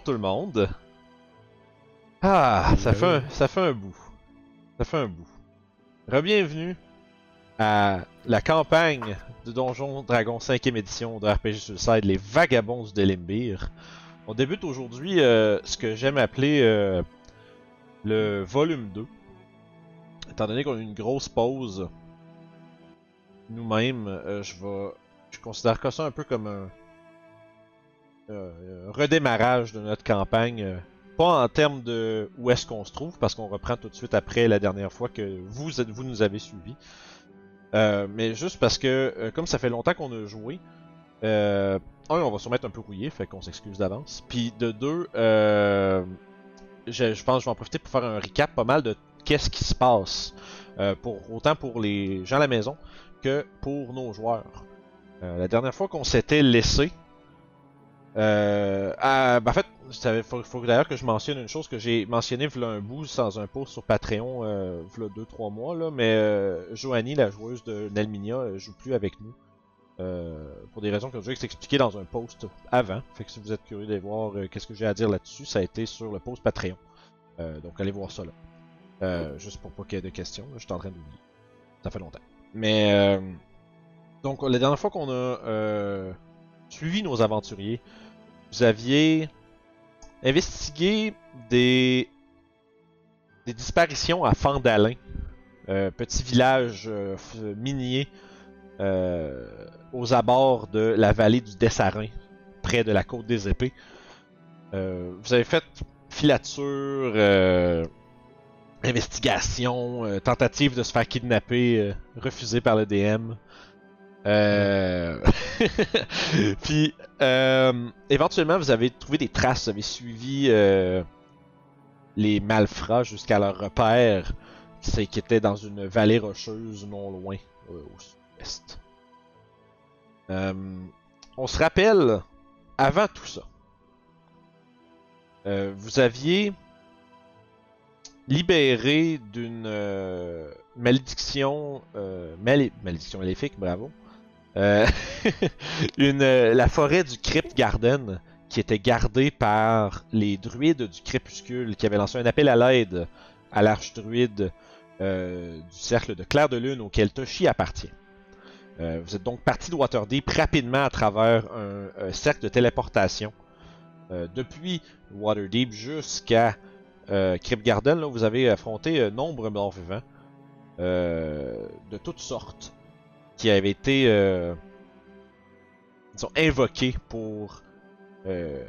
Bonjour tout le monde. Ah, ça fait un, ça fait un bout. Ça fait un bout. Rebienvenue à la campagne de Donjon Dragon 5ème édition de RPG Suicide, les Vagabonds du Delimbir. On débute aujourd'hui euh, ce que j'aime appeler euh, le volume 2. Étant donné qu'on a eu une grosse pause nous-mêmes, euh, je vais. Je considère que ça un peu comme un redémarrage de notre campagne. euh, pas en termes de où est-ce qu'on se trouve, parce qu'on reprend tout de suite après la dernière fois que vous, êtes- vous nous avez suivis. Euh, mais juste parce que, euh, comme ça fait longtemps qu'on a joué, euh, un, on va se remettre un peu rouillé, fait qu'on s'excuse d'avance. Puis de deux, euh, je, pense que je vais en profiter pour faire un recap pas mal de qu'est-ce qui se passe, euh, pour autant pour les gens à la maison que pour nos joueurs. Euh, la dernière fois qu'on s'était laissé, euh, à- ben, en fait, il faut, d'ailleurs que je mentionne une chose que j'ai mentionné v'là un bout dans un post sur Patreon euh, v'là 2-3 mois, là, mais euh, Joanie, la joueuse de Nelminia, euh, joue plus avec nous. Euh, pour des raisons que je vais t'expliquer dans un post avant. Fait que si vous êtes curieux de voir euh, qu'est-ce que j'ai à dire là-dessus, ça a été sur le post Patreon. Donc allez voir ça là. Juste pour pas qu'il y ait de questions, je suis en train d'oublier. Ça fait longtemps. Mais donc la dernière fois qu'on a suivi nos aventuriers, vous aviez investigué des disparitions à Fandalin, euh, petit village euh, minier euh, aux abords de la vallée du Dessarin, près de la côte des épées. Vous avez fait filature, investigation, tentative de se faire kidnapper, refusée par le DM. Euh... Puis, euh, éventuellement, vous avez trouvé des traces, vous avez suivi euh, les malfrats jusqu'à leur repère, c'est qui était dans une vallée rocheuse non loin, euh, au sud-est. Euh, on se rappelle, avant tout ça, vous aviez libéré d'une malédiction, malé- malédiction maléfique, bravo, euh, une, euh, la forêt du Crypt Garden qui était gardée par les druides du crépuscule qui avaient lancé un appel à l'aide à l'archdruide euh, du cercle de clair de lune auquel Toshi appartient. Euh, vous êtes donc parti de Waterdeep rapidement à travers un, cercle de téléportation. Depuis Waterdeep jusqu'à Crypt Garden, là, vous avez affronté nombre de morts vivants de toutes sortes qui avaient été euh, disons, invoqués pour euh,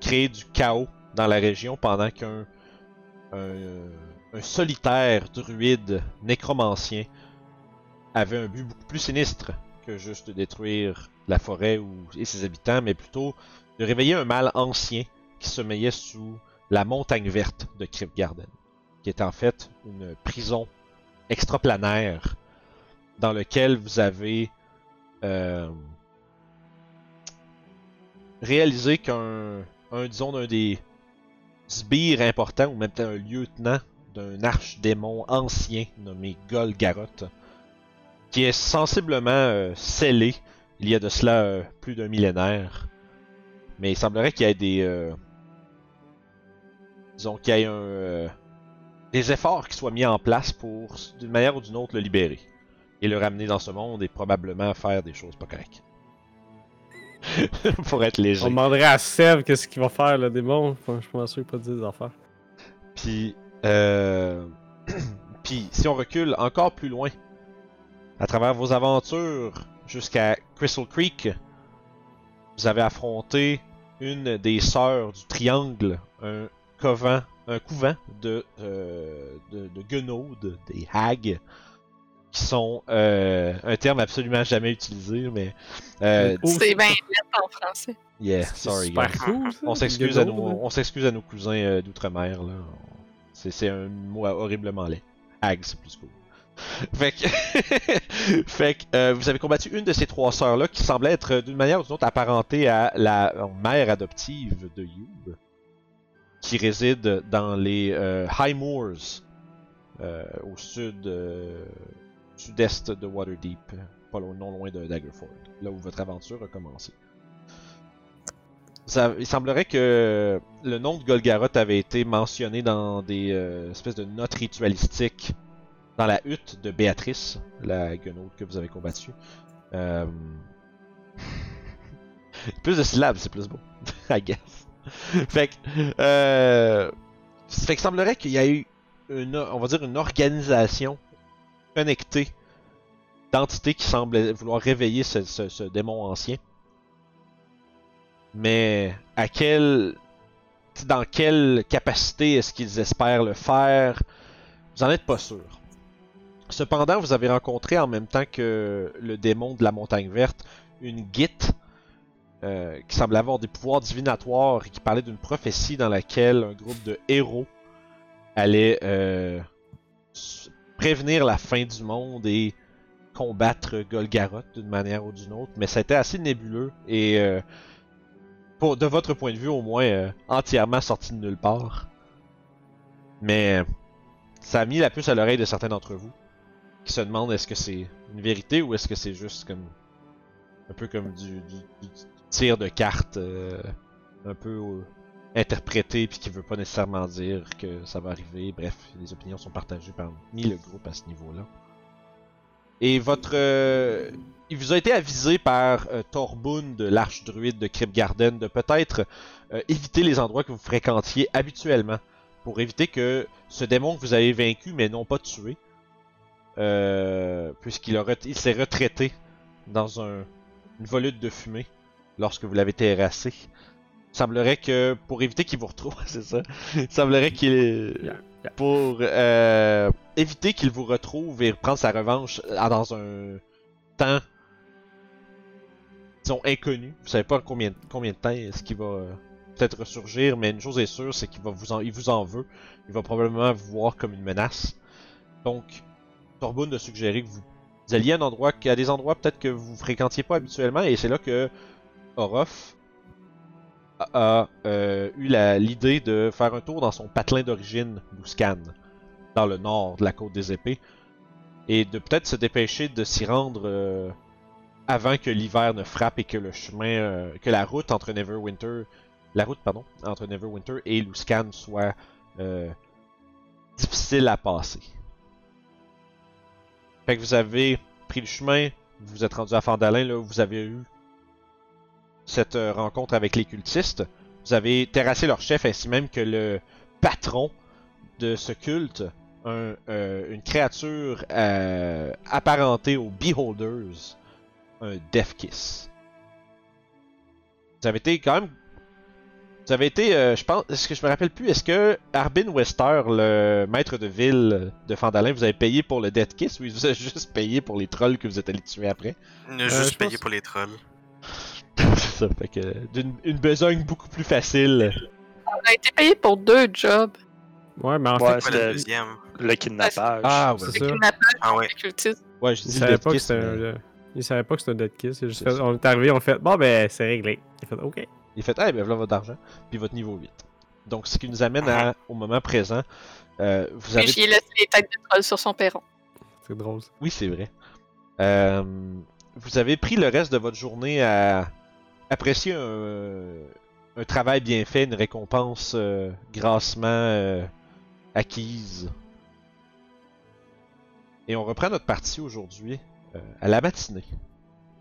créer du chaos dans la région pendant qu'un un, un solitaire druide nécromancien avait un but beaucoup plus sinistre que juste de détruire la forêt et ses habitants, mais plutôt de réveiller un mal ancien qui sommeillait sous la montagne verte de Crypt Garden, qui est en fait une prison extraplanaire dans lequel vous avez euh, réalisé qu'un, un, disons, d'un des sbires importants, ou même un lieutenant d'un archdémon ancien nommé Golgaroth, qui est sensiblement euh, scellé il y a de cela euh, plus d'un millénaire. Mais il semblerait qu'il y ait des. disons qu'il y ait un, des efforts qui soient mis en place pour, d'une manière ou d'une autre, le libérer. Et le ramener dans ce monde et probablement faire des choses pas correctes. pour être léger. On demanderait à Sev qu'est-ce qu'il va faire le démon. Enfin, je suis pas sûr qu'il va dire des affaires. Puis, euh... Puis, si on recule encore plus loin, à travers vos aventures jusqu'à Crystal Creek, vous avez affronté une des sœurs du Triangle, un couvent, un couvent de, euh, de, de guenaudes, des hags, qui sont euh, un terme absolument jamais utilisé, mais euh, C'est bien net en français. yeah, sorry. super guys. cool, ça, On s'excuse à, nos, là. on s'excuse à nos cousins euh, d'outre-mer. là. C'est, c'est un mot horriblement laid. Hag, c'est plus cool. fait que, fait que euh, vous avez combattu une de ces trois sœurs-là qui semblait être d'une manière ou d'une autre apparentée à la mère adoptive de Youb, qui réside dans les euh, High Moors, euh, au sud, euh, sud-est de Waterdeep, pas non loin de Daggerford, là où votre aventure a commencé. il semblerait que le nom de Golgaroth avait été mentionné dans des euh, espèces de notes ritualistiques dans la hutte de Béatrice, la guenaude que vous avez combattue. Euh... plus de syllabes, c'est plus beau. I guess. fait que, euh... fait que semblerait qu'il y a eu une, on va dire une organisation connectée d'entités qui semblent vouloir réveiller ce, démon ancien. Mais à quel, dans quelle capacité est-ce qu'ils espèrent le faire? Vous en êtes pas sûr. Cependant, vous avez rencontré en même temps que le démon de la montagne verte une guite euh, qui semblait avoir des pouvoirs divinatoires et qui parlait d'une prophétie dans laquelle un groupe de héros allait euh, prévenir la fin du monde et combattre Golgaroth d'une manière ou d'une autre. Mais été assez nébuleux et euh, de votre point de vue au moins euh, entièrement sorti de nulle part. Mais ça a mis la puce à l'oreille de certains d'entre vous qui se demandent est-ce que c'est une vérité ou est-ce que c'est juste comme un peu comme du, tir de cartes euh, un peu interprété puis qui veut pas nécessairement dire que ça va arriver. Bref, les opinions sont partagées parmi le groupe à ce niveau-là. Et votre euh, il vous a été avisé par euh, de l'Arche Druide de Crypt Garden de peut-être euh, éviter les endroits que vous fréquentiez habituellement pour éviter que ce démon que vous avez vaincu mais non pas tué, euh, puisqu'il s'est retraité dans un, une volute de fumée lorsque vous l'avez terrassé. Semblerait que pour éviter qu'il vous retrouve, c'est ça. Il semblerait qu'il pour euh, éviter qu'il vous retrouve et prendre sa revanche euh, dans un temps disons inconnu. Vous savez pas combien, combien de temps est-ce qu'il va euh, peut-être ressurgir, mais une chose est sûre, c'est qu'il va vous en, il vous en veut. Il va probablement vous voir comme une menace. Donc, Torbund a suggéré que vous, vous alliez à un endroit, à des endroits peut-être que vous fréquentiez pas habituellement, et c'est là que Orof a, euh, eu l'idée de faire un tour dans son patelin d'origine, Luscan, dans le nord de la côte des épées, et de peut-être se dépêcher de s'y rendre euh, avant que l'hiver ne frappe et que le chemin, euh, que la route entre Neverwinter, la et Luscan soit difficile à passer. Fait que vous avez pris le chemin, vous êtes rendu à Fandalin, là, vous avez eu cette euh, rencontre avec les cultistes. Vous avez terrassé leur chef ainsi même que le patron de ce culte, un, euh, une créature euh, apparentée aux Beholders, un Death Kiss. Vous avez été quand même. Vous avez été, euh, je pense, est-ce que je me rappelle plus, est-ce que Arbin Wester, le maître de ville de Fandalin, vous avez payé pour le Death Kiss ou il vous a juste payé pour les trolls que vous êtes allé tuer après? On a Euh, juste payé pense- pour les trolls. Ça, fait que d'une une besogne beaucoup plus facile. On a été payé pour deux jobs. Ouais, mais en Ouais, Pas le c'était deuxième. le kidnappage. Ah ouais. C'est Le ça. kidnappage Ah ouais. Ouais, je Il dis savait Death pas que c'était un. mais euh, Il savait pas que c'était un dead kiss. il a juste fait- on est arrivé, on fait bon ben c'est réglé. Il a fait ok. Il fait, ah, ben voilà votre argent, puis votre niveau 8. Donc, ce qui nous amène à, au moment présent. Euh, vous avez j'y ai laissé les têtes de trolls sur son perron. C'est drôle. ça. Oui, c'est vrai. Euh, vous avez pris le reste de votre journée à apprécier un, un travail bien fait, une récompense euh, grassement euh, acquise. Et on reprend notre partie aujourd'hui euh, à la matinée,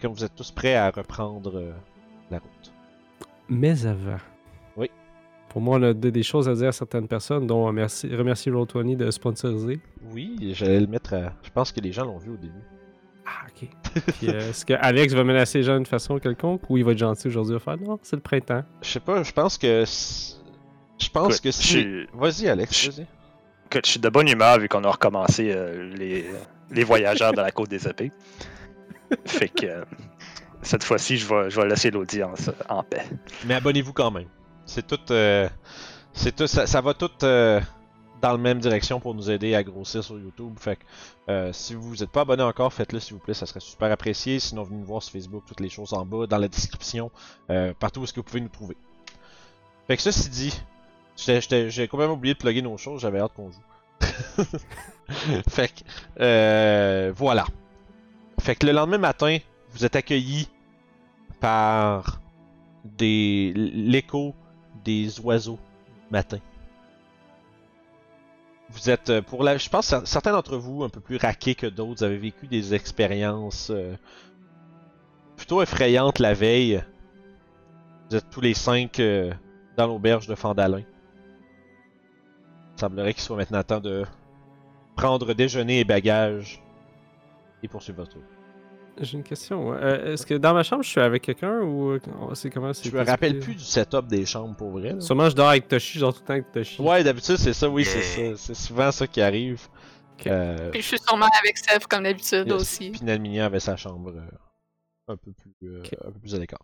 quand vous êtes tous prêts à reprendre euh, la route. Mais avant. Oui. Pour moi, on a de- des choses à dire à certaines personnes, dont remercier, remercier Roll20 de sponsoriser. Oui, j'allais le mettre à... Je pense que les gens l'ont vu au début. Ah, ok. Puis, euh, est-ce que Alex va menacer les gens d'une façon quelconque ou il va être gentil aujourd'hui à faire? Non, c'est le printemps. Je sais pas, je pense que... si- Je pense que si... Vas-y Alex, je- vas-y. Écoute, je suis de bonne humeur vu qu'on a recommencé euh, les, les voyageurs de la côte des épées. Fait que euh, cette fois-ci, je vais, je vais laisser l'audience en paix. Mais abonnez-vous quand même. C'est tout... euh, C'est tout... Ça, ça va tout euh, dans la même direction pour nous aider à grossir sur YouTube. Fait que euh, si vous n'êtes pas abonné encore, faites-le s'il vous plaît, ça serait super apprécié. Sinon, venez nous voir sur Facebook, toutes les choses en bas, dans la description, euh, partout où est-ce que vous pouvez nous trouver. Fait que ceci dit, j'ai complètement oublié de plugger nos choses, j'avais hâte qu'on joue. fait que, euh, voilà. Fait que le lendemain matin, vous êtes accueillis par des l'écho des oiseaux matin. Vous êtes euh, pour la, je pense cer- certains d'entre vous un peu plus raqués que d'autres, avez vécu des expériences euh, plutôt effrayantes la veille. Vous êtes tous les cinq euh, dans l'auberge de Fandalin. Il semblerait qu'il soit maintenant temps de prendre déjeuner et bagages et poursuivre votre route. J'ai une question. ouais. Euh, Est-ce que dans ma chambre, je suis avec quelqu'un ou c'est comment c'est Je me rappelle plus du setup des chambres pour vrai. là. Sûrement, je dors avec Toshi, genre tout le temps avec Toshi. Ouais, d'habitude c'est ça, oui, c'est ça. C'est souvent ça qui arrive. Ok. Euh, Puis je suis sûrement avec Steph comme d'habitude yes. aussi. Puis Nalminia avait sa chambre euh, un peu plus euh, Ok. un peu plus à l'écart.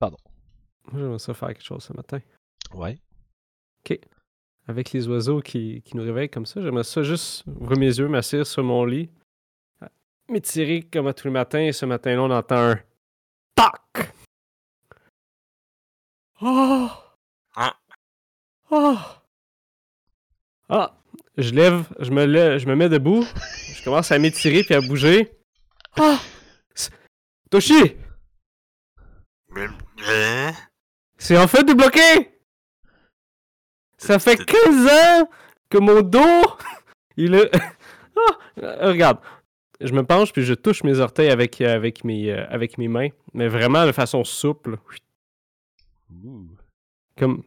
Moi, j'aimerais ça faire quelque chose ce matin. Ouais. Avec les oiseaux qui, qui nous réveillent comme ça, j'aimerais ça juste ouvrir mes yeux, m'asseoir sur mon lit, m'étirer comme à tous les matins, et ce matin-là, on entend un TAC! Oh! Ah. Oh! Ah! Je lève, je me lève, je me mets debout, je commence à m'étirer puis à bouger. Ah! Toshi! C'est en fait débloqué! Ça fait 15 ans que mon dos, il est... Ah! Regarde, je me penche puis je touche mes orteils avec, euh, avec, mes, euh, avec mes mains, mais vraiment de façon souple. Ouh. Comme...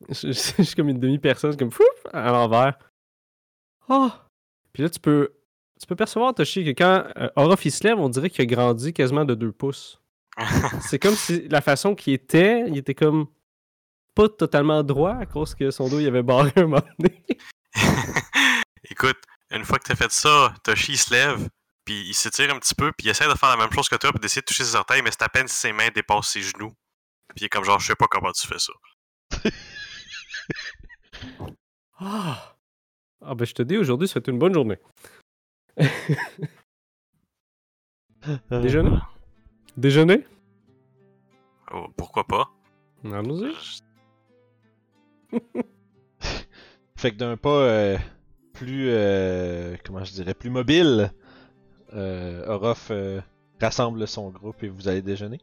Je, suis comme une demi-personne, comme fouf, à l'envers. Oh! Puis là, tu peux... Tu peux percevoir, Toshi, que quand euh, Orof il se lève, on dirait qu'il a grandi quasiment de 2 pouces. C'est comme si la façon qu'il était, il était comme pas totalement droit à cause que son dos il avait barré un moment donné. Écoute, une fois que t'as fait ça, Toshi il se lève, puis il s'étire un petit peu, puis il essaie de faire la même chose que toi, puis d'essayer de toucher ses orteils, mais c'est à peine si ses mains dépassent ses genoux. Puis il est comme genre, je sais pas comment tu fais ça. Ah! Ah ben je te dis, aujourd'hui, c'est une bonne journée. Déjeuner? Déjeuner? Oh, pourquoi pas? Allons-y. Fait que d'un pas euh, plus euh, comment je dirais plus mobile, euh, Orof euh, rassemble son groupe et vous allez déjeuner.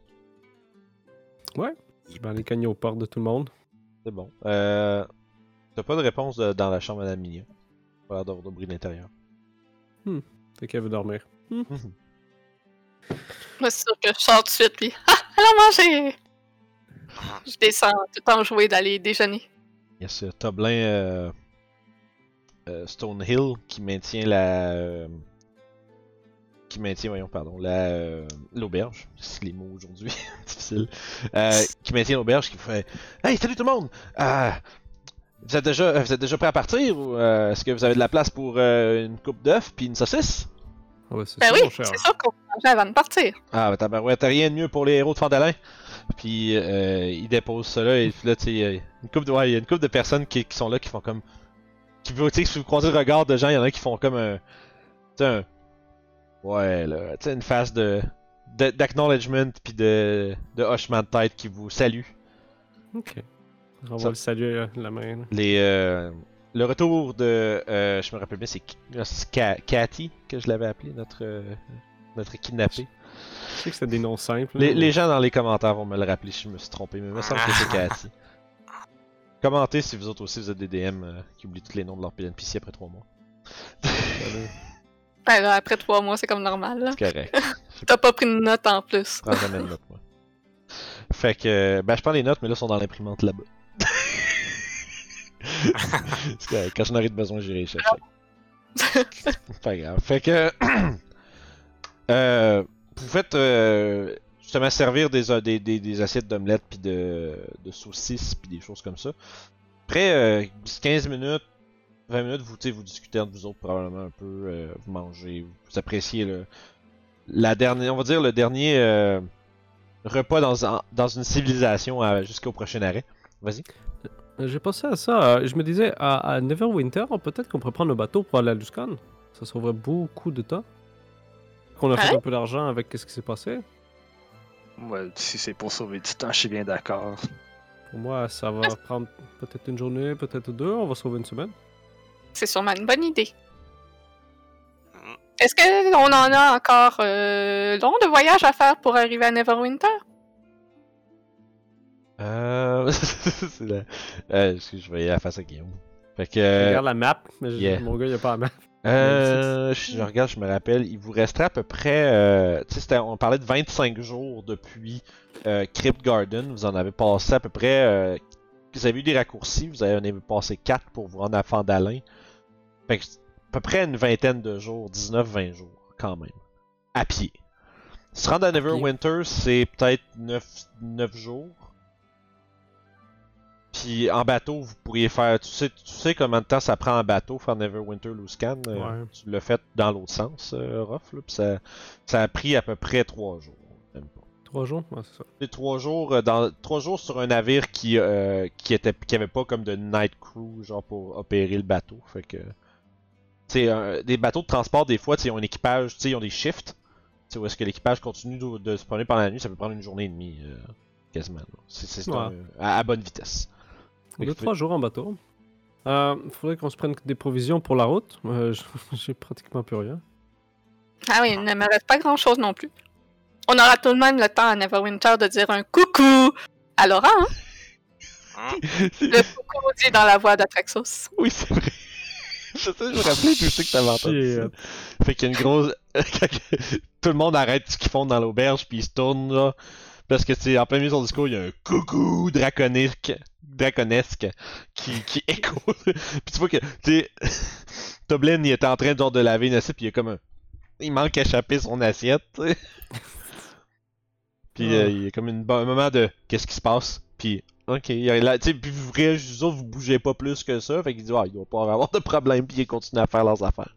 Je vais aller cogner aux portes de tout le monde. C'est bon. Euh, T'as pas de réponse de- dans la chambre à la Minia. Pas l'air d'avoir de bruit de l'intérieur. Fait qu'elle veut dormir. Moi, c'est sûr que je sors tout de suite, puis Ah, allons manger! Je descends tout le temps jouer d'aller déjeuner. Il y a ce Toblin euh, Stonehill qui maintient la. euh, qui maintient, voyons, pardon, la. euh, l'auberge. C'est les mots aujourd'hui. Difficile. Euh, qui maintient l'auberge qui fait Hey, salut tout le monde! Euh, vous, êtes déjà, vous êtes déjà prêts à partir ou euh, est-ce que vous avez de la place pour euh, une coupe d'œufs puis une saucisse? Ah ouais, c'est Ben ça, oui, c'est sûr qu'on manger avant de partir. Ah, bah tabarouette, t'as rien de mieux pour les héros de Fandalin. Puis euh, il dépose ça là, et puis là, tu sais, il y a une couple de, ouais, il y a une couple de personnes qui, qui sont là qui font comme. Qui tu sais, si vous croisez le regard de gens, il y en a qui font comme un. Tu un. Ouais, là, tu sais, une phase de. d'acknowledgement, puis de. de hochement de tête qui vous salue. Ok. On va le saluer euh, la main. là. Les. euh, le retour de. euh, je me rappelle bien, c'est c'est Ka- Cathy que je l'avais appelé, notre. euh, notre kidnappé. Je sais que c'était des noms simples. Les, les gens dans les commentaires vont me le rappeler si je me suis trompé, mais il me semble que c'est Cathy. Commentez si vous autres aussi vous êtes des DM euh, qui oublient tous les noms de leur NPC après 3 mois. Ben après trois mois, c'est comme normal. là. C'est correct. T'as pas pris de note en plus. Je prends jamais de notes, moi. Fait que, euh, ben je prends les notes, mais là, elles sont dans l'imprimante là-bas. C'est correct. Quand j'en aurai de besoin, j'irai les chercher. C'est pas grave. Fait que, euh, vous faites euh, justement servir des, euh, des, des, des assiettes d'omelette puis de, de saucisses puis des choses comme ça. Après euh, 15 minutes, 20 minutes, vous, vous discutez entre vous autres probablement un peu, euh, vous mangez, vous appréciez le, la dernière, on va dire le dernier euh, repas dans, dans une civilisation jusqu'au prochain arrêt. Vas-y. J'ai pensé à ça. Je me disais, à, à Neverwinter, peut-être qu'on pourrait prendre le bateau pour aller à Luscan. Ça sauverait beaucoup de temps. Qu'on a fait Ouais? un peu d'argent avec ce qui s'est passé. Ouais, si c'est pour sauver du temps, je suis bien d'accord. Pour moi, ça va prendre peut-être une journée, peut-être deux. On va sauver une semaine. C'est sûrement une bonne idée. Est-ce qu'on en a encore euh, long de voyage à faire pour arriver à Neverwinter? Euh. la... euh, excuse, je vais y aller face à Guillaume. Fait que. euh, Regarde la map, mais je- yeah. mon gars, il a pas la map. Euh, je, je regarde, je me rappelle, il vous resterait à peu près, euh, on parlait de 25 jours depuis euh, Crypt Garden, vous en avez passé à peu près, euh, vous avez eu des raccourcis, vous en avez passé 4 pour vous rendre à Fandalin. Fait que à peu près une vingtaine de jours, 19-20 jours, quand même, à pied. Se rendre à Neverwinter, c'est peut-être 9, 9 jours. Puis en bateau, vous pourriez faire. Tu sais, tu sais combien de temps ça prend en bateau faire Neverwinter Luscan euh, Ouais. Tu l'as fait dans l'autre sens, euh, Ruff, là, puis ça, ça a pris à peu près 3 jours. Même pas. Trois jours? Ouais, c'est ça. C'est 3 jours, euh, dans, trois jours sur un navire qui, euh, qui, était, qui avait pas comme de night crew, genre pour opérer le bateau. Fait que. Un- des bateaux de transport, des fois, ils ont un équipage, ils ont des shifts. Où est-ce que l'équipage continue de, de se promener pendant la nuit, ça peut prendre une journée et demie, euh, quasiment. C'est c'est Ouais. un- à, à bonne vitesse. Deux, trois jours en bateau. Euh, faudrait qu'on se prenne des provisions pour la route. Euh, J'ai pratiquement plus rien. Ah oui, il ne me reste pas grand-chose non plus. On aura tout de même le temps à Neverwinter de dire un coucou à Laura, hein? Hein? Le coucou dit dans la voix d'Atraxos. Oui, c'est vrai. je sais, je me rappelais tout ce que t'avais entendu. ça. Fait qu'il y a une grosse. Tout le monde arrête ce qu'ils font dans l'auberge, puis ils se tournent, là. Parce que, sais, en plein milieu de son discours, il y a un coucou draconique, draconesque qui, qui écho. puis tu vois que, tu sais, Toblin, il était en train genre, de laver une assiette, puis il y a comme un. Il manque à échapper son assiette. Puis euh, il y a comme une, un moment de qu'est-ce qui se passe, puis ok, il y a puis vous, vous vous bougez pas plus que ça, fait qu'il dit, ah, il doit pas avoir de problème, puis il continue à faire leurs affaires.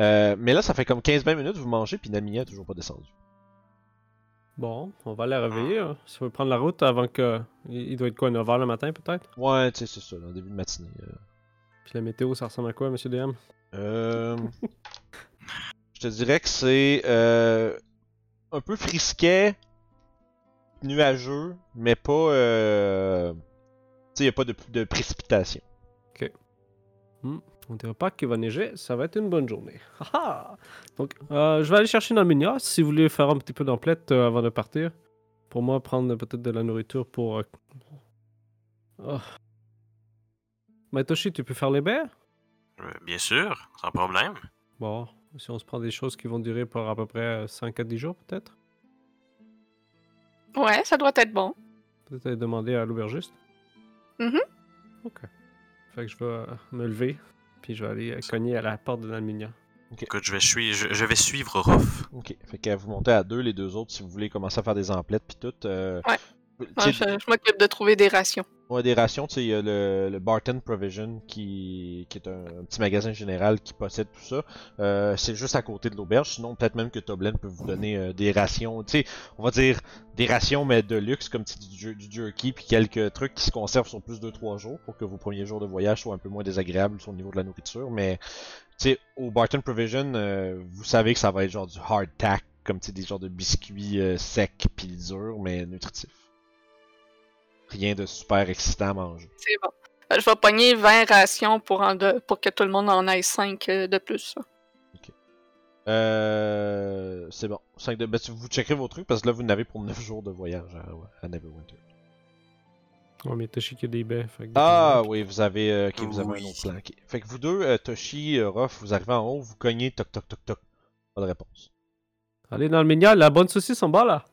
Euh, mais là, ça fait comme 15-20 minutes, vous mangez, puis Namiya est toujours pas descendu. Bon, on va la réveiller. hein. Si on veut prendre la route avant que. Il doit être quoi, 9h le matin peut-être? Ouais, tu sais, c'est ça, là, début de matinée. euh. Puis la météo, ça ressemble à quoi, monsieur DM? Euh, je te dirais que c'est euh, un peu frisquet, nuageux, mais pas. Euh... Tu sais, il a pas de, de précipitation. On dirait pas qu'il va neiger, ça va être une bonne journée. Haha! Donc, euh, je vais aller chercher dans le minière si vous voulez faire un petit peu d'emplette euh, avant de partir. Pour moi, prendre peut-être de la nourriture pour. euh, Oh. Matoshi, tu peux faire les baies? Euh, Bien sûr, sans problème. Bon, si on se prend des choses qui vont durer pour à peu près 5 à 10 jours, peut-être? Ouais, ça doit être bon. Peut-être aller demander à l'aubergiste? Mhm. Ok. Fait que je vais me lever, puis je vais aller euh, cogner à la porte de l'Alminia. Écoute, je vais, sui- je, je vais suivre Ruff. Ok, fait que vous montez à deux, les deux autres, si vous voulez commencer à faire des emplettes puis tout. Euh, Ouais. je m'occupe de trouver des rations. Rations, tu sais, il y a le, Barton Provision qui, qui est un, petit magasin général qui possède tout ça. Euh, c'est juste à côté de l'auberge. Sinon, peut-être même que Toblin peut vous donner euh, des rations. Tu sais, on va dire des rations, mais de luxe, comme du, du jerky, puis quelques trucs qui se conservent sur plus de 3 jours pour que vos premiers jours de voyage soient un peu moins désagréables sur le niveau de la nourriture. Mais, tu sais, au Barton Provision, euh, vous savez que ça va être genre du hard tack, comme tu sais, des genres de biscuits secs puis durs, mais nutritifs. Rien de super excitant à manger. C'est bon. Euh, Je vais pogner 20 rations pour, en de- pour que tout le monde en ait 5 de plus. Euh, c'est bon. 5 de... ben, vous checkerez vos trucs parce que là, vous n'avez pour 9 jours de voyage à, à Neverwinter. Ouais, mais Toshi qui a des baies. fait que- Ah oui, vous avez, euh, ok, vous avez Oui. un autre plan. ok. Fait que vous deux, euh, Toshi, euh, Ruff, vous arrivez en haut, vous cognez, toc toc toc toc. Pas de réponse. Allez dans le minière, la bonne saucisse en bas là.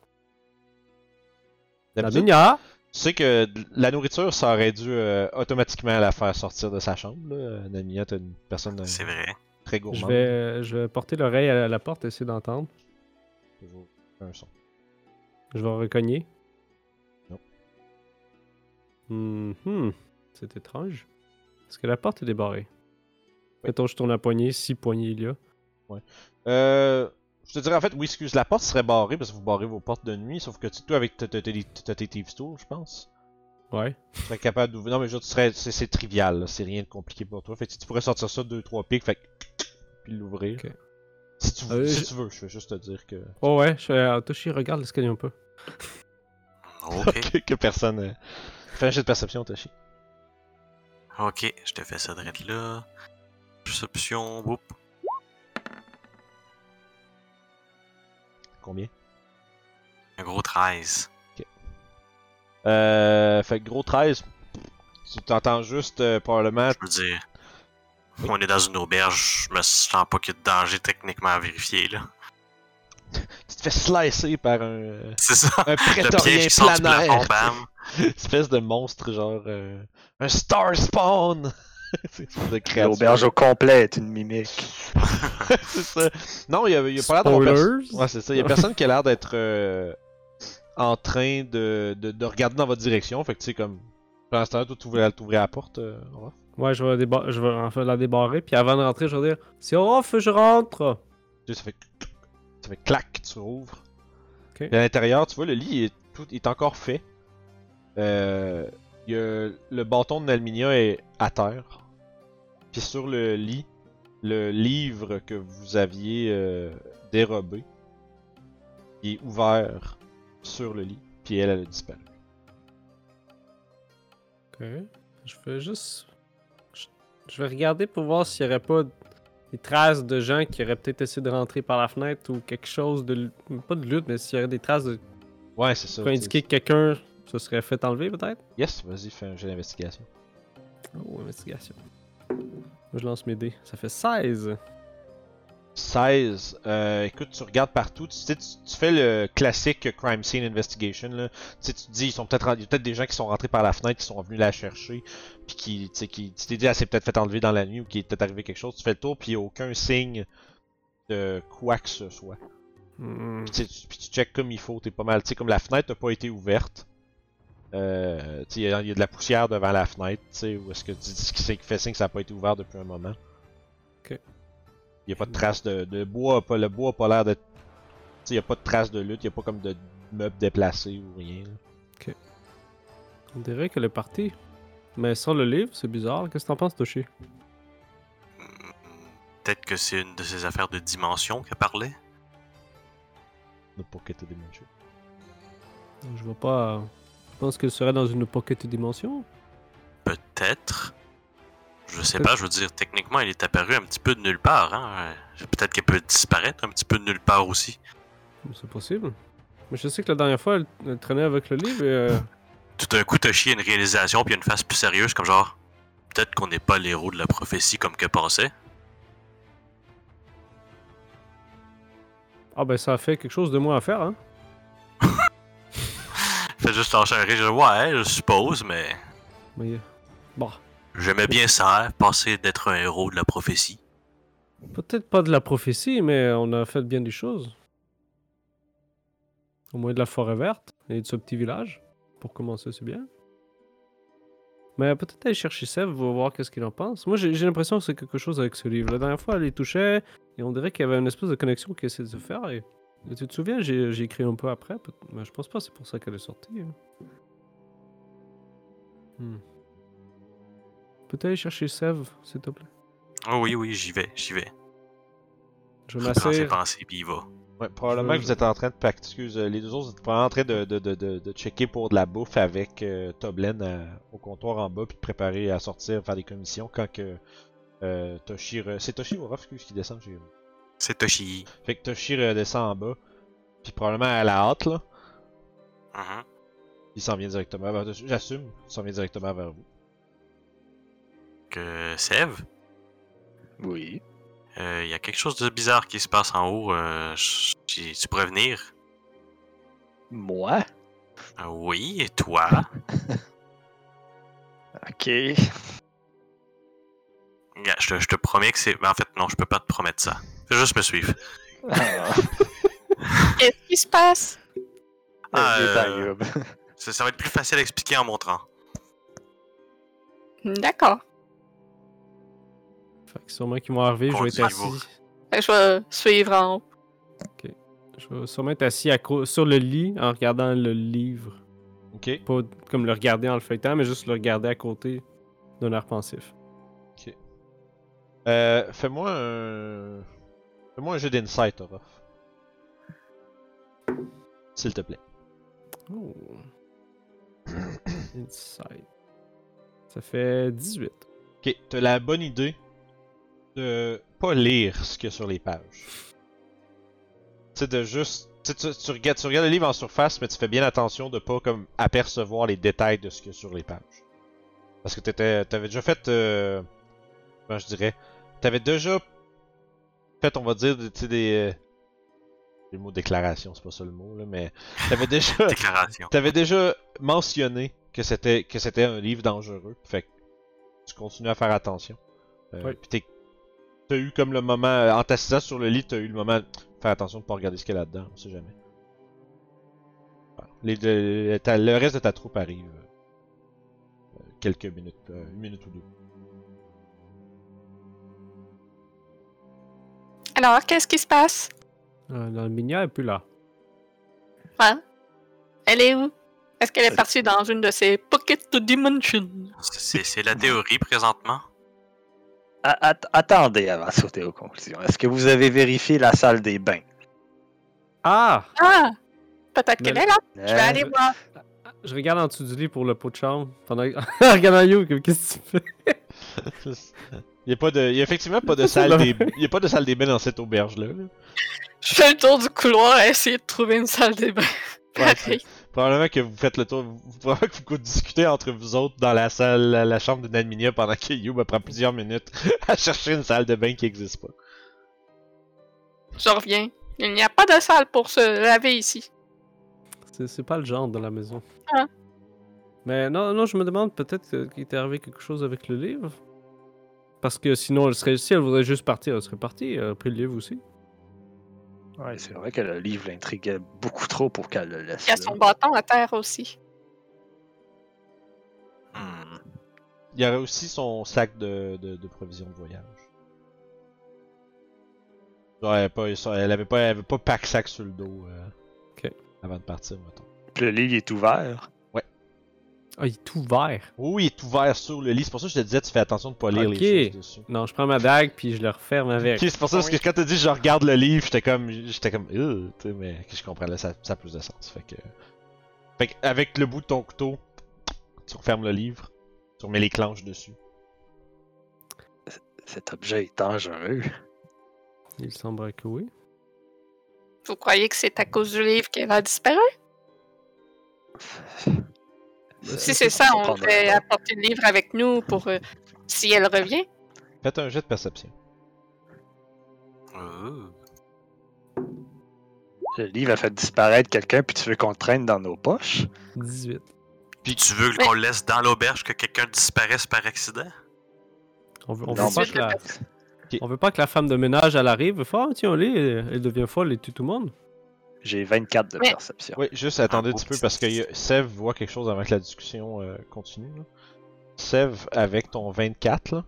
La minière. Tu sais que la nourriture, ça aurait dû euh, automatiquement la faire sortir de sa chambre. Là. Namiya, t'es une personne euh, C'est vrai. très Je gourmande. vais, je vais porter l'oreille à la porte et essayer d'entendre. Toujours un son. Je vais recogner. Non. Mhm. C'est étrange. Est-ce que la porte est débarrée? Mettons, je tourne la poignée, si poignée il y a. Euh, je te dirais en fait, oui, excuse, la porte serait barrée parce que vous barrez vos portes de nuit, sauf que tu, toi, avec tes Thieves Tools, je pense. Ouais. Tu serais capable d'ouvrir. Non, mais je veux serais... c'est, c'est trivial, là. c'est rien de compliqué pour toi. Fait que tu pourrais sortir ça deux, trois pics, fait que- puis l'ouvrir. Ok. Si, tu... Euh, si je- tu veux, je vais juste te dire que. Oh ouais, je euh, Toshi, regarde l'escalier un peu. Ok. que, personne. euh, Fais un jet de perception, Toshi. Ok, je te fais ça direct là. Perception, whoop. Combien? Un gros 13. Euh, fait que gros 13. Tu t'entends juste euh, probablement. Je veux dire, on est dans une auberge, je me sens pas qu'il y a de danger techniquement à vérifier, là. Tu te fais slicer par un, euh, C'est ça. un Le piège qui sort du planaire. plafond, bam. espèce de monstre, genre. euh, un Star Spawn! C'est une. L'auberge au complet est une mimique. c'est ça. Non, il y a, il y a pas l'air. Spoilers? Ouais, c'est ça. Il y a personne qui a l'air d'être euh, en train de, de, de regarder dans votre direction. Fait que tu sais, comme. Pour l'instant, toi, t'ouvrais t'ouvrais la porte. euh. Ouais, je vais, déba- je vais la débarrer, puis avant de rentrer, je vais dire C'est off, je rentre Tu ça fait. Ça fait clac, tu ouvres. Ok. Puis à l'intérieur, tu vois, le lit est, tout, est encore fait. Euh, il y a, le bâton de Nalminia est à terre. Puis sur le lit, le livre que vous aviez euh, dérobé est ouvert sur le lit. Puis elle, elle a disparu. Ok. Je vais juste. Je, vais regarder pour voir s'il n'y aurait pas des traces de gens qui auraient peut-être essayé de rentrer par la fenêtre ou quelque chose de. Pas de lutte, mais s'il y aurait des traces de. Ouais, c'est ça. Pour indiquer que quelqu'un se serait fait enlever, peut-être? Yes, vas-y, fais un jeu d'investigation. Oh, investigation. Je lance mes dés. Ça fait 16. 16. Euh, écoute, tu regardes partout. Tu, sais, tu, tu fais le classique crime scene investigation. Là. Tu, sais, tu te dis, ils sont peut-être, il y a peut-être des gens qui sont rentrés par la fenêtre, qui sont venus la chercher, puis qui, tu sais, qui, tu t'es dit, elle s'est peut-être fait enlever dans la nuit ou qu'il est peut-être arrivé quelque chose. Tu fais le tour, puis il n'y a aucun signe de quoi que ce soit. Hmm. Puis tu, puis tu checkes comme il faut. T'es pas mal. Tu sais, comme la fenêtre n'a pas été ouverte. Euh, il y, a il y a de la poussière devant la fenêtre, tu sais, ou est-ce que tu dis ce qui c'est qui fait signe que ça n'a pas été ouvert depuis un moment. Ok. Il n'y a pas de traces de, de bois, pas, le bois a pas l'air d'être. Tu sais, il n'y a pas de traces de lutte, il n'y a pas comme de meubles déplacés ou rien. là. On dirait qu'elle est partie. Mais sans le livre, c'est bizarre. Qu'est-ce que t'en penses, Toshi? Peut-être que c'est une de ces affaires de dimension qu'elle parlait. The Pocket Dimension. Je vois pas. Je pense qu'elle serait dans une pocket dimension? Peut-être. Je sais pas, je veux dire, techniquement, elle est apparue un petit peu de nulle part. Hein? Euh, Peut-être qu'elle peut disparaître un petit peu de nulle part aussi. C'est possible. Mais je sais que la dernière fois, elle, elle traînait avec le livre et. euh, Tout d'un coup, Toshi a une réalisation puis une face plus sérieuse, comme genre, peut-être qu'on n'est pas l'héros de la prophétie comme qu'elle pensait. Ah ben ça a fait quelque chose de moins à faire, hein. Fait juste lâcher un rire, je dis, ouais, je suppose, mais Mais. Bon. j'aimais bien ça, passer d'être un héros de la prophétie. Peut-être pas de la prophétie, mais on a fait bien des choses. Au moins de la forêt verte et de ce petit village. Pour commencer, c'est bien. Mais peut-être aller chercher va voir qu'est-ce qu'il en pense. Moi, j'ai l'impression que c'est quelque chose avec ce livre. La dernière fois, elle les touchait et on dirait qu'il y avait une espèce de connexion qui essayait de se faire. Et tu te souviens, j'ai écrit un peu après, mais je pense pas que c'est pour ça qu'elle est sortie. hein. Hmm. Peut-être aller chercher Sèvres, s'il te plaît. Oh oui, oui, j'y vais, j'y vais. Je vais Je prends ses pensées puis il va. Ouais, probablement Je- que vous êtes en train de pack- excuse, euh, les deux autres, vous êtes probablement en train de, de, de, de, de checker pour de la bouffe avec euh, Toblen à- au comptoir en bas, puis de préparer à sortir, faire des commissions quand que euh, Toshi. re- C'est Toshi ou Orof, excuse, qui descend j'ai- C'est Toshi. Fait que Toshi redescend en bas, puis probablement à la hâte, là. Mhm. Il s'en vient directement vers J'assume, il s'en vient directement vers vous. Que Sève, Oui. il y a quelque chose de bizarre qui se passe en haut. euh, tu pourrais venir? Moi? Euh, oui, et toi? Ok. Regarde, je, te- je te promets que c'est. mais En fait, non, je peux pas te promettre ça. Fais juste me suivre. Ah, Qu'est-ce qui se passe? Ah, euh. Ça, ça va être plus facile à expliquer en montrant. D'accord. Fait que sûrement qu'ils vont arriver, je vais être assis. Fait que Je vais suivre en haut. Je vais sûrement être assis à sur le lit en regardant le livre. Ok. Pas comme le regarder en le feuilletant, mais juste le regarder à côté d'un air pensif. Euh, fais-moi un. Fais-moi un jeu d'insight, Orof. S'il te plaît. Oh. Insight. Ça fait 18. Ok, t'as la bonne idée de pas lire ce qu'il y a sur les pages. C'est de juste Tu, sais, tu, tu regardes, tu regardes le livre en surface, mais tu fais bien attention de pas comme apercevoir les détails de ce qu'il y a sur les pages. Parce que t'étais, t'avais déjà fait, euh, comment je dirais, t'avais déjà fait, on va dire, tu sais, des, euh, le mot déclaration, c'est pas ça le mot là, mais t'avais déjà, Déclaration. t'avais déjà mentionné que c'était, que c'était un livre dangereux. Fait que tu continues à faire attention. Euh, Oui. Puis t'es- t'as eu comme le moment, euh, en t'assisant sur le lit, t'as eu le moment de faire attention de pas regarder ce qu'il y a là-dedans, on sait jamais. Les, le, ta- le reste de ta troupe arrive. euh, euh, quelques minutes, euh, une minute ou deux. Alors, qu'est-ce qui se passe? Euh, elle est plus là. Hein? Elle est où? Est-ce qu'elle est Ça- partie dans une de ces Pocket Dimensions? C'est c'est la théorie présentement. A- attendez avant de sauter aux conclusions. Est-ce que vous avez vérifié la salle des bains? Ah! Ah! Peut-être qu'elle est là. Je vais Euh, aller voir. Je regarde en dessous du lit pour le pot de chambre. Pendant... en regardant You, qu'est-ce que tu fais? Il y a effectivement pas de salle des, il y a pas de salle des bains dans cette auberge là. Je fais le tour du couloir à essayer de trouver une salle des bains. Ouais. Probablement que vous faites le tour, vous- probablement que vous discutez entre vous autres dans la salle, la, chambre de Nadminia pendant que Youb prend plusieurs minutes à chercher une salle de bain qui existe pas. Je reviens. Il n'y a pas de salle pour se laver ici. C'est, pas le genre de la maison. Ah. Mais non, non, je me demande peut-être qu'il t'est arrivé quelque chose avec le livre. Parce que sinon, elle serait, si elle voudrait juste partir, elle serait partie. Elle a pris le livre aussi. Ouais, c'est vrai que le livre l'intriguait beaucoup trop pour qu'elle le laisse. Il y a son bâton à terre aussi. Hmm. Il y aurait aussi son sac de, de, de provisions de voyage. Ouais, elle, a pas, elle avait pas, elle avait pas pack sac sur le dos euh, avant de partir, mettons. Le livre est ouvert. Ah, il est tout vert. Oui, il est ouvert sur le lit. C'est pour ça que je te disais, tu fais attention de pas lire Ok. les choses dessus. Non, je prends ma dague puis je le referme avec. Ok, c'est pour ça parce que quand t'as dit je regarde le livre, j'étais comme, j'étais comme, euh, tu sais, mais que je comprends là, ça, ça a plus de sens. Fait que, fait que avec le bout de ton couteau, tu refermes le livre, tu remets les clenches dessus. Cet objet est dangereux. Il semble que oui. Vous croyez que c'est à cause du livre qu'elle a disparu? Si c'est ça, on un- apporter le livre avec nous pour euh, si elle revient. Faites un jet de perception. Ouh. Le livre a fait disparaître quelqu'un, puis tu veux qu'on le traîne dans nos poches? 18. Puis tu veux qu'on le laisse dans l'auberge que quelqu'un disparaisse par accident? On veut, on veut pas que la... on veut pas que la femme de ménage, elle arrive. Ah, tiens, elle elle devient folle et tue tout le monde. J'ai 24 de perception. Oui, juste attendez un beau petit peu parce que Sev voit quelque chose avant que la discussion euh, continue. là. Sev, avec ton 24, là,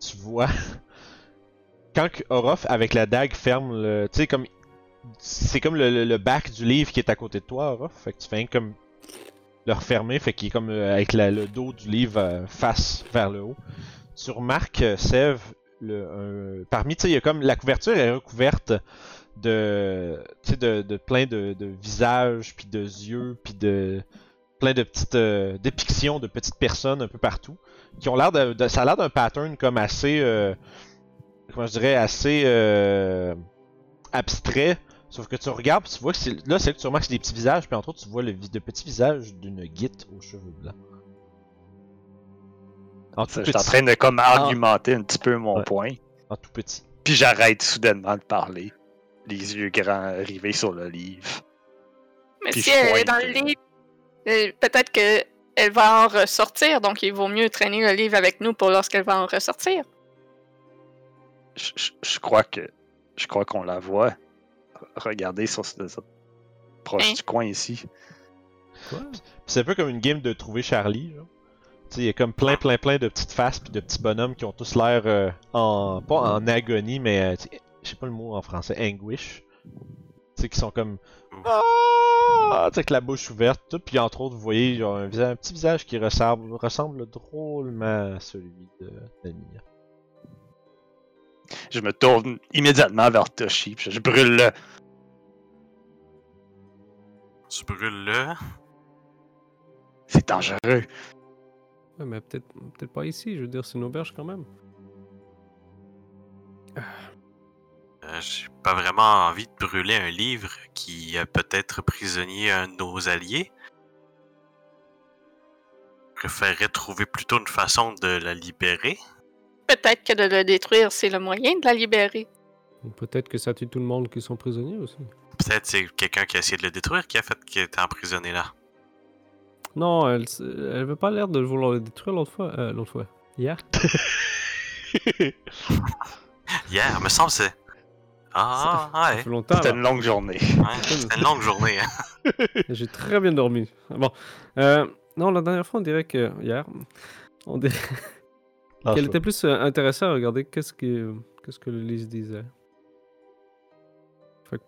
tu vois. Quand que Orof, avec la dague, ferme le. Tu sais, comme. C'est comme le, le- le bac du livre qui est à côté de toi, Orof. Fait que tu fais comme. Le refermer, fait qu'il est comme euh, avec la- le dos du livre euh, face vers le haut. Tu remarques, euh, Sev, le, un- parmi, tu sais, il y a comme. La couverture est recouverte de, de, de plein de, de visages, puis de yeux, puis de plein de petites euh, dépictions de petites personnes un peu partout, qui ont l'air de, de- ça a l'air d'un pattern comme assez, euh, comment je dirais, assez euh, abstrait. Sauf que tu regardes, puis tu vois que c'est, là, c'est là que tu remarques que c'est des petits visages, puis entre autres, tu vois le, le petit visage d'une guite aux cheveux blancs. En tout Je suis en train de comme argumenter un petit peu mon Ouais. point. En tout petit. Puis j'arrête soudainement de parler. Les yeux grands rivés sur le livre. Mais Puis si elle est dans le livre, euh, peut-être qu'elle va en ressortir, donc il vaut mieux traîner le livre avec nous pour lorsqu'elle va en ressortir. Je, je- je crois que je crois qu'on la voit. Regardez sur ce ce- proche Hein? du coin ici. C'est un peu comme une game de trouver Charlie, genre. Il y a comme plein, plein, plein de petites faces puis de petits bonhommes qui ont tous l'air euh, en. pas en agonie, mais euh, je sais pas le mot en français, anguish. Tu sais, qui sont comme. Ah! Tu sais, avec la bouche ouverte, tout. Puis entre autres, vous voyez genre, un, visage- un petit visage qui ressemble, ressemble drôlement à celui de Namiya. Je me tourne immédiatement vers Toshi. puis je brûle le. Tu brûles le. C'est dangereux. Ouais, mais peut-être peut pas ici. Je veux dire, c'est une auberge quand même. Euh, j'ai pas vraiment envie de brûler un livre qui a peut-être prisonnier un de nos alliés. Je préférerais trouver plutôt une façon de la libérer. Peut-être que de le détruire, c'est le moyen de la libérer. Ou Peut-être que ça tue tout le monde qui sont prisonniers aussi. Peut-être c'est quelqu'un qui a essayé de le détruire qui a fait qu'il était emprisonné là. Non, elle, elle veut pas l'air de vouloir le détruire l'autre fois. Euh, l'autre fois. Hier? Hier, me semble c'est. Ah, Ça ouais. fait longtemps. C'était une longue journée. ouais. C'était une longue journée. Hein. J'ai très bien dormi. Bon. Euh, non, la dernière fois, on dirait que. Hier. On dirait Ah, qu'elle était plus euh, intéressée à regarder qu'est-ce que, qu'est-ce que le liste disait. Fait que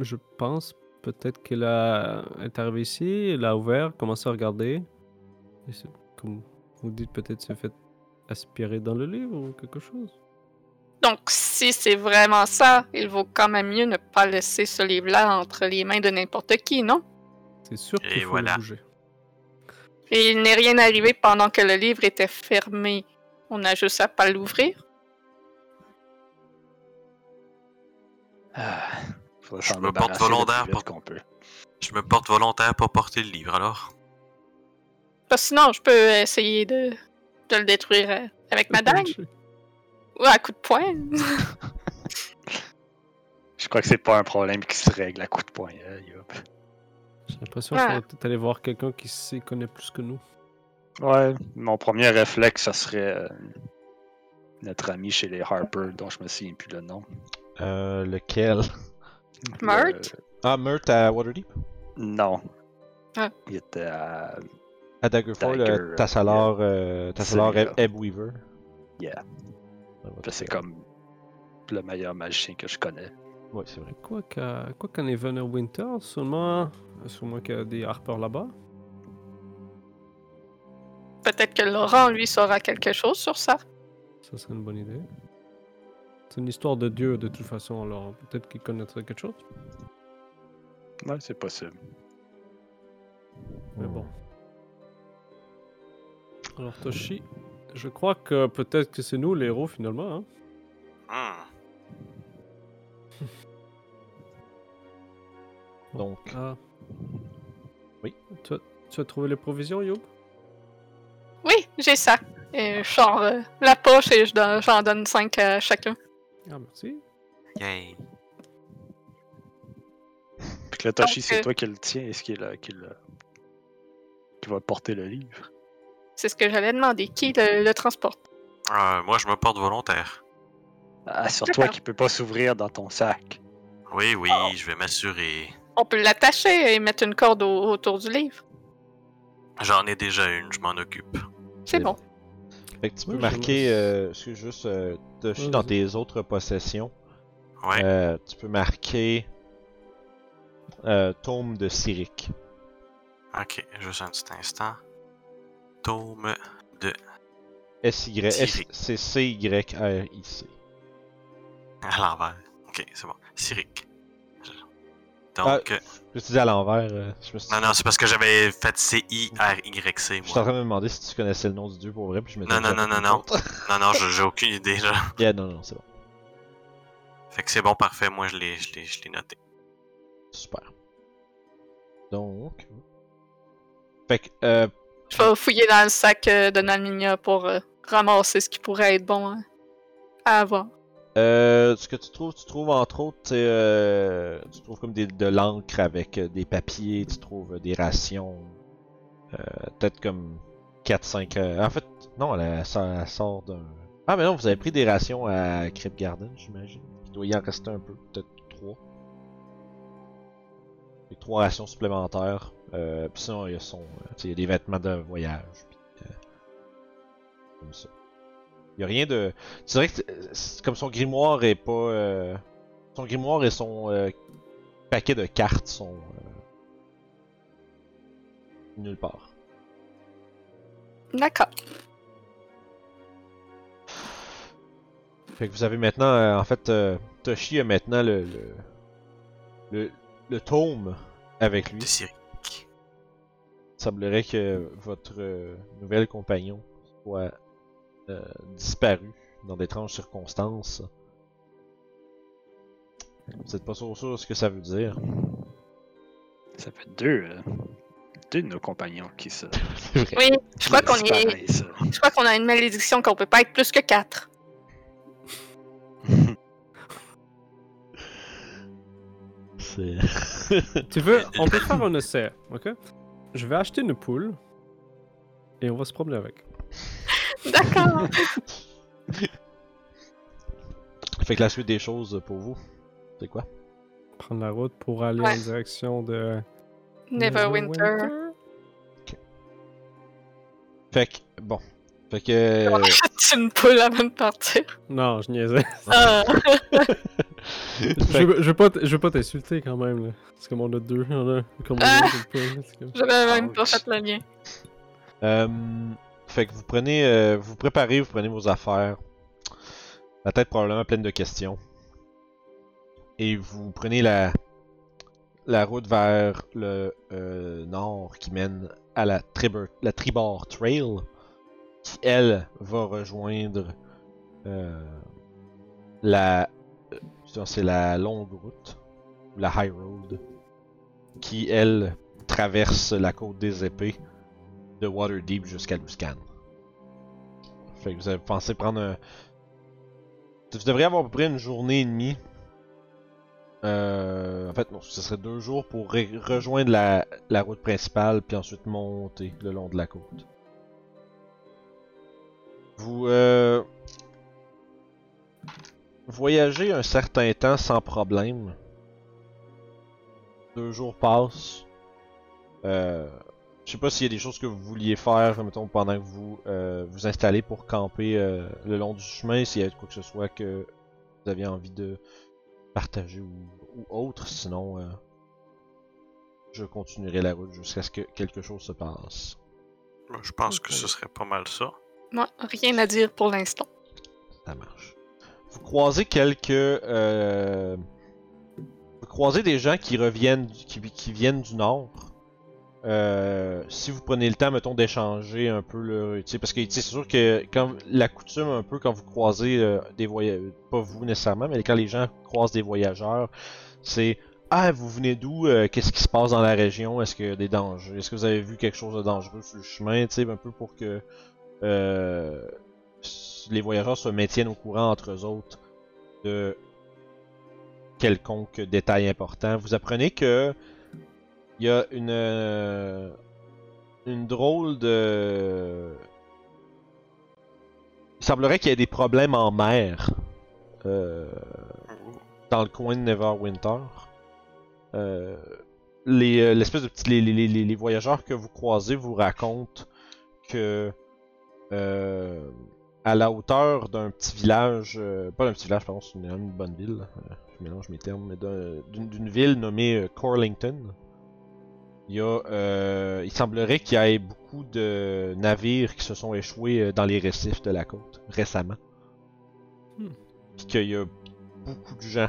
je pense peut-être qu'elle a, est arrivée ici, elle a ouvert, commencé à regarder. Et c'est- comme vous dites, peut-être s'est fait aspirer dans le livre ou quelque chose. Donc, si c'est vraiment ça, il vaut quand même mieux ne pas laisser ce livre-là entre les mains de n'importe qui, non? C'est sûr Et qu'il faut voilà. le bouger. Et il n'est rien arrivé pendant que le livre était fermé. On a juste à pas l'ouvrir. Ah, Je me porte volontaire pour- qu'on peut. Je me porte volontaire pour porter le livre alors. Parce que sinon, je peux essayer de, de le détruire euh, avec ma dague ou à coup de poing. Je crois que c'est pas un problème qui se règle à coup de poing. hein, yup. J'ai l'impression Ouais. qu'il faudrait peut-être aller voir quelqu'un qui s'y connaît plus que nous. Ouais, mon premier réflexe, ça serait euh, notre ami chez les Harper, dont je me souviens plus le nom. Euh, lequel? Murt? Ah, Murt à Waterdeep? Non. Ah. Il était à. À Daggerfall, Dagger, euh, Tassalar, euh, Tassalar. Eb- Ebweaver. Yeah. C'est comme le meilleur magicien que je connais. Ouais, c'est vrai. Quoi qu'à quoi qu'en Winter, sûrement, sûrement qu'il y a des harpers là-bas. Peut-être que Laurent, lui, saura quelque chose sur ça. Ça serait une bonne idée. C'est une histoire de Dieu de toute façon, alors peut-être qu'il connaîtrait quelque chose. Ouais, c'est possible. Mais bon. Alors Toshi, je crois que peut-être que c'est nous les héros finalement. Hein? Hmm. Donc, Ah. Oui. Tu as, tu as trouvé les provisions, Youb? Oui, j'ai ça. Et je sors euh, la poche et je don- j'en donne 5 à chacun. Ah, merci. Yay. Puis que Donc, c'est euh, toi qui le tiens. Est-ce qu'il a- qui, qui va porter le livre? C'est ce que j'allais demander. Qui le, le transporte? Euh, moi, je me porte volontaire. Ah, sur toi qui peut pas s'ouvrir dans ton sac. Oui, oui, je vais m'assurer. On peut l'attacher et mettre une corde au- autour du livre. J'en ai déjà une, je m'en occupe. C'est bon. fait que tu peux marquer, euh, excuse juste, euh, dans vas-y. tes autres possessions, Ouais. euh, tu peux marquer euh, Tome de Cyric. Ok, juste un petit instant. Tome. S-Y, S- Cyric. c'est C-Y-R-I-C. À l'envers. Ok, c'est bon. Cyric. Donc. euh, Je suis dit à l'envers. euh, je me suis... Non, non, c'est parce que j'avais fait C-I-R-Y-C, Je suis en train de me demander si tu connaissais le nom du dieu pour vrai, puis je Non, non, non, non, non. Non, non, j'ai aucune idée, là. yeah, non, non, c'est bon. Fait que c'est bon, parfait. Moi, je l'ai, je l'ai, je l'ai noté. Super. Donc. Fait que, euh, Je vais fouiller dans le sac euh, de Nalminia pour euh, ramasser ce qui pourrait être bon hein, à avoir. Euh, ce que tu trouves, tu trouves entre autres, euh, tu trouves comme des, de l'encre avec des papiers, tu trouves des rations, peut-être comme 4-5... euh, en fait, non, elle, sort, d'un... Ah mais non, vous avez pris des rations à Crypt Garden, j'imagine. Il doit y en rester un peu, peut-être 3. Les 3 rations supplémentaires. Euh, puis sinon, il y a son... euh, il y a des vêtements de voyage, euh, comme ça. Il y a rien de... Tu dirais que comme son grimoire est pas. euh, Son grimoire et son euh, paquet de cartes sont. euh, nulle part. D'accord. Fait que vous avez maintenant. euh, en fait, euh, Toshi a maintenant le. le, le, le tome avec lui. De. Il semblerait que votre euh, nouvel compagnon soit euh, disparu dans d'étranges circonstances. Vous êtes pas sûr, sûr ce que ça veut dire. Ça fait deux, euh, deux de nos compagnons qui se. Oui, je crois qu'on est. Je crois qu'on a une malédiction qu'on peut pas être plus que quatre. C'est. Tu veux, on peut faire un essai, ok? Je vais acheter une poule et on va se promener avec. D'accord. fait que la suite des choses pour vous, c'est quoi? Prendre la route pour aller Ouais. en direction de. Neverwinter. Fait que, bon. Fait que. C'est une poule avant de partir. Non, je niaisais. Ah. je, veux, je veux pas, je veux pas t'insulter quand même, là. C'est comme on a deux, on a comme on Ah! a comme- J'avais même pas fait le lien. Euh, fait que vous prenez, euh, vous vous préparez, vous prenez vos affaires. La tête probablement pleine de questions. Et vous prenez la, la route vers le euh, nord qui mène à la, Tribor, la Tribord Trail, qui elle va rejoindre euh, la, c'est la longue route, ou la High Road, qui elle traverse la côte des épées de Waterdeep jusqu'à Luscan. Fait que vous avez pensé prendre un. Vous devriez avoir à peu près une journée et demie. Euh, en fait, non, ce serait deux jours pour re- rejoindre la, la route principale, puis ensuite monter le long de la côte. Vous, euh, voyagez un certain temps sans problème. Deux jours passent. Euh, je sais pas s'il y a des choses que vous vouliez faire, mettons, pendant que vous euh, vous installez pour camper euh, le long du chemin, s'il y a quoi que ce soit que vous aviez envie de partager ou, ou autre, sinon euh, je continuerai la route jusqu'à ce que quelque chose se passe. Moi, Je pense que ce serait pas mal ça. Moi, rien à dire pour l'instant. Ça marche. Vous croisez quelques. euh, vous croisez des gens qui reviennent, qui, viennent du nord. Euh, si vous prenez le temps, mettons, d'échanger un peu le. Parce que c'est sûr que quand la coutume, un peu, quand vous croisez euh, des voyageurs. Pas vous nécessairement, mais quand les gens croisent des voyageurs, c'est. Ah, vous venez d'où? Qu'est-ce qui se passe dans la région? Est-ce qu'il y a des dangers? Est-ce que vous avez vu quelque chose de dangereux sur le chemin Tu sais, un peu pour que. Les voyageurs se maintiennent au courant entre eux autres de quelconque détail important. Vous apprenez que il y a une euh, une drôle de il semblerait qu'il y ait des problèmes en mer euh, dans le coin de Neverwinter. Euh, les l'espèce de petits les, les, les, les voyageurs que vous croisez vous racontent que à la hauteur d'un petit village, euh, pas d'un petit village, pardon, c'est une, une bonne ville, euh, je mélange mes termes, mais d'un- d'une ville nommée euh, Corlington. Il y a, euh, il semblerait qu'il y ait beaucoup de navires qui se sont échoués euh, dans les récifs de la côte récemment. Hmm. Puis qu'il y a beaucoup de gens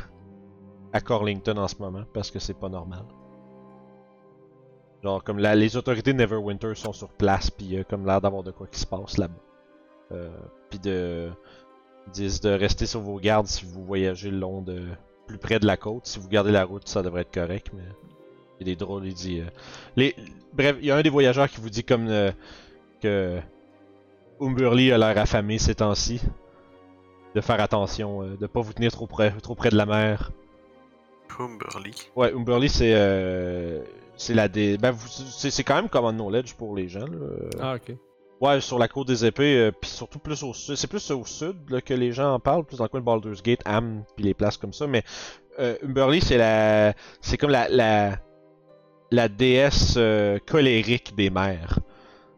à Corlington en ce moment parce que c'est pas normal. Genre comme la- les autorités de Neverwinter sont sur place puis il y a comme l'air d'avoir de quoi qui se passe là-bas. Euh, puis de ils disent de rester sur vos gardes si vous voyagez le long de plus près de la côte. Si vous gardez la route, ça devrait être correct, mais il y a des drôles, il dit. euh, les... Bref, il y a un des voyageurs qui vous dit comme euh, que Umberly a l'air affamé ces temps-ci. De faire attention, euh, de pas vous tenir trop près, trop près de la mer. Humberly. Ouais, Umberly c'est euh, c'est la dé... ben, vous- c'est c'est quand même common knowledge pour les gens. Là. Ah, ok. Ouais, sur la côte des épées, euh, surtout plus au sud. C'est plus au sud que les gens en parlent, plus dans le coin de Baldur's Gate, Am, puis les places comme ça. Mais euh, Umberly, c'est la, c'est comme la la, déesse euh, colérique des mers.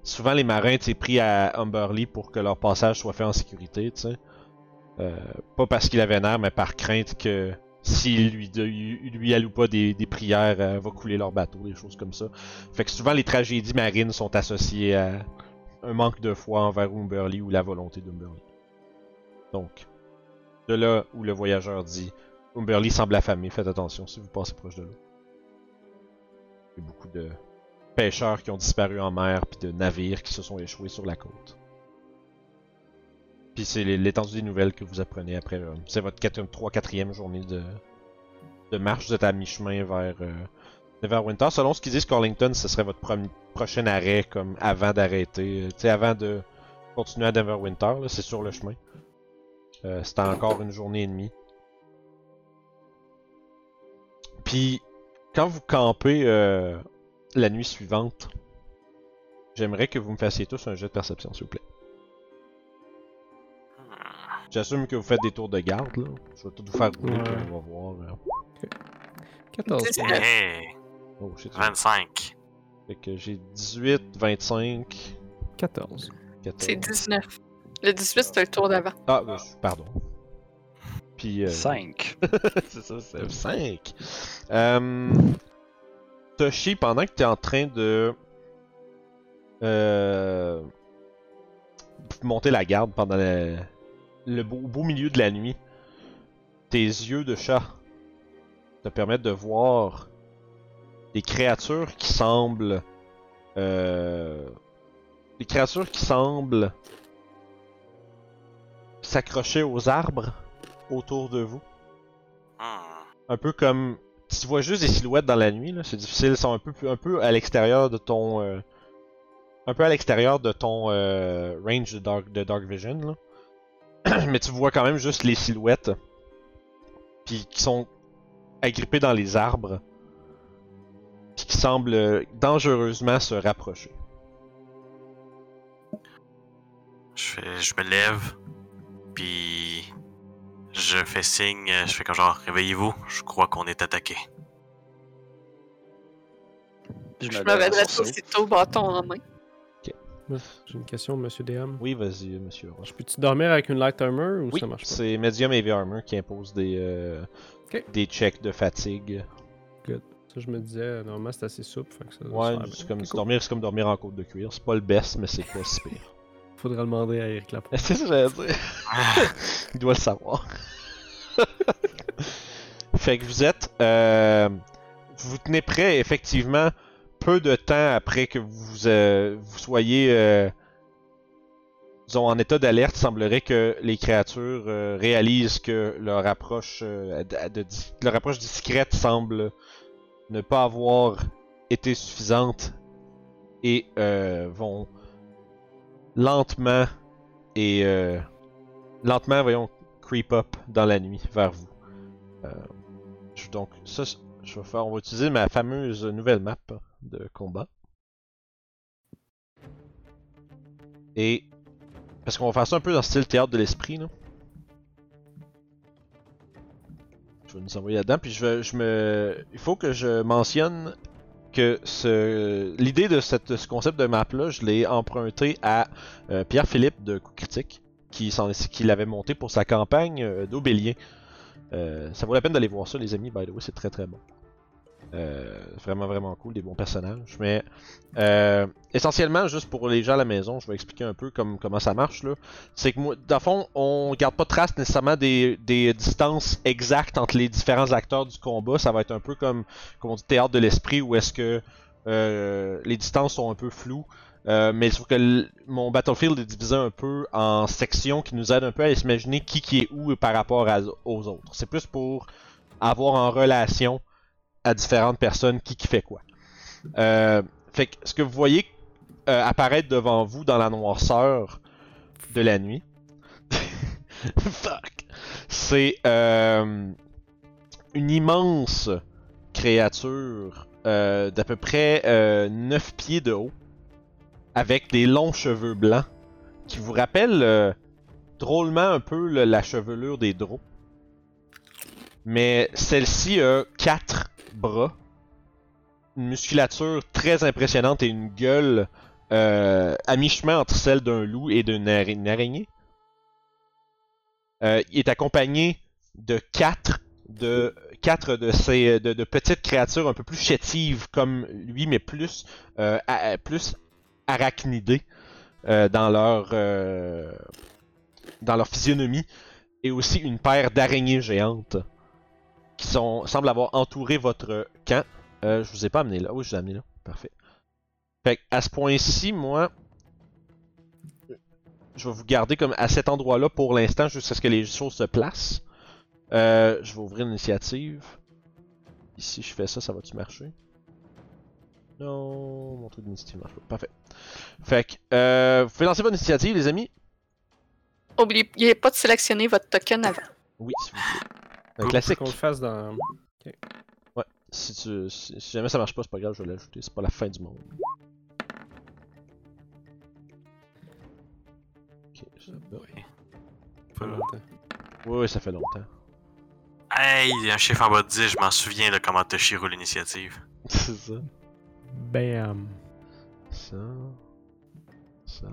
Souvent, les marins étaient pris à Umberly pour que leur passage soit fait en sécurité, tu. Euh, pas parce qu'il avait nerf, mais par crainte que s'il lui, lui alloue pas des, des prières, va couler leur bateau, des choses comme ça. Fait que souvent, les tragédies marines sont associées à un manque de foi envers Umberly ou la volonté d'Umberly. Donc, de là où le voyageur dit Umberly semble affamé, faites attention si vous passez proche de l'eau. Il y a beaucoup de pêcheurs qui ont disparu en mer, puis de navires qui se sont échoués sur la côte. Puis c'est l'é- l'étendue des nouvelles que vous apprenez après. euh, c'est votre 3-4ème journée de, de marche. Vous êtes à mi-chemin vers euh, Neverwinter. Selon ce qu'ils disent, Corlington, ce serait votre prochain arrêt, comme avant d'arrêter. euh, Tu sais, avant de continuer à Neverwinter, là, c'est sur le chemin. Euh, c'est encore une journée et demie. Puis, quand vous campez euh, la nuit suivante, j'aimerais que vous me fassiez tous un jet de perception, s'il vous plaît. J'assume que vous faites des tours de garde, là. Je vais tout vous faire rouler, Ouais. on va voir. euh. 14. Oh shit. 25. Fait que j'ai 18, 25, 14. 14. C'est 19. Le 18, c'était le tour d'avant. Ah, je- pardon. Puis. Euh... 5. c'est ça, c'est 5. Euh... Toshi, pendant que t'es en train de. Euh... monter la garde pendant le, le beau, beau milieu de la nuit, tes yeux de chat te permettent de voir des créatures qui semblent. Euh... Des créatures qui semblent s'accrocher aux arbres autour de vous. Hmm. Un peu comme. Tu vois juste des silhouettes dans la nuit, là. C'est difficile. Ils sont un peu, plus- un peu à l'extérieur de ton. euh, un peu à l'extérieur de ton euh, range de Dark, de dark Vision, là. Mais tu vois quand même juste les silhouettes. Puis qui sont agrippées dans les arbres. Qui semblent euh, dangereusement se rapprocher. Je, fais, je me lève, puis je fais signe, je fais comme genre, réveillez-vous, je crois qu'on est attaqué. Je Je sursaut. aussitôt, bâton en main. J'ai une question, monsieur DM. Oui, vas-y, monsieur. Je peux-tu dormir avec une light armor ou Oui, ça marche pas? c'est Medium Heavy Armor qui impose des, euh, des checks de fatigue. Ça, je me disais, normalement, c'est assez souple. Fait que ça doit Ouais, c'est comme, cool. dormir, c'est comme dormir en côte de cuir. C'est pas le best, mais c'est pas si pire. Faudrait demander à Eric Lapointe. c'est ça que j'allais dire. Il doit le savoir. fait que vous êtes. euh, vous vous tenez prêt, effectivement, peu de temps après que vous, euh, vous soyez. euh, disons, en état d'alerte, il semblerait que les créatures euh, réalisent que leur approche, euh, de- leur approche discrète semble ne pas avoir été suffisante et euh, vont lentement et euh, lentement, voyons, creep up dans la nuit vers vous. Euh, donc, ça, je vais faire, on va utiliser ma fameuse nouvelle map de combat. Et parce qu'on va faire ça un peu dans le style théâtre de l'esprit, là. Je vais nous envoyer là-dedans, il faut que je mentionne que l'idée de ce concept de map-là, je l'ai emprunté à euh, Pierre-Philippe de Coup Critique, qui l'avait monté pour sa campagne euh, d'Aubélien. Euh, ça vaut la peine d'aller voir ça, les amis, by the way, c'est très très bon. Euh, vraiment vraiment cool, des bons personnages. Mais euh, essentiellement, juste pour les gens à la maison, je vais expliquer un peu comme, comment ça marche. là. C'est que moi, dans le fond, on garde pas trace nécessairement des, des distances exactes entre les différents acteurs du combat. Ça va être un peu comme, comme on dit, théâtre de l'esprit, où est-ce que euh, les distances sont un peu floues. Euh, mais sauf que l- mon battlefield est divisé un peu en sections qui nous aident un peu à s'imaginer qui qui est où par rapport aux autres. C'est plus pour avoir en relation à différentes personnes qui qui fait quoi. Euh, fait que ce que vous voyez euh, apparaître devant vous dans la noirceur de la nuit, fuck, c'est euh, une immense créature euh, d'à peu près euh, 9 pieds de haut, avec des longs cheveux blancs, qui vous rappellent drôlement un peu la chevelure des drôles. Mais celle-ci a quatre bras, une musculature très impressionnante et une gueule euh, à mi-chemin entre celle d'un loup et d'une ara- une araignée. Euh, il est accompagné de quatre de ces de, petites créatures un peu plus chétives comme lui, mais plus euh, plus arachnidées dans leur dans leur physionomie et aussi une paire d'araignées géantes qui sont semblent avoir entouré votre camp. Euh, je vous ai pas amené là. Oui, je vous ai amené là. Parfait. Fait que, à ce point-ci, moi, je vais vous garder comme à cet endroit-là pour l'instant jusqu'à ce que les choses se placent. Euh, je vais ouvrir l'initiative. ici je fais ça, ça va-tu marcher? Non, mon truc d'initiative marche pas. Parfait. Fait que, euh, vous pouvez lancer votre initiative, les amis? Oubliez pas de sélectionner votre token avant. Oui, s'il vous plaît. Un classique. Qu'on le fasse dans. Si, tu, si, si jamais ça marche pas, c'est pas grave, je vais l'ajouter. C'est pas la fin du monde. Ok, ça va. Pas longtemps. Oui, oui, ça fait longtemps. Hey, il y a un chiffre en bas de 10, je m'en souviens de comment Toshi roule l'initiative. C'est ça. Bam. Ça. Ça.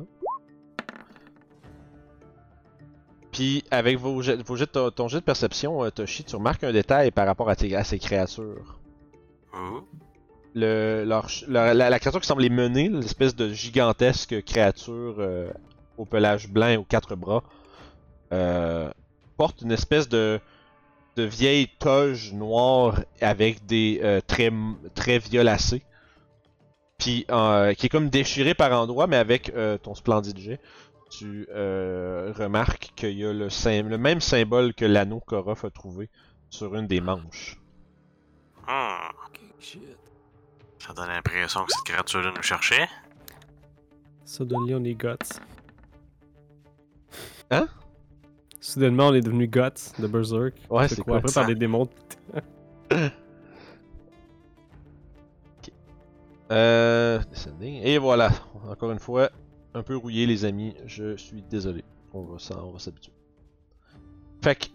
Puis, avec vos jets, vos jets ton, ton jet de perception, euh, Toshi, tu remarques un détail par rapport à, tes, à ces créatures. Ouh. Le, leur ch- leur- la, la créature qui semble les mener, l'espèce de gigantesque créature euh, au pelage blanc et aux quatre bras, euh, porte une espèce de, de vieille toge noire avec des euh, traits, traits violacés. Puis qui est comme déchirée par endroits, mais avec ton splendide jet, tu euh, remarques qu'il y a le, sym- le même symbole que l'anneau qu'Orof a trouvé sur une des manches. Hmm. Ça donne l'impression que cette créature-là nous cherchait. Suddenly, on est guts. Hein? Soudainement, on est devenu guts de Berserk. Ouais, C'est quoi quoi par des démons. Euh, descending. Et voilà, encore une fois, un peu rouillé les amis, je suis désolé. On va s'en- on va s'habituer. Fait que,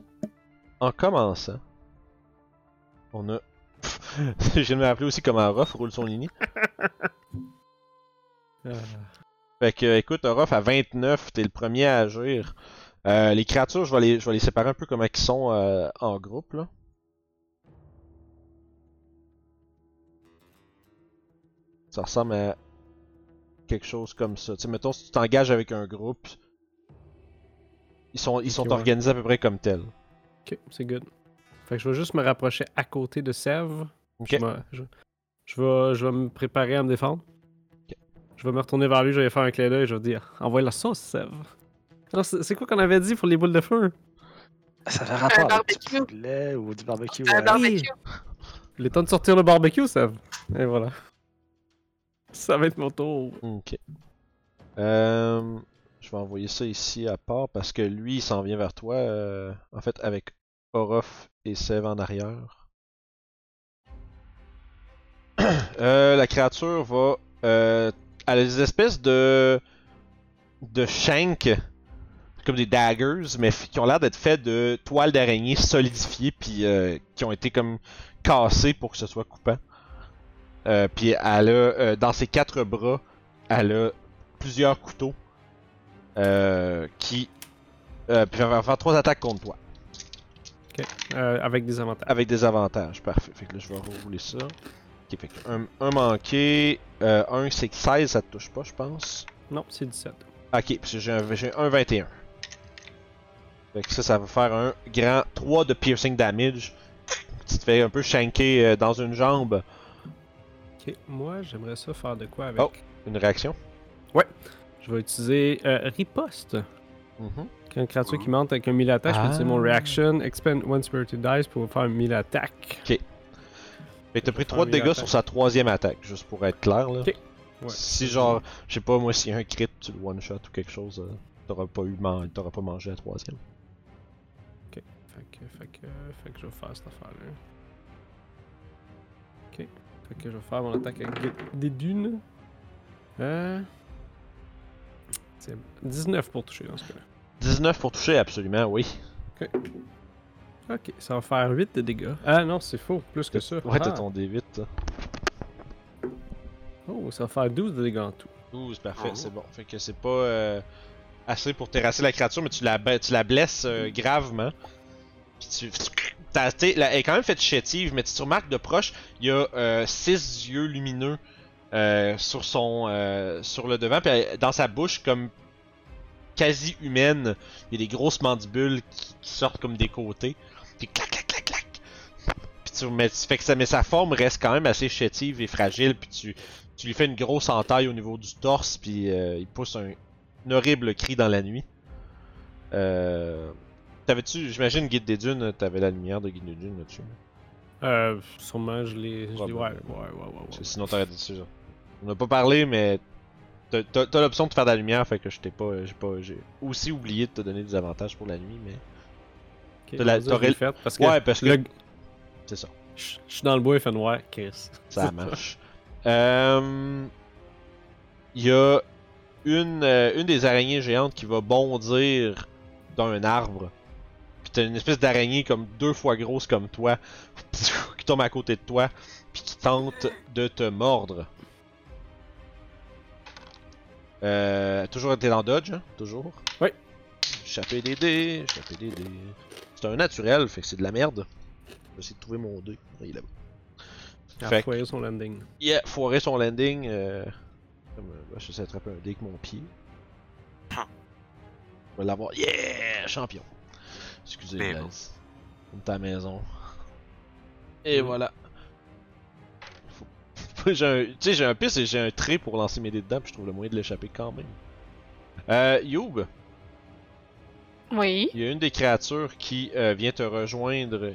en commençant, on a... je de me rappeler aussi comment Ruff roule son ligne. Ah. Fait que, écoute, Orof à 29, t'es le premier à agir. Euh, les créatures, je vais les, je vais les séparer un peu comme ils sont euh, en groupe, là. Ça ressemble à quelque chose comme ça. Tu sais, mettons, si tu t'engages avec un groupe, ils sont, ils sont ouais. organisés à peu près comme tels. Ok, c'est good. Fait que je vais juste me rapprocher à côté de Sèvres. Ok. Je, je- je vais, je vais me préparer à me défendre. Je vais me retourner vers lui, je vais faire un clin d'œil et je vais dire Envoie la sauce, Sèvres. Alors, c'est quoi qu'on avait dit pour les boules de feu? Ça fait rapport avec du barbecue. poulet ou du barbecue. Un ouais. barbecue. Il est temps de sortir le barbecue, Sèvres. Et voilà. Ça va être mon tour. Ok. Euh, je vais envoyer ça ici à part parce que lui, il s'en vient vers toi. euh, en fait, avec Orof et Sev en arrière. Euh, la créature va. Elle a des espèces de. de shank. Comme des daggers, mais qui ont l'air d'être faits de toiles d'araignée solidifiées, puis qui ont été comme cassées pour que ce soit coupant. Euh, puis elle a, euh, dans ses quatre bras, elle a plusieurs couteaux euh, qui euh, puis elle va faire trois attaques contre toi Euh, avec des avantages. avec des avantages. Parfait. Fait que là, je vais rouler ça. Ok, fait que un, un manqué, euh, un c'est que 16, ça te touche pas, je pense. Non, c'est 17. Ok, que j'ai un, j'ai un 21. Fait que ça, ça va faire un grand 3 de piercing damage. Tu te fais un peu shanker dans une jambe. Ok, moi j'aimerais ça faire de quoi avec? Oh. Une réaction? Je vais utiliser euh, riposte. Mhm. Quand une créature qui monte avec un melee attack, je peux utiliser mon Ah. reaction, expend one spirited dice pour faire un melee attack. Fait que t'as pris Faire 3 de une dégâts sur sa troisième attaque, juste pour être clair là. Ok. Ouais. Si genre, je sais pas moi, y a un crit, tu le one shot ou quelque chose, euh, t'auras pas eu man- t'auras pas mangé la troisième. Fait que, fait que, fait que je vais faire cette affaire-là. Ok. Fait que je vais faire mon attaque avec des- dunes. Euh. C'est 19 pour toucher dans ce cas-là. 19 pour toucher, absolument, oui. Ok, ça va faire 8 de dégâts. Ah non, c'est faux, plus que ça. Ouais, t'as Ah. ton D8. là. Oh, ça va faire 12 de dégâts en tout. 12, parfait, Oh. c'est bon. Fait que c'est pas euh, assez pour terrasser la créature, mais tu la, tu la blesses euh, gravement. Puis tu. Elle est quand même faite chétive, mais tu remarques de proche, il y a 6 yeux lumineux euh, sur son. euh, sur le devant, puis dans sa bouche, comme quasi humaine, il y a des grosses mandibules qui, sortent comme des côtés. Puis clac, clac, clac, clac. Puis tu mais, fait que mais sa forme reste quand même assez chétive et fragile, puis tu lui fais une grosse entaille au niveau du torse, puis euh, il pousse un, un horrible cri dans la nuit. Euh, T'avais-tu, j'imagine, Guide des Dunes, t'avais la lumière de Guide des Dunes là-dessus? Euh, sûrement, je l'ai. Ouais, ouais, ouais, ouais, Sinon, t'aurais dit ça. On n'a pas parlé, mais t'as- l'option de faire de la lumière, fait que je t'ai pas, j'ai pas, j'ai aussi oublié de te donner des avantages pour la nuit, mais t'aurais- fait parce que ouais, parce que c'est ça, je suis dans le bois, il fait noir, Chris. ça marche. Euh, Il y a une, euh, une des araignées géantes qui va bondir dans un arbre. T'as une espèce d'araignée comme deux fois grosse comme toi qui tombe à côté de toi puis qui tente de te mordre. Euh, toujours été dans dodge, hein? Toujours? Oui. Échapper des dés, échapper des dés. C'est un naturel, fait que c'est de la merde. Je vais essayer de trouver mon dé. Il est là-bas. Fait son landing. Yeah, foiré son landing. Euh... Comme, bah, je sais attraper un dé avec mon pied. Ah. Je vais l'avoir. Yeah! Champion. Excusez est à la maison. Et Mm. voilà. Faut- j'ai un... Tu sais, j'ai un piste et j'ai un trait pour lancer mes dés dedans, puis je trouve le moyen de l'échapper quand même. Euh, Youb, Oui. il y a une des créatures qui euh, vient te rejoindre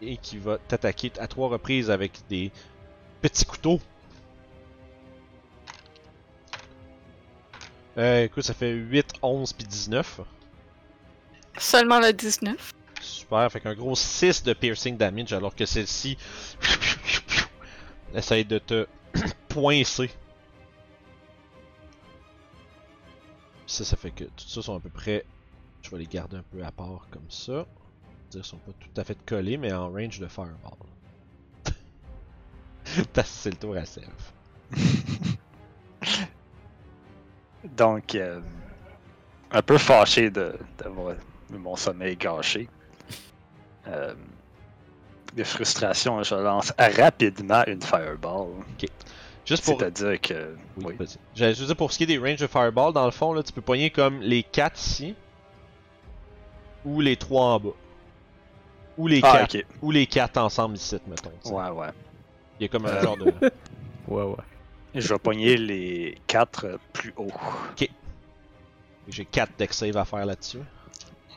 et qui va t'attaquer à trois reprises avec des petits couteaux. Euh, écoute, ça fait 8, 11 puis 19. Seulement le 19. Super, fait qu'un gros 6 de piercing damage alors que celle-ci essaye de te poincer. Ça, ça fait que tout ça sont à peu près. Je vais les garder un peu à part comme ça. Ils sont pas tout à fait collés, mais en range de fireball. T'as c'est le tour à Serve. Donc, euh, un peu fâché de- d'avoir eu mon sommeil gâché. Euh, de frustration, je lance rapidement une fireball. Juste pour. C'est-à-dire que. Oui, Oui. vas-y. J'allais juste dire pour ce qui est des ranges de fireball, dans le fond, là, tu peux poigner comme les 4 ici. Ou les 3 en bas. Ou les 4. Ah, ok. Ou les 4 ensemble ici, mettons. Ouais, ouais. Il y a comme un Euh. genre de. Ouais, ouais. Je vais pogner les quatre plus haut. J'ai 4 deck save à faire là-dessus.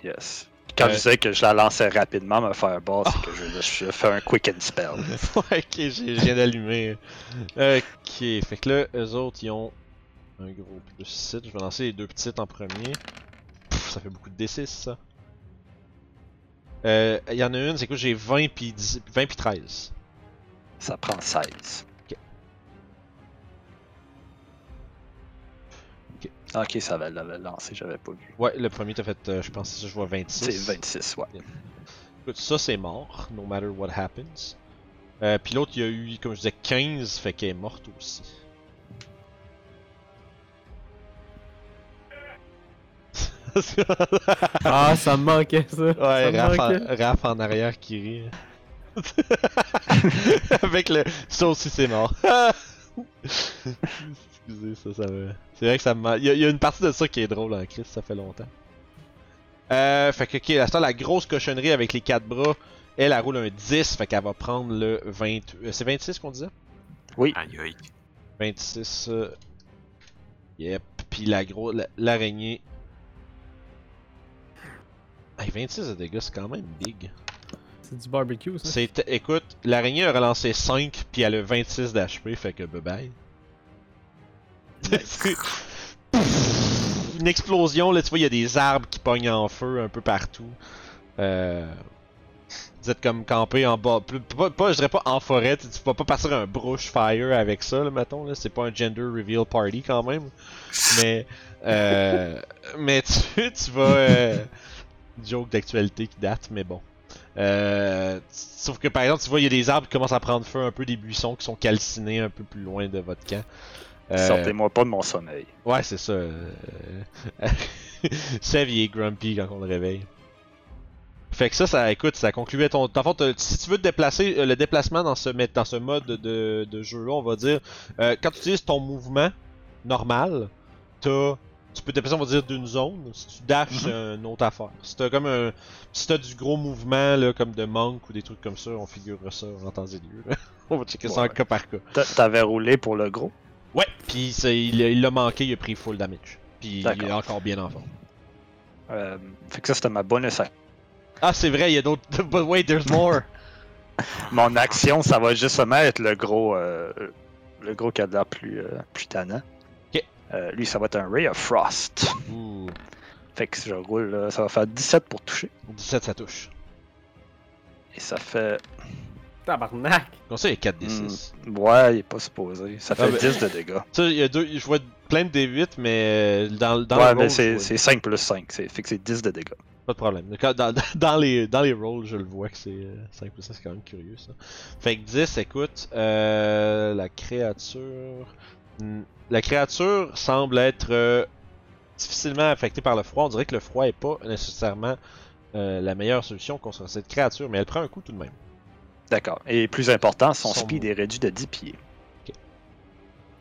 Yes. Quand Euh. je disais que je la lançais rapidement, ma fireball, c'est que je, je fais un quick and spell. ouais, ok, j'ai- je viens d'allumer. Ok, fait que là, eux autres, ils ont un gros plus 6. Je vais lancer les deux petites en premier. Pff, ça fait beaucoup de D6, ça. Euh, Il y en a une, c'est quoi J'ai 20 puis 10 20 puis 13. Ça prend 16. Ok. Ça va l'avait lancé, j'avais pas vu. Ouais, le premier t'as fait, euh, je pense, que je vois 26. C'est 26, ouais. Écoute, ça c'est mort, no matter what happens. Euh, puis l'autre, il y a eu, comme je disais, 15, fait qu'elle est morte aussi. Ah, ça me manquait, ça. Ouais, ça me Raph manquait. en, Raph en arrière qui rit. Avec le. Ça aussi, c'est mort. Excusez, ça, ça me. C'est vrai que ça me. Il y, a, il y a une partie de ça qui est drôle en Chris, ça fait longtemps. Euh, fait que, ok, la, la grosse cochonnerie avec les quatre bras, elle, elle roule un 10, fait qu'elle va prendre le 20. euh, C'est 26 qu'on disait? Aïe aïe. 26. euh, Yep. Puis la grosse. L'araignée. Hey, 26 de dégâts, c'est quand même big. C'est du barbecue, ça? C'est, écoute, l'araignée a relancé 5 puis elle a 26 d'HP, fait que bye bye. Une explosion, là, tu vois, il y a des arbres qui pognent en feu un peu partout. Euh... Vous êtes comme campé en bas, pas, je dirais pas en forêt, tu vas pas passer un brush fire avec ça, là, mettons, là, c'est pas un gender reveal party quand même. Mais, euh, mais tu, tu vas. Euh, joke d'actualité qui date, mais bon. Sauf que par exemple, tu vois, il y a des arbres qui commencent à prendre feu, un peu des buissons qui sont calcinés un peu plus loin de votre camp. Euh, Sortez-moi pas de mon sommeil. Ouais, c'est ça. euh, Sev, il est grumpy quand on le réveille. Fait que ça, ça, écoute, ça concluait ton. Fond, t'as- si tu veux te déplacer, euh, le déplacement dans ce, dans ce mode de, de jeu-là, on va dire, euh, quand tu utilises ton mouvement normal, t'as. Tu peux te déplacer, on va dire, d'une zone. Si tu dashes, c'est une autre affaire. Si t'as comme un. Si t'as du gros mouvement, là, comme de monk ou des trucs comme ça, on figurera ça en temps et lieu. on va checker ça en Ouais. cas par cas. T'a- T'avais roulé pour le gros? Ouais, puis il l'a manqué, il a pris full damage. Puis il est encore bien en forme. Euh, fait que ça, c'était ma bonus action. Ah, c'est vrai, il y a d'autres. But wait, there's more! Mon action, ça va justement être le gros, euh, le gros cadavre plus, euh, plus tannant. Ok. Lui, ça va être un Ray of Frost. Fait que si je roule, ça va faire 17 pour toucher. 17, ça touche. Et ça fait. Tabarnak! Comme ça, il y a 4 d 6. Hmm, ouais, il est pas supposé. Ça fait Ah, ben- 10 de dégâts. Tu sais, il y a deux, je vois plein de D8, mais euh, dans, dans ouais, le mais c'est je vois- c'est 5 plus 5. c'est- Fait que c'est 10 de dégâts. Pas de problème. Dans, les, dans les rolls, je le vois que c'est euh, 5 plus 5, c'est quand même curieux ça. Fait que 10, écoute, euh, la créature. Hmm, La créature semble être euh, difficilement affectée par le froid. On dirait que le froid est pas nécessairement euh, la meilleure solution contre cette créature, mais elle prend un coup tout de même. D'accord. Et plus important, son, Son- speed est réduit de 10 pieds.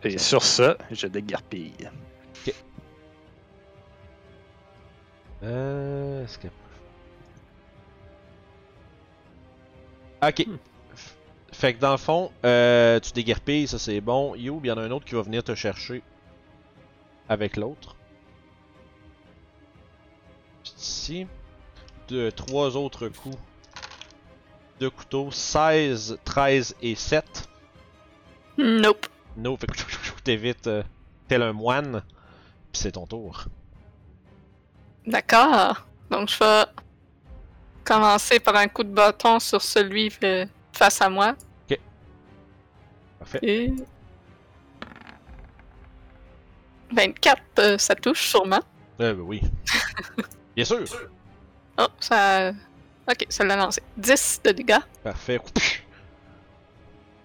Et sur ça, je déguerpille. Euh. Est-ce que. Ok. Hmm. F- Fait que dans le fond, euh, tu déguerpilles, ça c'est bon. Youb, il y en a un autre qui va venir te chercher avec l'autre. Ici. De trois autres coups de couteau 16, 13 et 7. Nope. No, fait que t'évites euh, tel un moine. Puis c'est ton tour. D'accord. Donc, je vais commencer par un coup de bâton sur celui euh, face à moi. Parfait. Et... 24, euh, ça touche sûrement. Euh, ben oui. Bien sûr. Oh, ça... Ok, ça l'a lancé. 10 de dégâts, Parfait.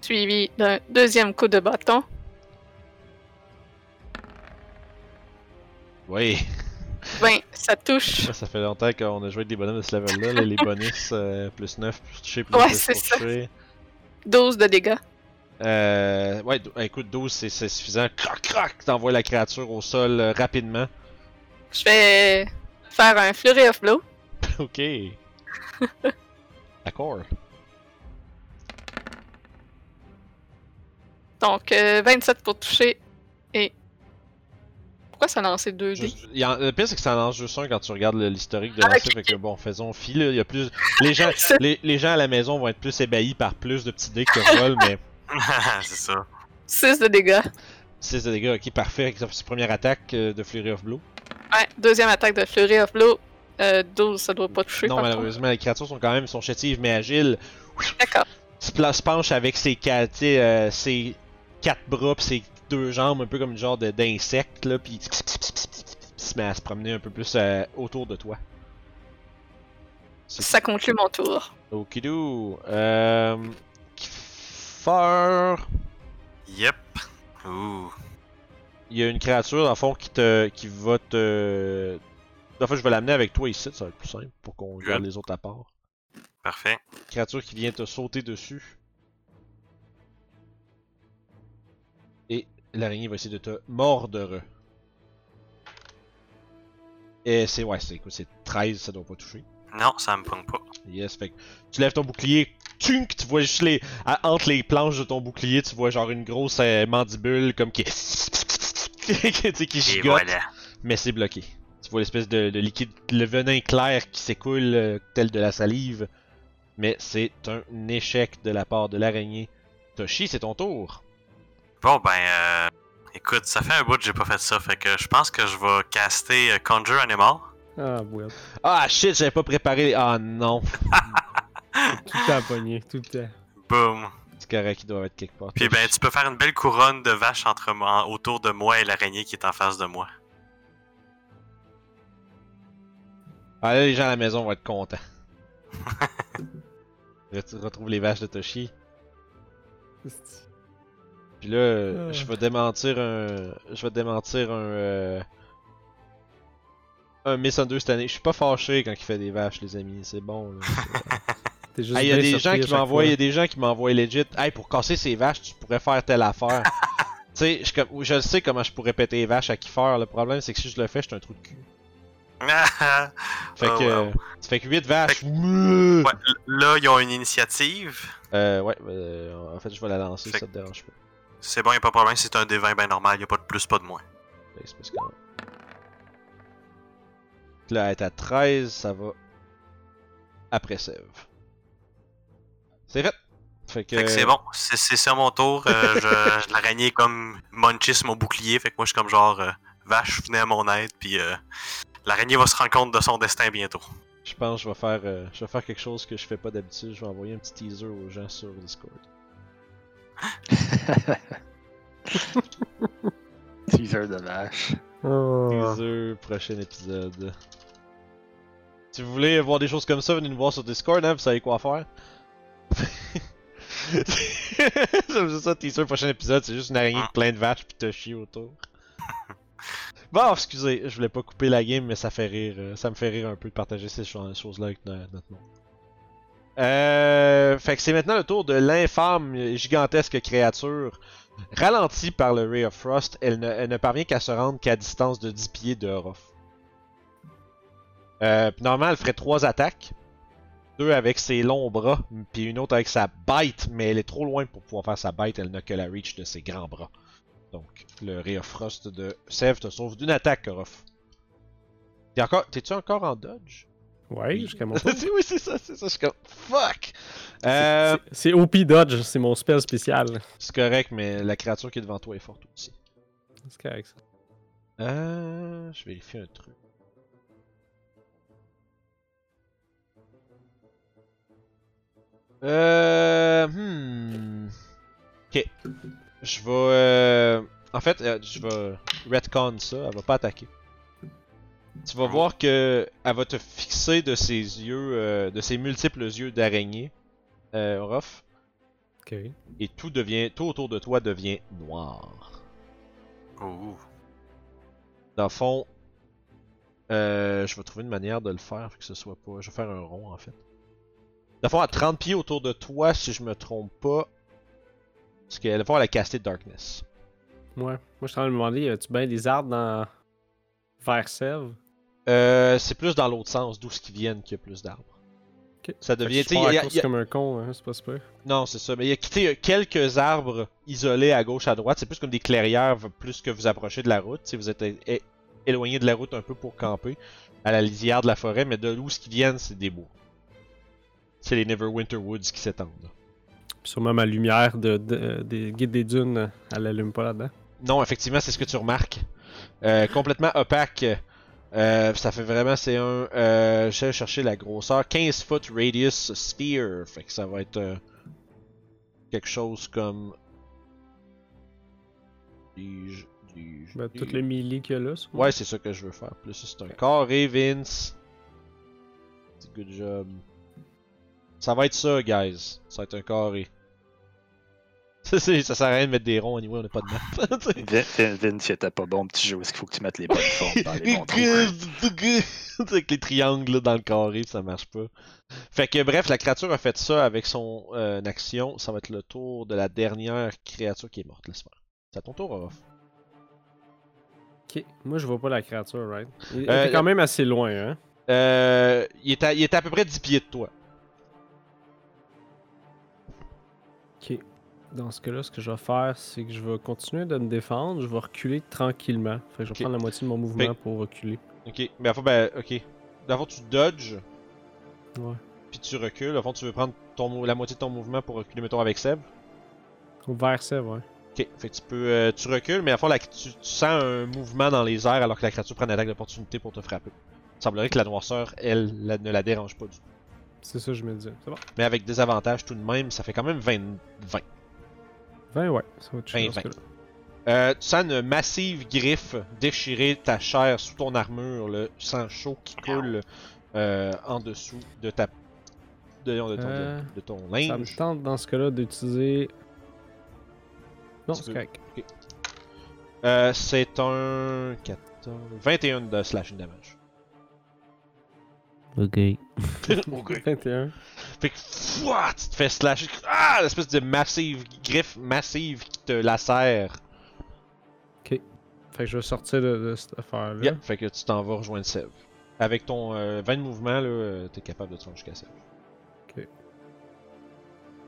suivi d'un deuxième coup de bâton. Oui. 20, ça touche. Ça, fait longtemps qu'on a joué avec des bonhommes de ce level-là. là, les bonus euh, plus 9 pour toucher, plus Ouais, 10 c'est ça. toucher. 12 de dégâts. Euh, ouais, écoute, 12 c'est c'est suffisant. Croc, croc, t'envoies la créature au sol euh, rapidement. Je vais faire un Flurry of Blow. ok. D'accord. Donc, euh, 27 pour toucher. Et. Pourquoi ça a lancé 2 dés Juste- il y en- le pire, c'est que ça en lance juste un quand tu regardes le- l'historique de Ah, lancer. ok, Fait que bon, faisons fi, là. Il y a plus. Les gens, C'est- les, les gens à la maison vont être plus ébahis par plus de petits dés que volent, mais c'est ça. 6 de dégâts. 6 de dégâts, ok, parfait. Ça fait sa première attaque euh, de Flurry of Blow. Ouais, deuxième attaque de Flurry of Blow. Euh, 12, ça doit pas toucher. Non, contre. malheureusement, les créatures sont quand même sont chétives mais agiles. D'accord. se, se penche avec ses, euh, ses quatre bras pis ses deux jambes, un peu comme une genre d'insecte, là, pis il se met à se promener un peu plus euh, autour de toi. Ça conclut mon tour. Okidou. Euh. Kiefer. Yep. Ouh. Il y a une créature, dans le fond, qui te. qui va te. En fait, je vais l'amener avec toi ici, ça va être plus simple pour qu'on garde les autres à part. Parfait. créature qui vient te sauter dessus. Et l'araignée va essayer de te mordre. Et c'est ouais, c'est écoute, c'est 13, ça doit pas toucher. Non, ça me pogne pas. Yes, fait que tu lèves ton bouclier, tunk, tu vois juste les à- entre les planches de ton bouclier, tu vois genre une grosse euh, mandibule comme qui qui Et gigote, voilà. mais c'est bloqué. Tu vois l'espèce de, de liquide, le venin clair qui s'écoule euh, tel de la salive. Mais c'est un échec de la part de l'araignée. Toshi, c'est ton tour. Bon, ben, euh, écoute, ça fait un bout que j'ai pas fait ça, fait que je pense que je vais caster euh, Conjure Animal. Ah, ouais. Ah shit, j'avais pas préparé. Ah non. Tout le temps pogné, tout le temps. Boum. C'est correct, il doit être quelque part. Puis ben, tu peux faire une belle couronne de vaches entre moi, autour de moi et l'araignée qui est en face de moi. Ah là, les gens à la maison vont être contents. Ret- Retrouve les vaches de Toshi. Puis là, euh, Ah. je vais démentir un. Je vais démentir un. Euh... Un misunderstanding. Je suis pas fâché quand il fait des vaches, les amis. C'est bon. là. T'es juste Ah, il y a des gens qui m'envoient, il y a des gens qui m'envoient legit. Hey, pour casser ces vaches, tu pourrais faire telle affaire. tu sais, je, je sais comment je pourrais péter les vaches à qui faire. Le problème, c'est que si je le fais, je suis un trou de cul. Fait Oh, que, ça fait que 8 vaches. Là, ils ont une initiative. Euh, ouais, euh, en fait, je vais la lancer, Fait ça te dérange pas. C'est bon, y a pas de problème, c'est un D20 bien normal, y a pas de plus, pas de moins. Fait Là, elle est à 13, ça va après Sève. C'est fait. Fait que. Fait que c'est bon, c'est ça mon tour. Euh, je, je l'araignée comme Munchie sur mon bouclier. Fait que moi, je suis comme genre euh, vache, venez à mon aide. Puis euh, l'araignée va se rendre compte de son destin bientôt. Je pense que je vais faire, euh, je vais faire quelque chose que je fais pas d'habitude. Je vais envoyer un petit teaser aux gens sur Discord. Teaser de vache. Oh. Teaser, prochain épisode. Si vous voulez voir des choses comme ça, venez nous voir sur Discord, hein, vous savez quoi faire. J'aime juste ça, teaser, prochain épisode, c'est juste une araignée avec plein de vaches pis te chier autour. Bon, excusez, je voulais pas couper la game, mais ça euh, me fait rire un peu de partager ces cho- choses-là avec no- notre monde. Euh, fait que c'est maintenant le tour de l'infâme gigantesque créature. Ralentie par le Ray of Frost, elle ne, parvient qu'à se rendre qu'à distance de 10 pieds de Orof. Euh, normalement, elle ferait 3 attaques. Deux avec ses longs bras, puis une autre avec sa bite, mais elle est trop loin pour pouvoir faire sa bite, elle n'a que la reach de ses grands bras. Donc, le Ray of Frost de Sev te sauve d'une attaque, Orof. T'es encore, t'es-tu encore en dodge? Ouais, jusqu'à mon tour. oui, c'est ça, c'est ça, je suis comme, fuck! Euh, C'est- C'est OP Dodge, c'est mon spell spécial. c'est correct, mais la créature qui est devant toi est forte aussi. C'est correct ça. Euh, je vérifie un truc. Euh, hmm. Ok. Je vais. euh, En fait, euh, je vais retcon ça. Elle va pas attaquer. Tu vas voir que elle va te fixer de ses yeux, euh, de ses multiples yeux d'araignée, euh, Orof, Ok. et tout devient, tout autour de toi devient noir. Ouh. Dans le fond, euh, je vais trouver une manière de le faire que ce soit pas. Je vais faire un rond en fait. Dans le fond, à 30 pieds autour de toi, si je me trompe pas. Parce qu'elle va la caster Darkness. Ouais. Moi, je suis en train de me demander, y a-tu bien des arbres dans. vers Sèvres? Euh, c'est plus dans l'autre sens, d'où ce qui viennent qu'il y a plus d'arbres. Ça devient. Tu sais, a- comme un con, hein, c'est pas super. Non, c'est ça. Mais il y a y a quelques arbres isolés à gauche, à droite. C'est plus comme des clairières, plus que vous approchez de la route. Si vous êtes é- é- éloigné de la route un peu pour camper, à la lisière de la forêt, mais de l'où ce qui viennent, c'est des bois. C'est les Neverwinter Woods qui s'étendent. Sûrement ma lumière de, de- des guides des dunes, elle allume pas là-dedans. Non, effectivement, c'est ce que tu remarques. Euh, complètement opaque. Euh, ça fait vraiment, c'est un. Euh, je vais chercher la grosseur. 15 foot radius sphere. Fait que ça va être euh, quelque chose comme. Ben, tout dis- le melee qu'il y a là. Ouais, c'est ça que je veux faire. Plus c'est un carré, Vince. C'est good job. Ça va être ça, guys. Ça va être un carré. Ça, sert à rien de mettre des ronds, anyway, on n'a pas de map. Vin- il était pas bon, petit jeu. Est-ce qu'il faut que tu mettes les bonnes formes dans les bons trous? avec les triangles là, dans le carré, ça marche pas. Fait que bref, la créature a fait ça avec son euh, action. Ça va être le tour de la dernière créature qui est morte. Laisse faire. C'est à ton tour, Orof. Ok. Moi, je vois pas la créature, right? Il il Euh, était quand même assez loin, hein? Euh, il, est à, il est à peu près 10 pieds de toi. Dans ce cas-là, ce que je vais faire, c'est que je vais continuer de me défendre. Je vais reculer tranquillement. Fait que je vais prendre la moitié de mon mouvement Fait- pour reculer. Ok, mais à fond, ben, ok. D'abord, tu dodges, Ouais. puis tu recules. À fond, tu veux prendre ton, la moitié de ton mouvement pour reculer, mettons, avec Seb. Vers ça, ouais. Ok, fait que tu peux. euh, tu recules, mais à fond, la- tu, tu sens un mouvement dans les airs alors que la créature prend une attaque d'opportunité pour te frapper. Il semblerait que la noirceur, elle, la- ne la dérange pas du tout. C'est ça je me disais. C'est bon. Mais avec des avantages tout de même, ça fait quand même 20. 20. 20, ouais. Ça va Ben, ce 20. cas-là. Euh, tu sens une massive griffe déchirer ta chair sous ton armure, le sang chaud qui coule euh, en dessous de ta. De, de ton, Euh, de ton Ça me linge. tente dans ce cas-là d'utiliser. Non, c'est correct. Euh, c'est un 14, 21 de slashing damage. Ok. Ok. 21. Fait que fouah, tu te fais slasher. Ah, l'espèce de massive griffe massive qui te lacère. Fait que je vais sortir de, de cette affaire-là. Yeah. Fait que tu t'en vas rejoindre Sev. Avec ton euh, 20 de mouvement, là, euh, t'es capable de te rendre jusqu'à Sev. Ok.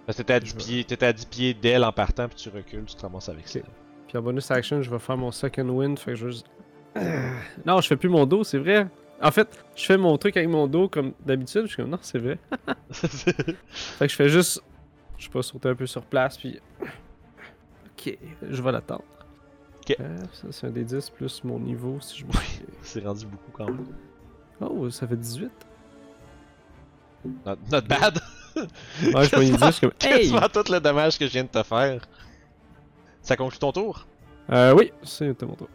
Parce que t'étais à 10 Je vais- pieds, t'étais à 10 pieds d'elle en partant, puis tu recules, tu te ramasses avec Sev. Puis en bonus action, je vais faire mon second wind. Fait que je vais juste. Non, je fais plus mon dos, c'est vrai. En fait, je fais mon truc avec mon dos comme d'habitude. Je suis comme, non, c'est vrai. Fait que je fais juste Je vais sauter un peu sur place, puis. Ok, je vais l'attendre. Ok. Euh, ça, c'est un des 10 plus mon niveau, si je me Oui. C'est rendu beaucoup quand même. Oh, ça fait 18. Not, not bad. Ouais, je pogne 10, je suis comme. Hey! Tout le dommage que je viens de te faire. Ça conclut ton tour? Euh, oui, c'est mon tour.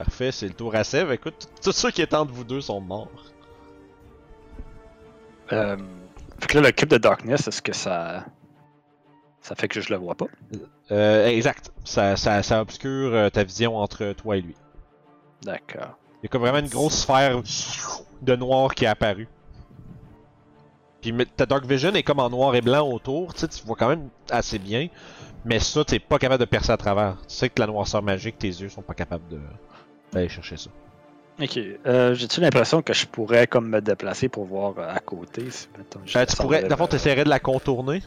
Parfait, c'est le tour à Sève. Écoute, tous ceux qui étaient entre vous deux sont morts. Euh, fait que là, le cube de Darkness, est-ce que ça. Ça fait que je le vois pas? Euh, exact. Ça, ça, ça obscure euh, ta vision entre toi et lui. D'accord. Il y a comme vraiment une grosse sphère de noir qui est apparue. Puis ta Dark Vision est comme en noir et blanc autour, tu sais, tu vois quand même assez bien. Mais ça, t'es pas capable de percer à travers. Tu sais que la noirceur magique, tes yeux sont pas capables de d'aller chercher ça. Ok. Euh, J'ai-tu l'impression que je pourrais comme me déplacer pour voir euh, à côté? Si, mettons, je Euh, tu pourrais, dans le fond, de la contourner.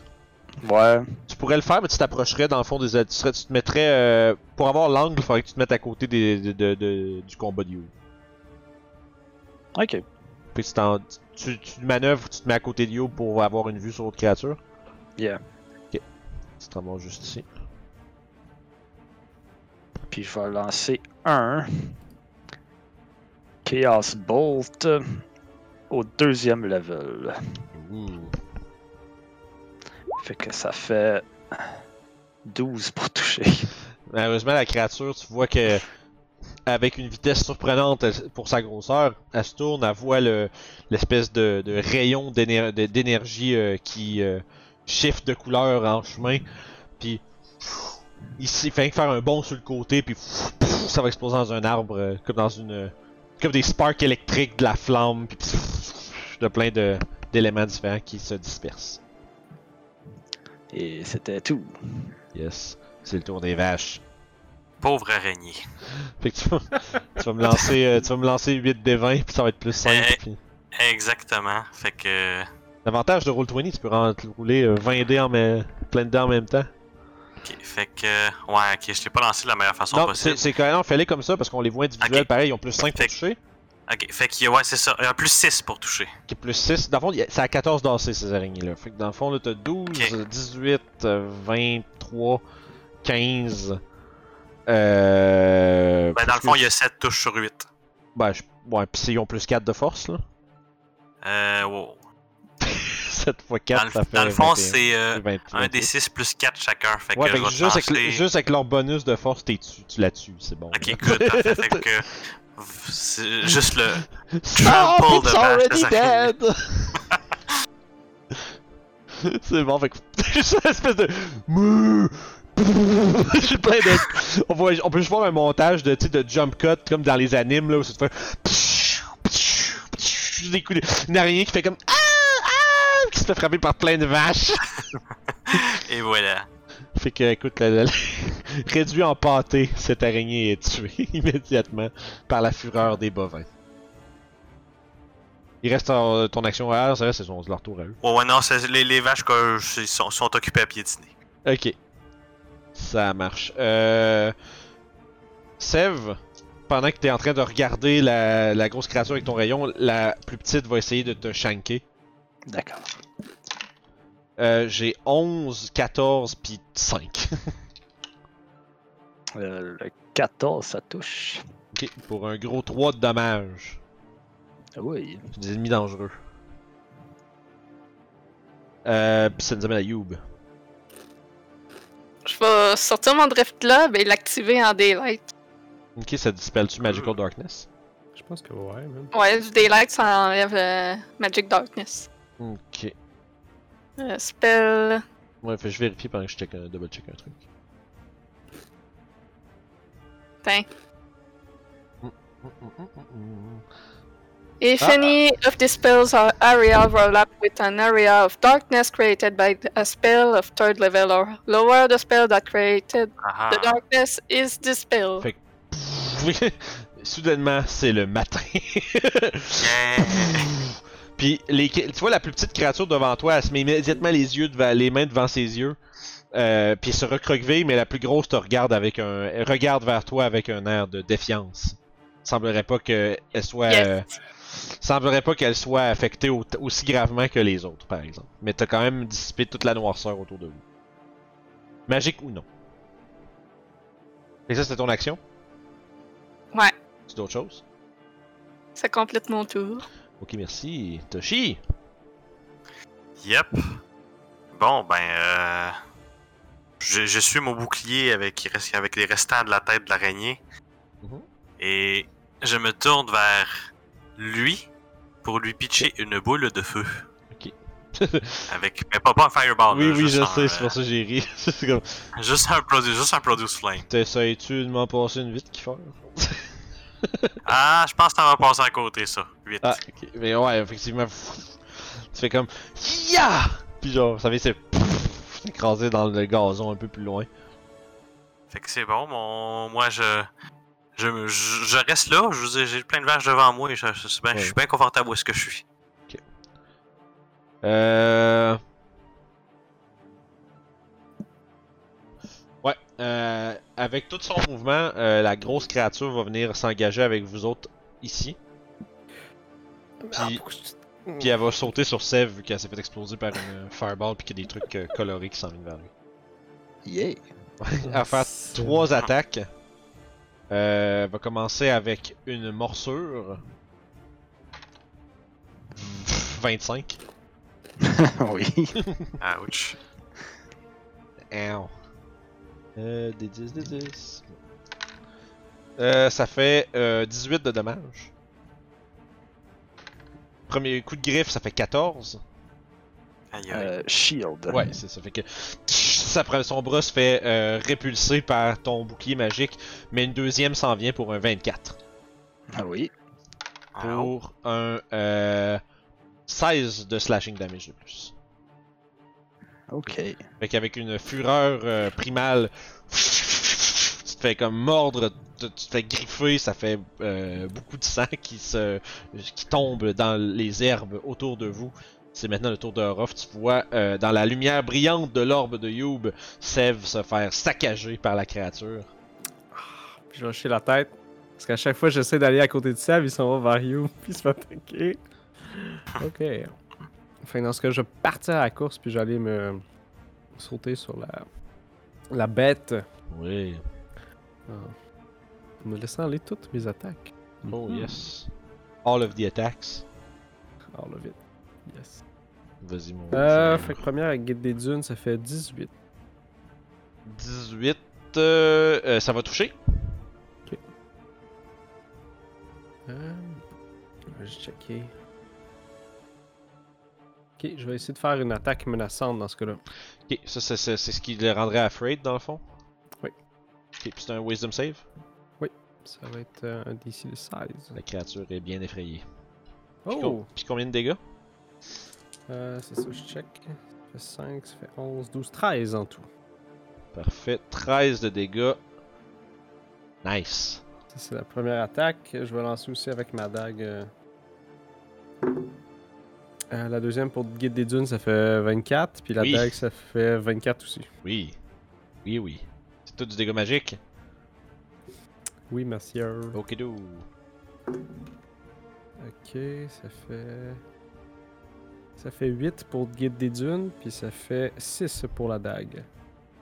Ouais. Tu pourrais le faire, mais tu t'approcherais dans le fond des. Tu, serais, tu te mettrais. euh, pour avoir l'angle, il faudrait que tu te mettes à côté des, de, de- de- du combat de You. Ok. Puis tu, t'en- tu, tu manœuvres, tu te mets à côté de You pour avoir une vue sur l'autre créature. Yeah. Tu te juste ici. Puis je vais lancer un Chaos Bolt au deuxième level. Fait que ça fait 12 pour toucher. Malheureusement, la créature, tu vois que avec une vitesse surprenante pour sa grosseur, elle se tourne, elle voit le- l'espèce de, de rayon d'énergie euh, qui euh, shift de couleur en chemin, puis il s'est fait faire un bond sur le côté, puis ça va exploser dans un arbre, euh, comme dans une, comme des sparks électriques, de la flamme, puis de plein de d'éléments différents qui se dispersent. Et c'était tout. Yes, c'est le tour des vaches. Pauvre araignée. Fait que tu vas, tu vas me lancer, euh, tu vas me lancer 8 des 20 puis ça va être plus 5. Eh. puis- Exactement. Fait que. L'avantage de Roll20, tu peux rouler euh, 20 dés en même, plein de dés en même temps. Ok, Fait que. Ouais, ok, je t'ai pas lancé de la meilleure façon non, possible. c'est quand même, fallait comme ça parce qu'on les voit individuels Ok. pareil, ils ont plus 5 pour Fait- toucher. Ok, fait que ouais, c'est ça. Il y a plus 6 pour toucher. Est plus 6. Dans le fond, c'est à 14 d'AC ces araignées-là. Fait que dans le fond, là, t'as 12, Ok. 18, euh, 23, 15. Euh. Ben, dans le fond, que- il y a 7 touches sur 8. Ben, je... ouais, pis ils ont plus 4 de force, là. Euh, wow. 7 x Dans 4, le, ça fait. dans le fond, 21, c'est euh, 20, un des 6 plus 4 chacun. Fait Ouais, que fait juste, avec, lancer- juste avec leur bonus de force, t'es tu, tu la tues, c'est bon. Ok, good. parfait. fait que. C'est juste le. Stop, Trample it's de already dead! c'est bon, fait que juste une espèce de. J'ai plein de. On, voit, on peut juste voir un montage de, de jump cut comme dans les animes là où ça te fait. Des coups de. Une araignée qui fait comme. Ah! Qui se fait frapper par plein de vaches. Et voilà. Fait que, écoute, la- la- réduit en pâté, cette araignée est tuée immédiatement par la fureur des bovins. Il reste en- ton action ça reste c'est son- leur tour à eux. Ouais, ouais, non, c'est- les, les vaches ils sont, sont occupées à piétiner. Ok. Ça marche. Euh... Sève, pendant que t'es en train de regarder la, la grosse créature avec ton rayon, la plus petite va essayer de te shanker. D'accord. Euh, J'ai 11, 14, puis 5. Euh, le 14, ça touche. ok, pour un gros 3 de dommages. Ah Oui. C'est des ennemis dangereux. Euh, pis ça nous amène à Youb. Je vais sortir mon Drift Globe et l'activer en Daylight. Ok, ça dispelle-tu Magical Darkness? Je pense que ouais, même. Ouais, du Daylight, ça enlève euh, Magic Darkness. Ok. Euh, spell. Ouais, fait que je vérifie pendant que je check un, double check un truc. Tiens. Mm, mm, mm, mm. If Ah. any of the spells or area overlap with an area of darkness created by a spell of third level or lower, the spell that created Ah, the darkness is dispelled. Fait- Oui, soudainement, c'est le matin. Puis, les, tu vois la plus petite créature devant toi, elle se met immédiatement les yeux devant, les mains devant ses yeux. Euh, puis se recroqueville, mais la plus grosse te regarde avec un, elle regarde vers toi avec un air de défiance. Semblerait pas qu'elle soit, Yes. euh, semblerait pas qu'elle soit affectée au- aussi gravement que les autres, par exemple. Mais t'as quand même dissipé toute la noirceur autour de vous. Magique ou non? Et ça, c'était ton action? Ouais, C'est d'autres choses? ça complète mon tour. Ok, merci. Toshi! Yep. Bon, ben, euh, je, je suis mon bouclier avec, avec les restants de la tête de l'araignée. Mhm. Et je me tourne vers lui pour lui pitcher une boule de feu. Ok. Avec, mais pas, pas un fireball. oui, là, oui, je un, sais, c'est pour euh, ça que j'ai ri. c'est comme. Juste un produce, juste un produce flame. T'essayes-tu de m'en passer une vite qui fait? Ah, je pense que ça va passer à côté, ça. 8. Ah, ok. Mais ouais, effectivement. Tu fais comme. Ya! Puis genre, ça vient se. écraser dans le gazon un peu plus loin. Fait que c'est bon, mon... moi je... Je, me- je, je reste là, je j'ai plein de vaches devant moi et je, je suis bien- je suis bien confortable où est-ce que je suis. Euh. Ouais, euh, avec tout son mouvement, euh, la grosse créature va venir s'engager avec vous autres ici. Ah, Puis- je- Puis elle va sauter sur Sev vu qu'elle s'est fait exploser par une fireball puis qu'il y a des trucs euh, colorés qui s'en viennent vers lui. Yeah! Elle va faire trois attaques. Euh, elle va commencer avec une morsure. 25. oui. Ouch. Ow. Euh, des 10, des 10. Euh, ça fait euh, 18 de dommages. Premier coup de griffe, ça fait 14. Aïe aïe. Euh, shield. Ouais, c'est ça. Fait que ça prend, son bras se fait euh, répulser par ton bouclier magique, mais une deuxième s'en vient pour un 24. Ah oui. Ah, oh. Pour un euh, 16 de slashing damage de plus. Ok. Fait qu'avec une fureur euh, primale, fais comme mordre, tu te fais griffer, ça fait euh, beaucoup de sang qui se qui tombe dans les herbes autour de vous. C'est maintenant le tour de Orof. Tu vois euh, dans la lumière brillante de l'orbe de Youb, Sev se faire saccager par la créature. Puis je vais hocher la tête. Parce qu'à chaque fois que j'essaie d'aller à côté de Sab, il s'en va vers You, puis il se fait attaquer. Ok. Que dans ce cas, je vais partir à la course, puis j'allais me sauter sur la, la bête. Oui. En me laissant aller toutes mes attaques. Oh Mhm. yes. All of the attacks. All of it. Yes. Vas-y mon. Euh, fait que première avec Guide des Dunes, ça fait 18. 18. euh, euh, ça va toucher? Euh, je vais juste checker. Ok, je vais essayer de faire une attaque menaçante dans ce cas-là. Ok, ça c'est c'est- c'est ce qui le rendrait afraid dans le fond? Oui. Ok, puis c'est un wisdom save? Ça va être euh, un DC de 16. La créature est bien effrayée. Puis, Oh! puis combien de dégâts? Euh, c'est ça, je check. Ça fait 5, ça fait 11, 12, 13 en tout. Parfait, 13 de dégâts. Nice. Ça, c'est la première attaque. Je vais lancer aussi avec ma dague. Euh, la deuxième pour Guide des Dunes, ça fait 24. Puis la Oui. dague, ça fait 24 aussi. Oui. Oui, oui. C'est tout du dégât magique? Oui, monsieur. Ok, do. Ok, ça fait. Ça fait 8 pour Guide des Dunes, puis ça fait 6 pour la dague.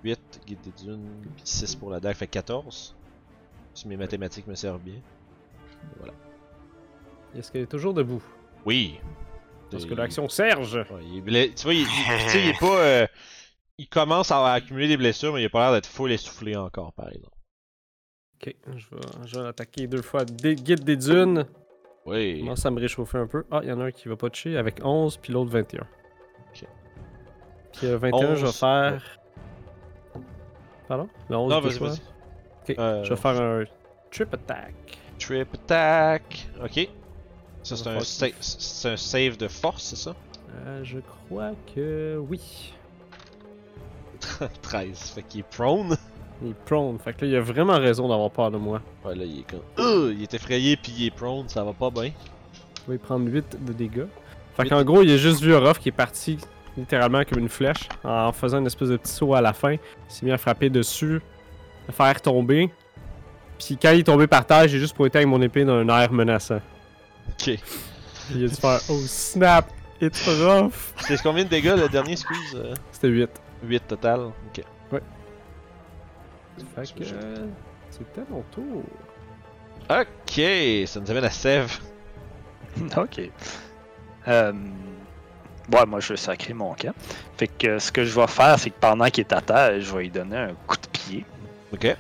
8, guide des dunes, puis 6 pour la dague, fait 14. Si mes mathématiques me servent bien. Est-ce qu'elle est toujours debout? Oui. Parce que l'action Serge! Ouais, il est blé- Tu vois, il, il- il est pas. euh, il commence à accumuler des blessures, mais il a pas l'air d'être full essoufflé encore, par exemple. Ok, je vais, je vais l'attaquer deux fois. Des Guide des Dunes. Oui. Commence à me réchauffer un peu. Ah, il y en a un qui va pas toucher avec 11, puis l'autre 21. Ok. Puis euh, 21, je vais 11, faire. Pardon? Le 11 Non, vas-y, vas-y. Ok, Euh, je vais faire un trip attack. Trip attack. Ok. Ça, c'est un, sa- c'est un save de force, c'est ça? Euh, je crois que oui. 13. Fait qu'il est prone. Il est prone. Fait que là, il a vraiment raison d'avoir peur de moi. Ouais, là, il est comme. Euh, il est effrayé, puis il est prone, ça va pas bien. Il va y prendre 8 de dégâts. Fait qu'en gros, il a juste vu Orof qui est parti littéralement comme une flèche en faisant une espèce de petit saut à la fin. Il s'est mis à frapper dessus, à faire tomber. Puis quand il est tombé par terre, j'ai juste pointé avec mon épée dans un air menaçant. Ok. Il a dû faire Oh snap, it's rough. C'est combien de dégâts le dernier, excuse? euh? C'était 8. 8 total. Ok. Ouais. Fait que. euh, C'était mon tour. Ok, ça nous amène à Sève. ok. Euh, ouais, moi je vais sacrer mon camp. Fait que ce que je vais faire, c'est que pendant qu'il est à terre, je vais lui donner un coup de pied Ok.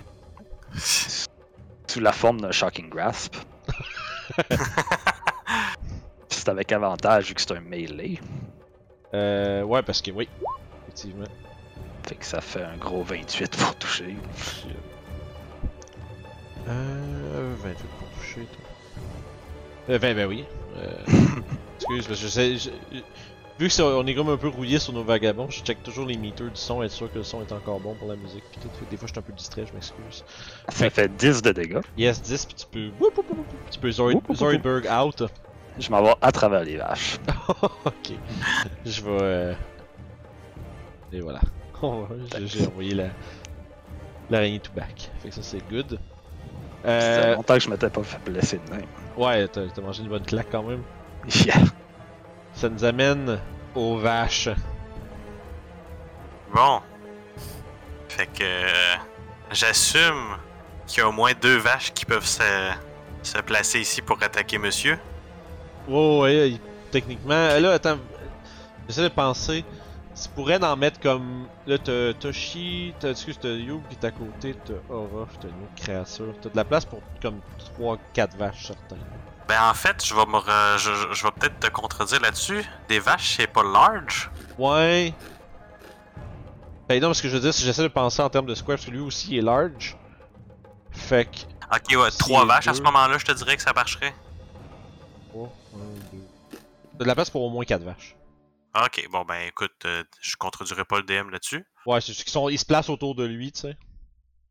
sous la forme d'un Shocking Grasp. c'est avec avantage vu que c'est un melee. Euh, ouais, parce que oui. Effectivement. Fait que ça fait un gros 28 pour toucher. Euh. 28 pour toucher, toi. Euh, 20, ben oui. Euh. excuse, parce que je sais. je- vu que on est comme un peu rouillé sur nos vagabonds, je check toujours les meters du son, être sûr que le son est encore bon pour la musique. Tout. Fait des fois, je suis un peu distrait, je m'excuse. Ça fait 10 de dégâts. Yes, 10, pis tu peux. Tu peux. Zoidberg out. Je m'en vais à travers les vaches. ok. Je vais. euh, Et voilà. J'ai envoyé la. L'araignée to back. Fait que ça, c'est good. Ça fait Euh. longtemps que je m'étais pas fait blesser de même. Ouais, t'as t'as mangé une bonne claque quand même. Yeah. Ça nous amène aux vaches. Bon. Fait que. euh, J'assume qu'il y a au moins deux vaches qui peuvent se, se placer ici pour attaquer monsieur. Oh, ouais, techniquement. Là, attends. J'essaie de penser. Tu pourrais en mettre comme. Là, t'as Toshi, t'as. Excuse, t'as Youb qui est à côté, t'as Aura, t'as une autre créature. T'as de la place pour comme 3-4 vaches, certains. Ben en fait, je vais me re- je, je- je vais peut-être te contredire là-dessus. Des vaches, c'est pas large. Ouais. Ben non, parce que je veux dire, si j'essaie de penser en termes de square, parce que lui aussi il est large. Fait que. Ok, ouais, Si trois les vaches à ce moment-là, je te dirais que ça marcherait. 3, 1, 2. T'as de la place pour au moins 4 vaches. Ok, bon ben écoute, euh, je contredirai pas le DM là-dessus. Ouais, c'est juste qu'ils sont... ils se placent autour de lui, tu sais.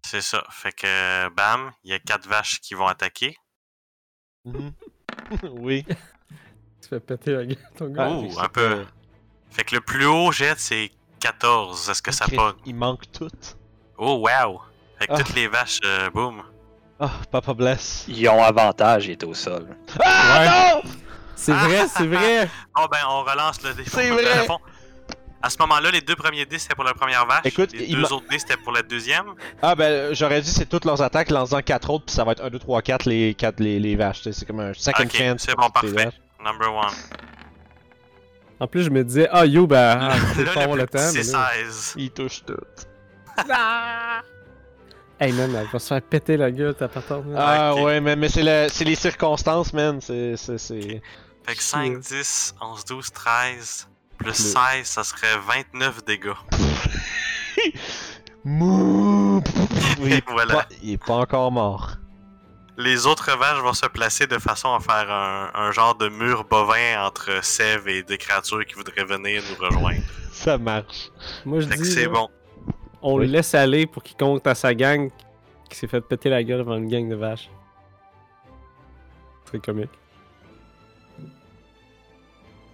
C'est ça. Fait que bam, il y a quatre vaches qui vont attaquer. Mhm. oui. Tu fais péter la gueule, ton gars. Oh, fait que un peu. pas- Fait que le plus haut jet c'est 14. Est-ce que ça pogne? Il manque tout. Oh wow! Fait que Ah. toutes les vaches, euh, boum. Ah, Papa bless. Ils ont avantage, ils étaient au sol. Ah non! C'est vrai, c'est vrai! Oh ben on relance le dé. C'est vrai. À ce moment-là, les deux premiers dés c'était pour la première vache. Écoute, les il deux autres dés c'était pour la deuxième. Ah ben j'aurais dit c'est toutes leurs attaques, lance-en 4 autres, puis ça va être 1, 2, 3, 4 les, 4 les, les vaches. C'est comme un second Ok, chance. c'est pour bon, parfait. vaches. Number one. En plus, je me disais, ah yo, ben, ah, là, pas avoir le temps. c'est là- 16. Ils touchent toutes. Hey man, elle va se faire péter la gueule, ta patente. là. Ah ouais, mais, mais c'est la- c'est les circonstances, man. C'est. Fait que 5, 10, 11, 12, 13. Plus Le- 16, ça serait 29 dégâts. Mouh! il, est Voilà. pas, il est pas encore mort. Les autres vaches vont se placer de façon à faire un, un genre de mur bovin entre Sève et des créatures qui voudraient venir nous rejoindre. Ça marche. Moi, je Fait que dis, c'est bon. on Oui. le laisse aller pour qu'il compte à sa gang qui s'est fait péter la gueule devant une gang de vaches. C'est comique.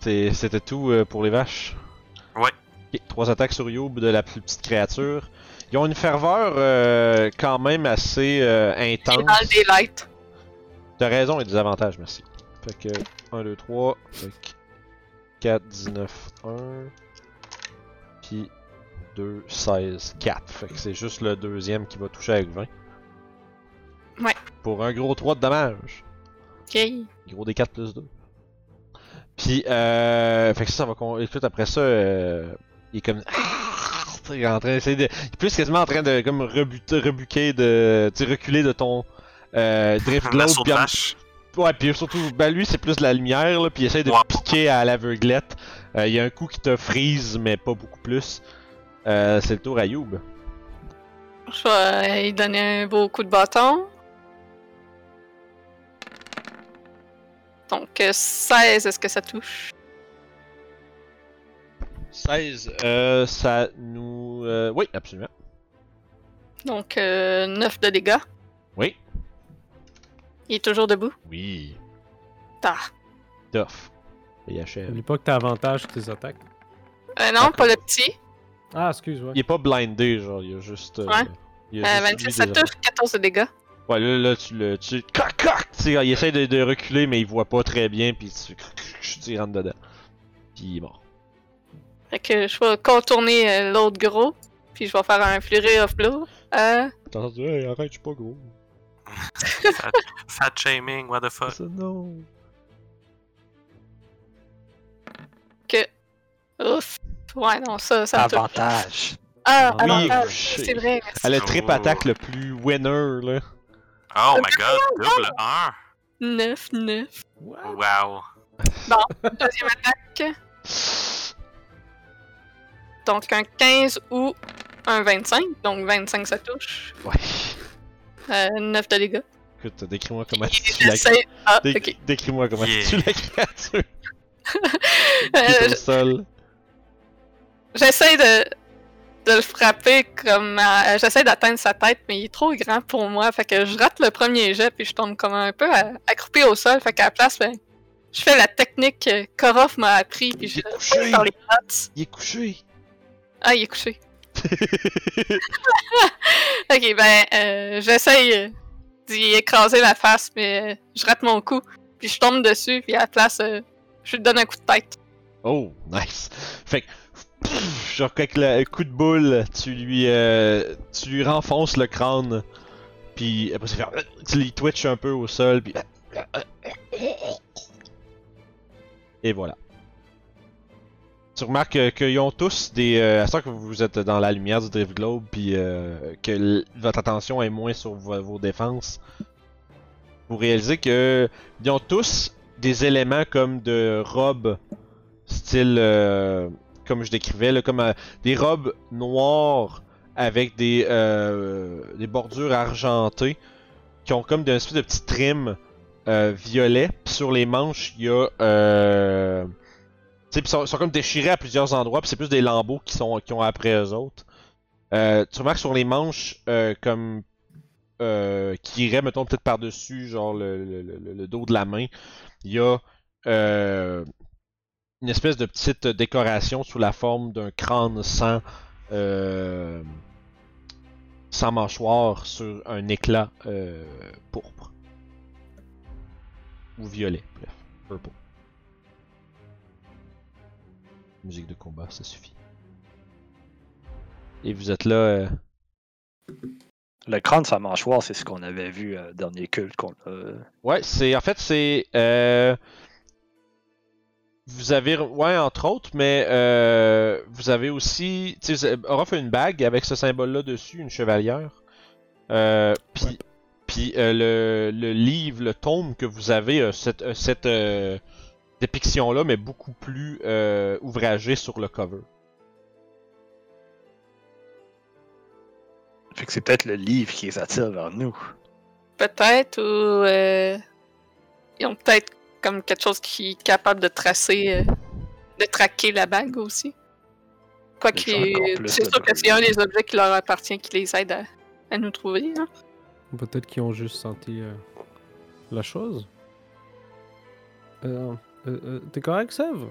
C'était tout euh, pour les vaches. Ouais. Ok, Trois attaques sur Youb de la plus petite créature. Ils ont une ferveur euh, quand même assez euh, intense. Le daylight. T'as raison et des avantages, merci. Fait que 1, 2, 3, fait que 4, 19, 1. Puis 2, 16, 4. Fait que c'est juste le deuxième qui va toucher avec 20. Ouais. Pour un gros 3 de dommage. Ok. Gros des 4 plus 2. Puis, euh. Fait que ça, ça va. con- Écoute, après ça, euh, il est comme. Il est en train d'essayer de. Il est plus quasiment en train de comme rebuter, rebuquer, de. Tu sais, reculer de ton. Euh, drift globe. Puis en-. Ouais, puis surtout, ben lui, c'est plus de la lumière, là, puis il essaie de Ouais. piquer à l'aveuglette. Euh, Il y a un coup qui te freeze, mais pas beaucoup plus. Euh, c'est le tour à Youb. Je vais lui donner un beau coup de bâton. Donc, euh, 16, est-ce que ça touche? 16, euh, ça nous... Euh, oui, absolument. Donc, euh, 9 de dégâts. Oui. Il est toujours debout? Oui. Ah. Tough. Il achève. N'oublie pas que t'as avantage sur tes attaques. Euh, non, pas le petit. Ah, excuse-moi. Il est pas blindé, genre, il a juste... euh, Ouais. il a Euh, juste 26, mis ça touche. 14 de dégâts. Ouais, là, là, tu le... Tu... Tu sais, il essaie de, de reculer, mais il voit pas très bien, puis tu... Tu rentres dedans. Puis il est mort. Fait que je vais contourner euh, l'autre gros. Puis je vais faire un flurry of blow. Euh, T'as entendu, hey, arrête, je suis pas gros. Fat, fat shaming, what the fuck? Ça, non. ouf. Ouais, non, ça, ça. Avantage. Ah, Oui, avantage. couché. C'est vrai, merci. Elle a le trip Oh. attaque le plus winner, là. Oh my god, double 1. 9, 9. Wow. Deuxième attaque. Donc un 15 ou un 25. Donc 25 ça touche. Ouais. Euh, 9 de dégâts. Écoute, décris-moi comment tu Et tues la j'essaie- Ah, Dé-. Décris-moi comment Yeah. tu tues la créature Euh, sol. J'essaie de, de le frapper comme. à- J'essaie d'atteindre sa tête, mais il est trop grand pour moi. Fait que je rate le premier jet, puis je tombe comme un peu à- accroupi au sol. Fait qu'à la place, ben, je fais la technique que Korov m'a appris, puis je couché. dans les pattes. Il est couché. Ah, il est couché. Ok, ben, euh, j'essaye euh, d'y écraser la face, mais euh, je rate mon coup. Puis je tombe dessus, puis à la place, euh, je lui donne un coup de tête. Oh, nice. Fait que, genre, avec le coup de boule, tu lui, euh, tu lui renfonces le crâne. Puis après. Tu lui twitch un peu au sol. Et voilà. Tu remarques euh, qu'ils ont tous des. Euh, à ce que vous êtes dans la lumière du Drift Globe, puis euh, que votre attention est moins sur vo- vos défenses, vous réalisez que ils ont tous des éléments comme de robes, style. Comme je décrivais, là, comme euh, des robes noires avec des, euh, des bordures argentées qui ont comme une espèce de petit trim euh, violet. Puis sur les manches, il y a. Tu sais, sont, sont comme déchirés à plusieurs endroits, puis c'est plus des lambeaux qui sont qui ont après eux autres. Tu remarques sur les manches, comme. Qui irait, mettons, peut-être par-dessus, genre le, le- le- dos de la main, il y a. une espèce de petite décoration sous la forme d'un crâne sans. Euh, sans mâchoire sur un éclat euh, pourpre. Ou violet, bref. Purple. Musique de combat, ça suffit. Et vous êtes là. euh, Le crâne sa mâchoire, c'est ce qu'on avait vu euh, dernier culte qu'on a. Ouais, c'est. En fait, c'est. Euh, Vous avez. Ouais, entre autres, mais. euh, Vous avez aussi. Tu sais, Aura fait une bague avec ce symbole-là dessus, une chevalière. Euh, puis. Puis euh, le, le livre, le tome que vous avez, a cette, a cette euh, dépiction-là, mais beaucoup plus euh, ouvragée sur le cover. Fait que c'est peut-être le livre qui les attire vers nous. Peut-être, ou. euh, ils ont peut-être comme quelque chose qui est capable de tracer. euh, de traquer la bague aussi. Quoi que. C'est sûr que c'est un des objets qui leur appartient qui les aide à, à nous trouver. hein. Peut-être qu'ils ont juste senti euh, la chose. Euh, euh, euh, T'es correct, Sève?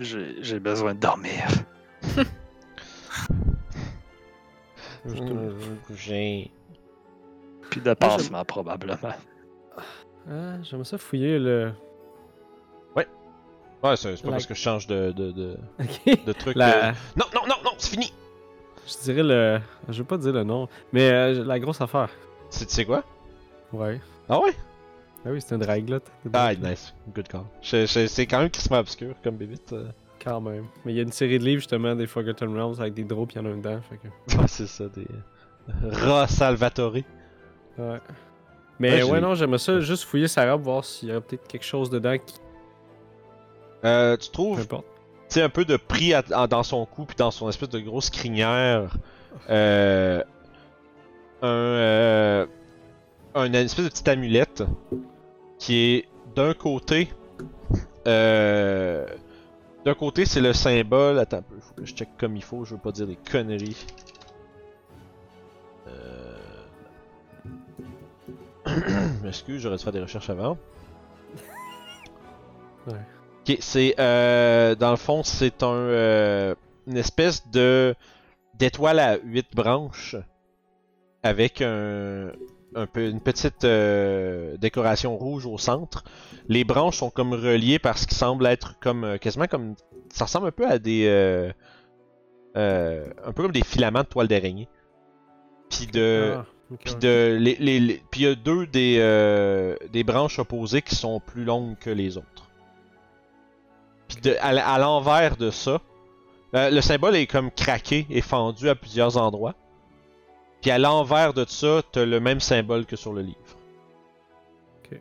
J'ai besoin de dormir. J'ai. Puis de pansement, probablement. Ah, J'aimerais ça fouiller le. Ouais, c'est c'est pas La- parce que je change de, de, de, de truc. La... euh, Non, non, non, non, c'est fini! Je dirais le. Je vais pas dire le nom, mais euh, la grosse affaire. C'est tu sais quoi? Ouais. Ah ouais? Ah oui, c'est un draglot. Ah, nice. Good call. C'est quand même crissement obscur comme bébite. euh. Quand même. Mais il y a une série de livres justement des Forgotten Realms avec des drops, il y en a un dedans. Fait que... Ouais, c'est ça, des. Ra Salvatore. Ouais. Mais Ouais, non, j'aimerais ça juste fouiller sa robe, voir s'il y aurait peut-être quelque chose dedans qui. Euh, tu trouves, tu sais, un peu de prix à- dans son cou, puis dans son espèce de grosse crinière. Euh. Un. Euh, un espèce de petite amulette. Qui est d'un côté. Euh. D'un côté, c'est le symbole. Attends un peu, faut que je check comme il faut, je veux pas dire des conneries. Euh... Je M'excuse, j'aurais dû faire des recherches avant. Ouais. Ok, c'est euh, dans le fond, c'est un euh, une espèce de d'étoile à huit branches avec un, un peu une petite euh, décoration rouge au centre. Les branches sont comme reliées par ce qui semble être comme quasiment comme ça ressemble un peu à des un peu comme des filaments de toile d'araignée. Puis de. Ah, ok, Puis de, les, les, il y a deux des, euh, des branches opposées qui sont plus longues que les autres. Puis de, à, l'envers de ça, euh, le symbole est comme craqué et fendu à plusieurs endroits. Puis à l'envers de ça, t'as le même symbole que sur le livre. Ok.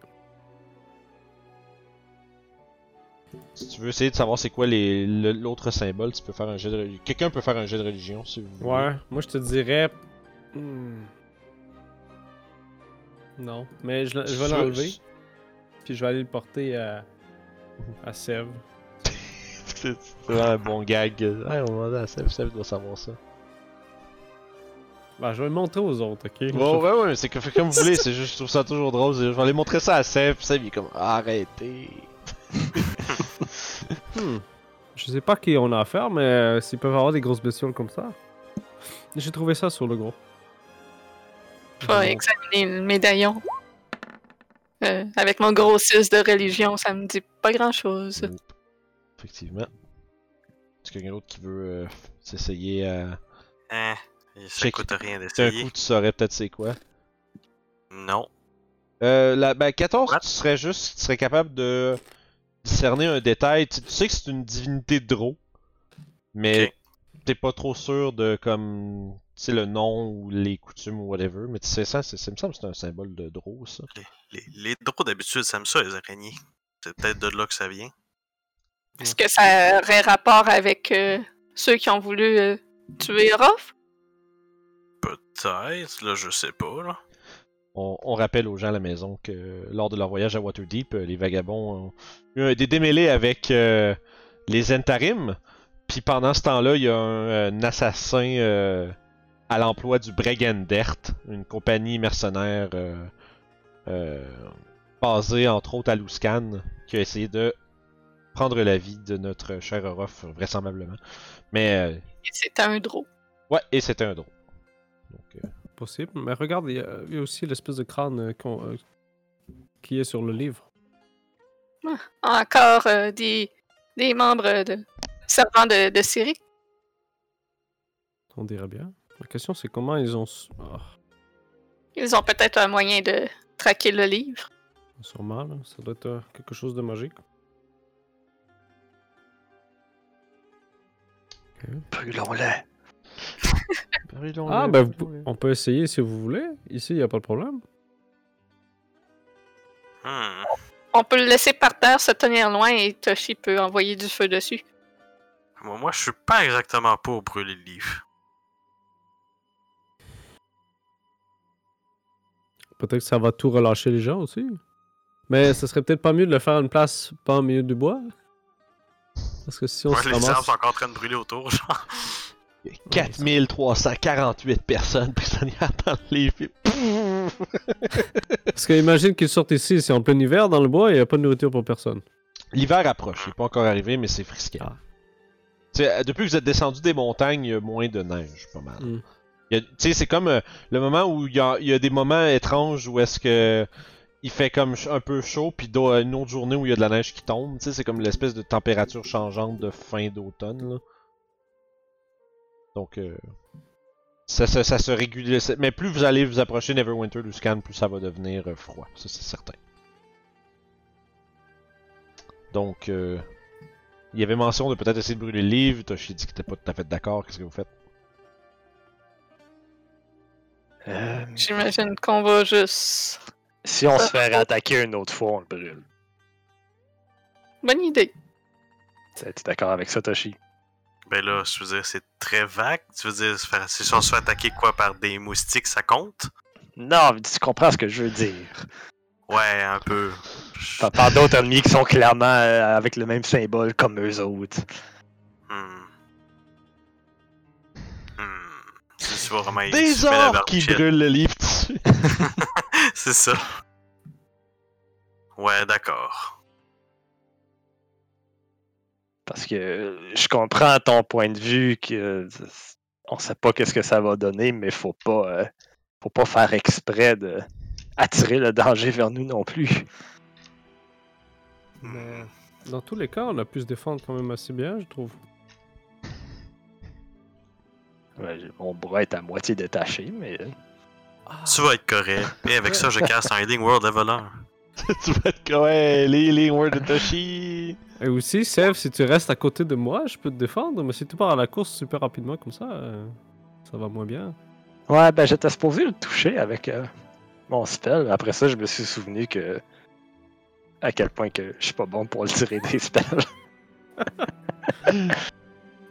Si tu veux essayer de savoir c'est quoi l'autre symbole, tu peux faire un jet de religion. Quelqu'un peut faire un jet de religion si vous voulez. Ouais, moi je te dirais. hmm. Non, mais je, vais l'enlever. Puis je vais aller le porter à. à Sève. C'est vraiment un bon gag. Ouais, on va demander à Seb, Seb doit savoir ça. Ben, je vais le montrer aux autres, ok? Ouais, ouais, ouais, c'est que comme vous voulez, c'est juste, je trouve ça toujours drôle. Je vais aller montrer ça à Seb, puis Seb il est comme arrêtez. Hmm. Je sais pas qui on a affaire, mais euh, s'ils peuvent avoir des grosses bestioles comme ça. J'ai trouvé ça sur le gros. Je vais examiner le médaillon. Euh, avec mon gros 6 de religion, ça me dit pas grand chose. Nope. Effectivement. Est-ce qu'il y a quelqu'un d'autre qui veut euh, s'essayer à. Hein, ça Check. coûte rien D'un d'essayer. coup, tu saurais peut-être c'est quoi. Non. Euh, la, ben, 14, What? tu serais juste, tu serais capable de discerner un détail. Tu, tu sais que c'est une divinité de Draw, mais. T'es pas trop sûr de comme, tu sais, le nom ou les coutumes ou whatever. Mais tu sais ça, c'est, ça me semble que c'est un symbole de Draw, ça. Les, les drôles d'habitude, ça aime ça, les araignées. C'est peut-être de là que ça vient. Est-ce que ça aurait rapport avec euh, ceux qui ont voulu euh, tuer Roth? Peut-être, là, je sais pas, là. On, on rappelle aux gens à la maison que lors de leur voyage à Waterdeep, euh, les vagabonds ont eu des démêlés avec euh, les Zentarim. Puis pendant ce temps-là, il y a un, un assassin euh, à l'emploi du Bregandert, une compagnie mercenaire euh, euh, basée entre autres à Luskan, qui a essayé de prendre la vie de notre cher Orof, vraisemblablement. Mais euh, Et C'était un drôle. ouais, et c'était un drôle. Donc, euh, Possible. Mais regarde, il y, a- il y a aussi l'espèce de crâne euh, euh, qui est sur le livre. Encore euh, des, des membres de servants de, de Syrie. On dirait bien. La question, c'est comment ils ont. Ah, Ils ont peut-être un moyen de traquer le livre. sûrement, là. Ça doit être euh, quelque chose de magique. Brûlons-le. Ah, ben, vous- on peut essayer si vous voulez. Ici, il n'y a pas de problème. Hmm. On peut le laisser par terre se tenir loin et Toshi peut envoyer du feu dessus. Moi, moi, je suis pas exactement pour brûler le livre. Peut-être que ça va tout relâcher les gens aussi. Mais ce serait peut-être pas mieux de le faire à une place pas au milieu du bois. Parce que si on Ouais, se les arbres ramasse... sont encore en train de brûler autour, genre. 4348 personnes prisonnières dans le livre. Parce que imagine qu'ils sortent ici, c'est en plein hiver dans le bois et il n'y a pas de nourriture pour personne. L'hiver approche, il n'est pas encore arrivé, mais c'est frisquet. Ah. Depuis que vous êtes descendu des montagnes, il y a moins de neige, pas mal. Mm. Tu sais, c'est comme euh, le moment où il y, a, il y a des moments étranges où est-ce que il fait comme un peu chaud, puis une autre journée où il y a de la neige qui tombe. Tu sais, c'est comme l'espèce de température changeante de fin d'automne. là. Donc, euh, ça, ça, ça se régule. Mais plus vous allez vous approcher Neverwinter Luskan, plus ça va devenir euh, froid. Ça, c'est certain. Donc, euh, il y avait mention de peut-être essayer de brûler le livre. Toshi dit qu'il était pas tout à fait d'accord. Qu'est-ce que vous faites? Euh, J'imagine qu'on va juste. si on se fait attaquer une autre fois, on le brûle. Bonne idée. T'es d'accord avec ça, Toshi? Ben là, je veux dire, c'est très vague. Tu veux dire, si on se fait attaquer quoi par des moustiques, ça compte? Non, mais tu comprends ce que je veux dire. Ouais, un peu. T'as pas d'autres ennemis qui sont clairement euh, avec le même symbole comme eux autres. Hmm. Hmm. Des orques qui brûlent le livre dessus. C'est ça. Ouais, d'accord. Parce que euh, je comprends ton point de vue que euh, on sait pas qu'est-ce que ça va donner, mais faut pas euh, faut pas faire exprès de attirer le danger vers nous non plus. Mais dans tous les cas, on a pu se défendre quand même assez bien, je trouve. Ouais, mon bras est à moitié détaché, mais. Tu vas être correct. Et avec ça, je casse un Healing World Leveler. tu vas être quoi? Ouais, Word de Toshi! Et aussi, Sev, si tu restes à côté de moi, je peux te défendre, mais si tu pars à la course super rapidement comme ça, euh, ça va moins bien. Ouais, ben j'étais supposé le toucher avec euh, mon spell. Après ça, je me suis souvenu que. À quel point que je suis pas bon pour le tirer des spells.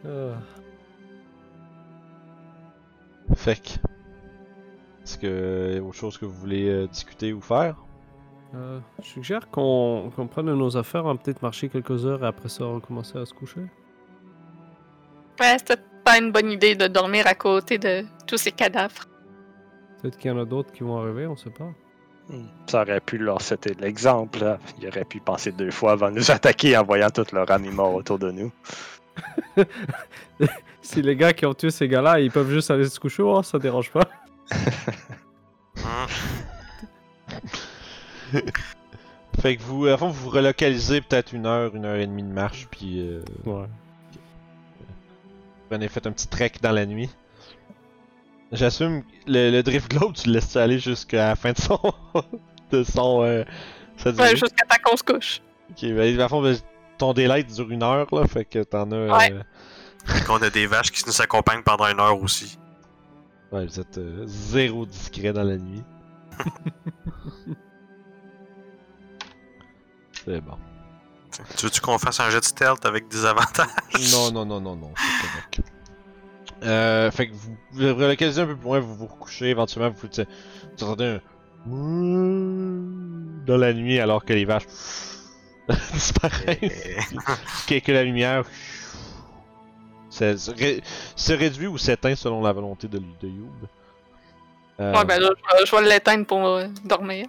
Ah. Fait que. Est-ce que y a autre chose que vous voulez euh, discuter ou faire? Euh, je suggère qu'on qu'on prenne nos affaires, on va peut-être marcher quelques heures et après ça, on va commencer à se coucher. Ouais, c'était pas une bonne idée de dormir à côté de tous ces cadavres. Peut-être qu'il y en a d'autres qui vont arriver, on sait pas. Hmm. Ça aurait pu leur citer l'exemple. Ils auraient pu penser deux fois avant de nous attaquer en voyant tous leurs amis morts autour de nous. Si les gars qui ont tué ces gars-là, ils peuvent juste aller se coucher, oh, ça dérange pas. Fait que vous, à fond, vous vous relocalisez peut-être une heure, une heure et demie de marche, puis euh, Ouais. vous avez fait un petit trek dans la nuit. J'assume que le, le Drift Globe, tu le laisses aller jusqu'à la fin de son. de son. Euh, Ouais, jusqu'à temps qu'on se couche. Ok, ben, à fond, ben, ton daylight dure une heure, là, fait que t'en as. Ouais. euh, Qu'on a des vaches qui nous accompagnent pendant une heure aussi. ouais, vous êtes euh, zéro discret dans la nuit. C'est bon. Tu veux-tu qu'on fasse un jet de stealth avec des avantages? Non, non, non, non, non, c'est correct. Euh, fait que vous vous relocalisez un peu plus loin, vous vous recouchez, éventuellement vous, vous entendez un dans la nuit alors que les vaches disparaissent, que, que la lumière se, se ré- se réduit ou s'éteint selon la volonté de, de Youb. Euh, Ouais, ben là, je vais, je vais l'éteindre pour euh, dormir.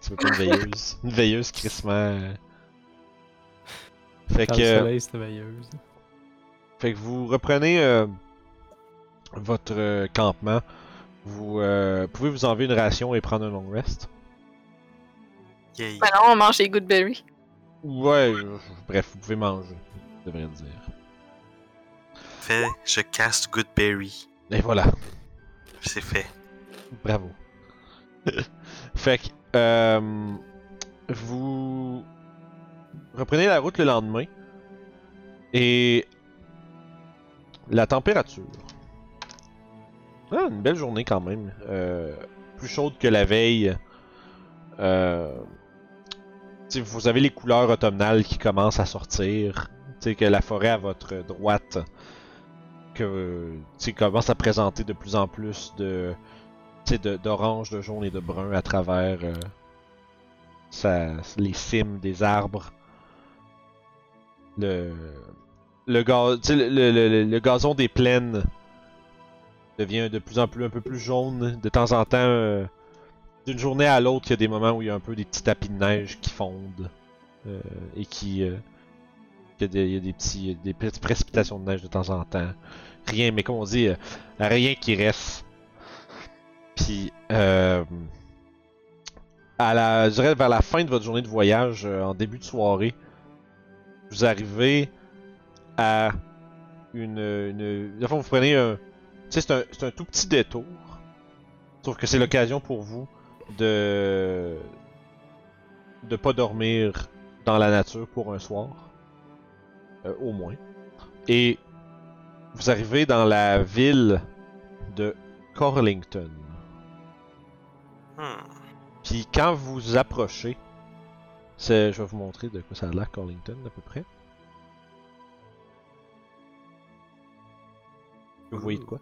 tu veux pas une veilleuse, une veilleuse crissement. Fait Quand que. le soleil, veilleuse. Fait que vous reprenez euh, votre euh, campement. Vous euh, pouvez vous enlever une ration et prendre un long rest? Yay. Ben non, on mange des goodberries. Ouais, bref, vous pouvez manger, je devrais dire. Fait, je casse Goodberry. Et voilà, C'est fait. bravo. fait que euh, vous reprenez la route le lendemain et la température. Ah, une belle journée quand même. Euh, plus chaude que la veille. Euh, vous avez les couleurs automnales qui commencent à sortir. Tu sais, que la forêt à votre droite que, commence à présenter de plus en plus de, d'orange, de jaune et de brun à travers euh, sa- les cimes des arbres. Le gazon des plaines devient de plus en plus un peu plus jaune. De temps en temps, euh, d'une journée à l'autre, il y a des moments où il y a un peu des petits tapis de neige qui fondent euh, et qui, euh, il y a des, petits, des petites précipitations de neige de temps en temps. Rien, mais comme on dit, rien qui reste. Puis, à la, je dirais vers la fin de votre journée de voyage, en début de soirée, vous arrivez à une, une, vous prenez un, c'est un, c'est un tout petit détour. Sauf que c'est l'occasion pour vous de de pas dormir dans la nature pour un soir, Euh, au moins. Et vous arrivez dans la ville de Corlington. Hmm. Puis quand vous vous approchez, c'est, je vais vous montrer de quoi ça a l'air Corlington à peu près. Vous voyez de quoi?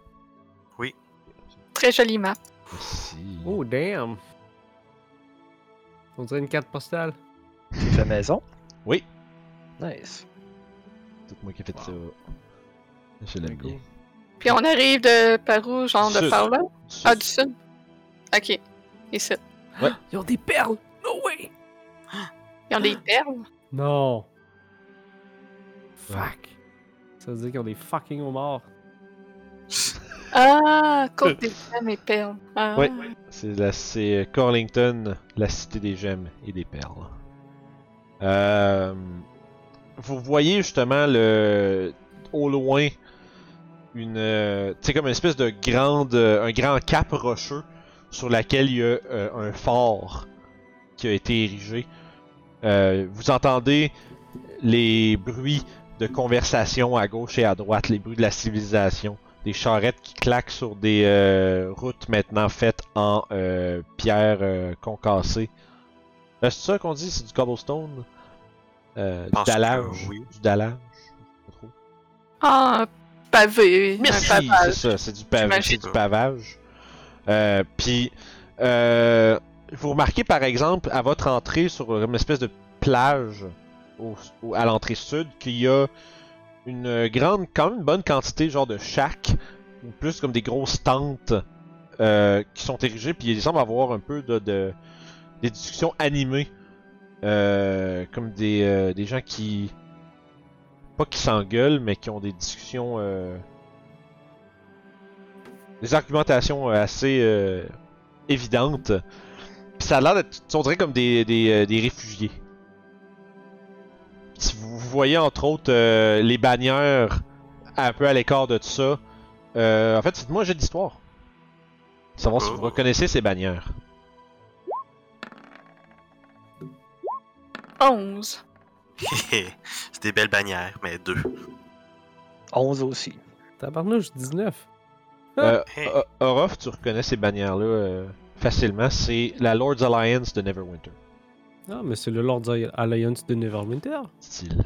Très jolie map. Merci. Oh, damn! On dirait une carte postale. C'est fait maison? Oui. Nice. C'est moi qui ai fait ça. Je l'aime bien. Puis on arrive de par où, genre de par là? Du Ah, sud. du sud. Ok. Ici. Ils ont des perles! No way! Ils ont des perles? Non! Fuck! Ça veut dire qu'ils ont des fucking homards. Ah, côte des femmes et perles. Ah. Ouais. C'est la, c'est euh, Corlington, la cité des gemmes et des perles. Euh, vous voyez justement le, au loin une, euh, tu sais comme une espèce de grande, euh, un grand cap rocheux sur laquelle il y a euh, un fort qui a été érigé. Euh, vous entendez les bruits de conversation à gauche et à droite, les bruits de la civilisation, des charrettes qui claquent sur des euh, routes maintenant faites en euh, pierre euh, concassée. Euh, c'est ça qu'on dit, c'est du cobblestone, euh, du dallage, oui. du dallage? pas trop. Ah, un pavé. Merci, un c'est ça, c'est du, c'est du pavage. Euh, Puis, euh, vous remarquez par exemple à votre entrée sur une espèce de plage au, au- à l'entrée sud qu'il y a une grande, quand même une bonne quantité genre de shacks ou plus comme des grosses tentes euh, qui sont érigées. Puis il semble avoir un peu de, de- des discussions animées, euh, comme des, euh, des gens qui pas qui s'engueulent, mais qui ont des discussions des argumentations assez évidentes. Puis ça a l'air d'être, on dirait comme des, des, des réfugiés. Si vous vous voyez entre autres euh, les bannières un peu à l'écart de tout ça. Euh, en fait, un jeu d'histoire. Savoir si vous reconnaissez ces bannières. 11. c'est des belles bannières, mais deux. 11 aussi. Tabarnouche, 19. Euh, Hey. O- Orof, tu reconnais ces bannières-là euh, facilement. C'est la Lord's Alliance de Neverwinter. Ah, mais c'est le Lord's Alliance de Neverwinter. style.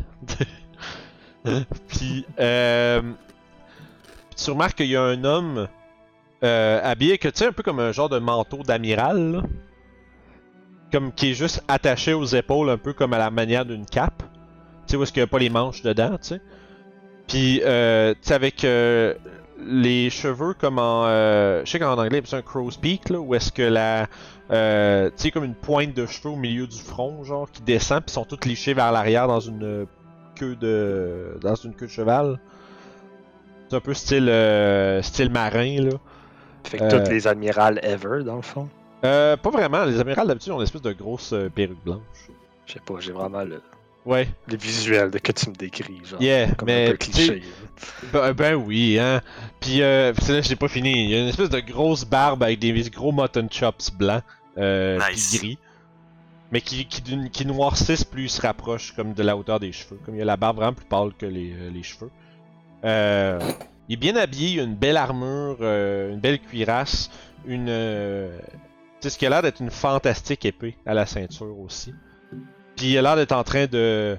Puis, euh, tu remarques qu'il y a un homme euh, habillé, que tu sais, un peu comme un genre de manteau d'amiral, comme qui est juste attaché aux épaules, un peu comme à la manière d'une cape. Tu sais, où est-ce qu'il n'y a pas les manches dedans, tu sais. Puis, euh, tu sais, avec euh, les cheveux comme en. euh, je sais qu'en anglais, c'est un crow's peak, là, où est-ce que la. Euh, tu sais, comme une pointe de cheveux au milieu du front, genre, qui descend, puis sont toutes lichées vers l'arrière dans une queue de. dans une queue de cheval. C'est un peu style. euh, style marin, là. Fait que toutes les admirales ever, dans le fond. Euh, pas vraiment, les amirals d'habitude ont une espèce de grosse perruque blanche. Je sais pas, j'ai vraiment le, Ouais, le visuel de que tu me décris. Genre, yeah, comme mais. un peu cliché. Ben, ben oui, hein. Puis, euh, c'est là, j'ai pas fini. Il y a une espèce de grosse barbe avec des gros mutton chops blancs, euh, Nice. puis gris. Mais qui, qui, d'une- qui noircissent plus ils se rapprochent comme de la hauteur des cheveux. Comme il y a la barbe vraiment plus pâle que les, euh, les cheveux. Euh, il est bien habillé, il a une belle armure, euh, une belle cuirasse, une. Euh, tu sais, ce qui a l'air d'être une fantastique épée à la ceinture aussi. Puis il a l'air d'être en train de,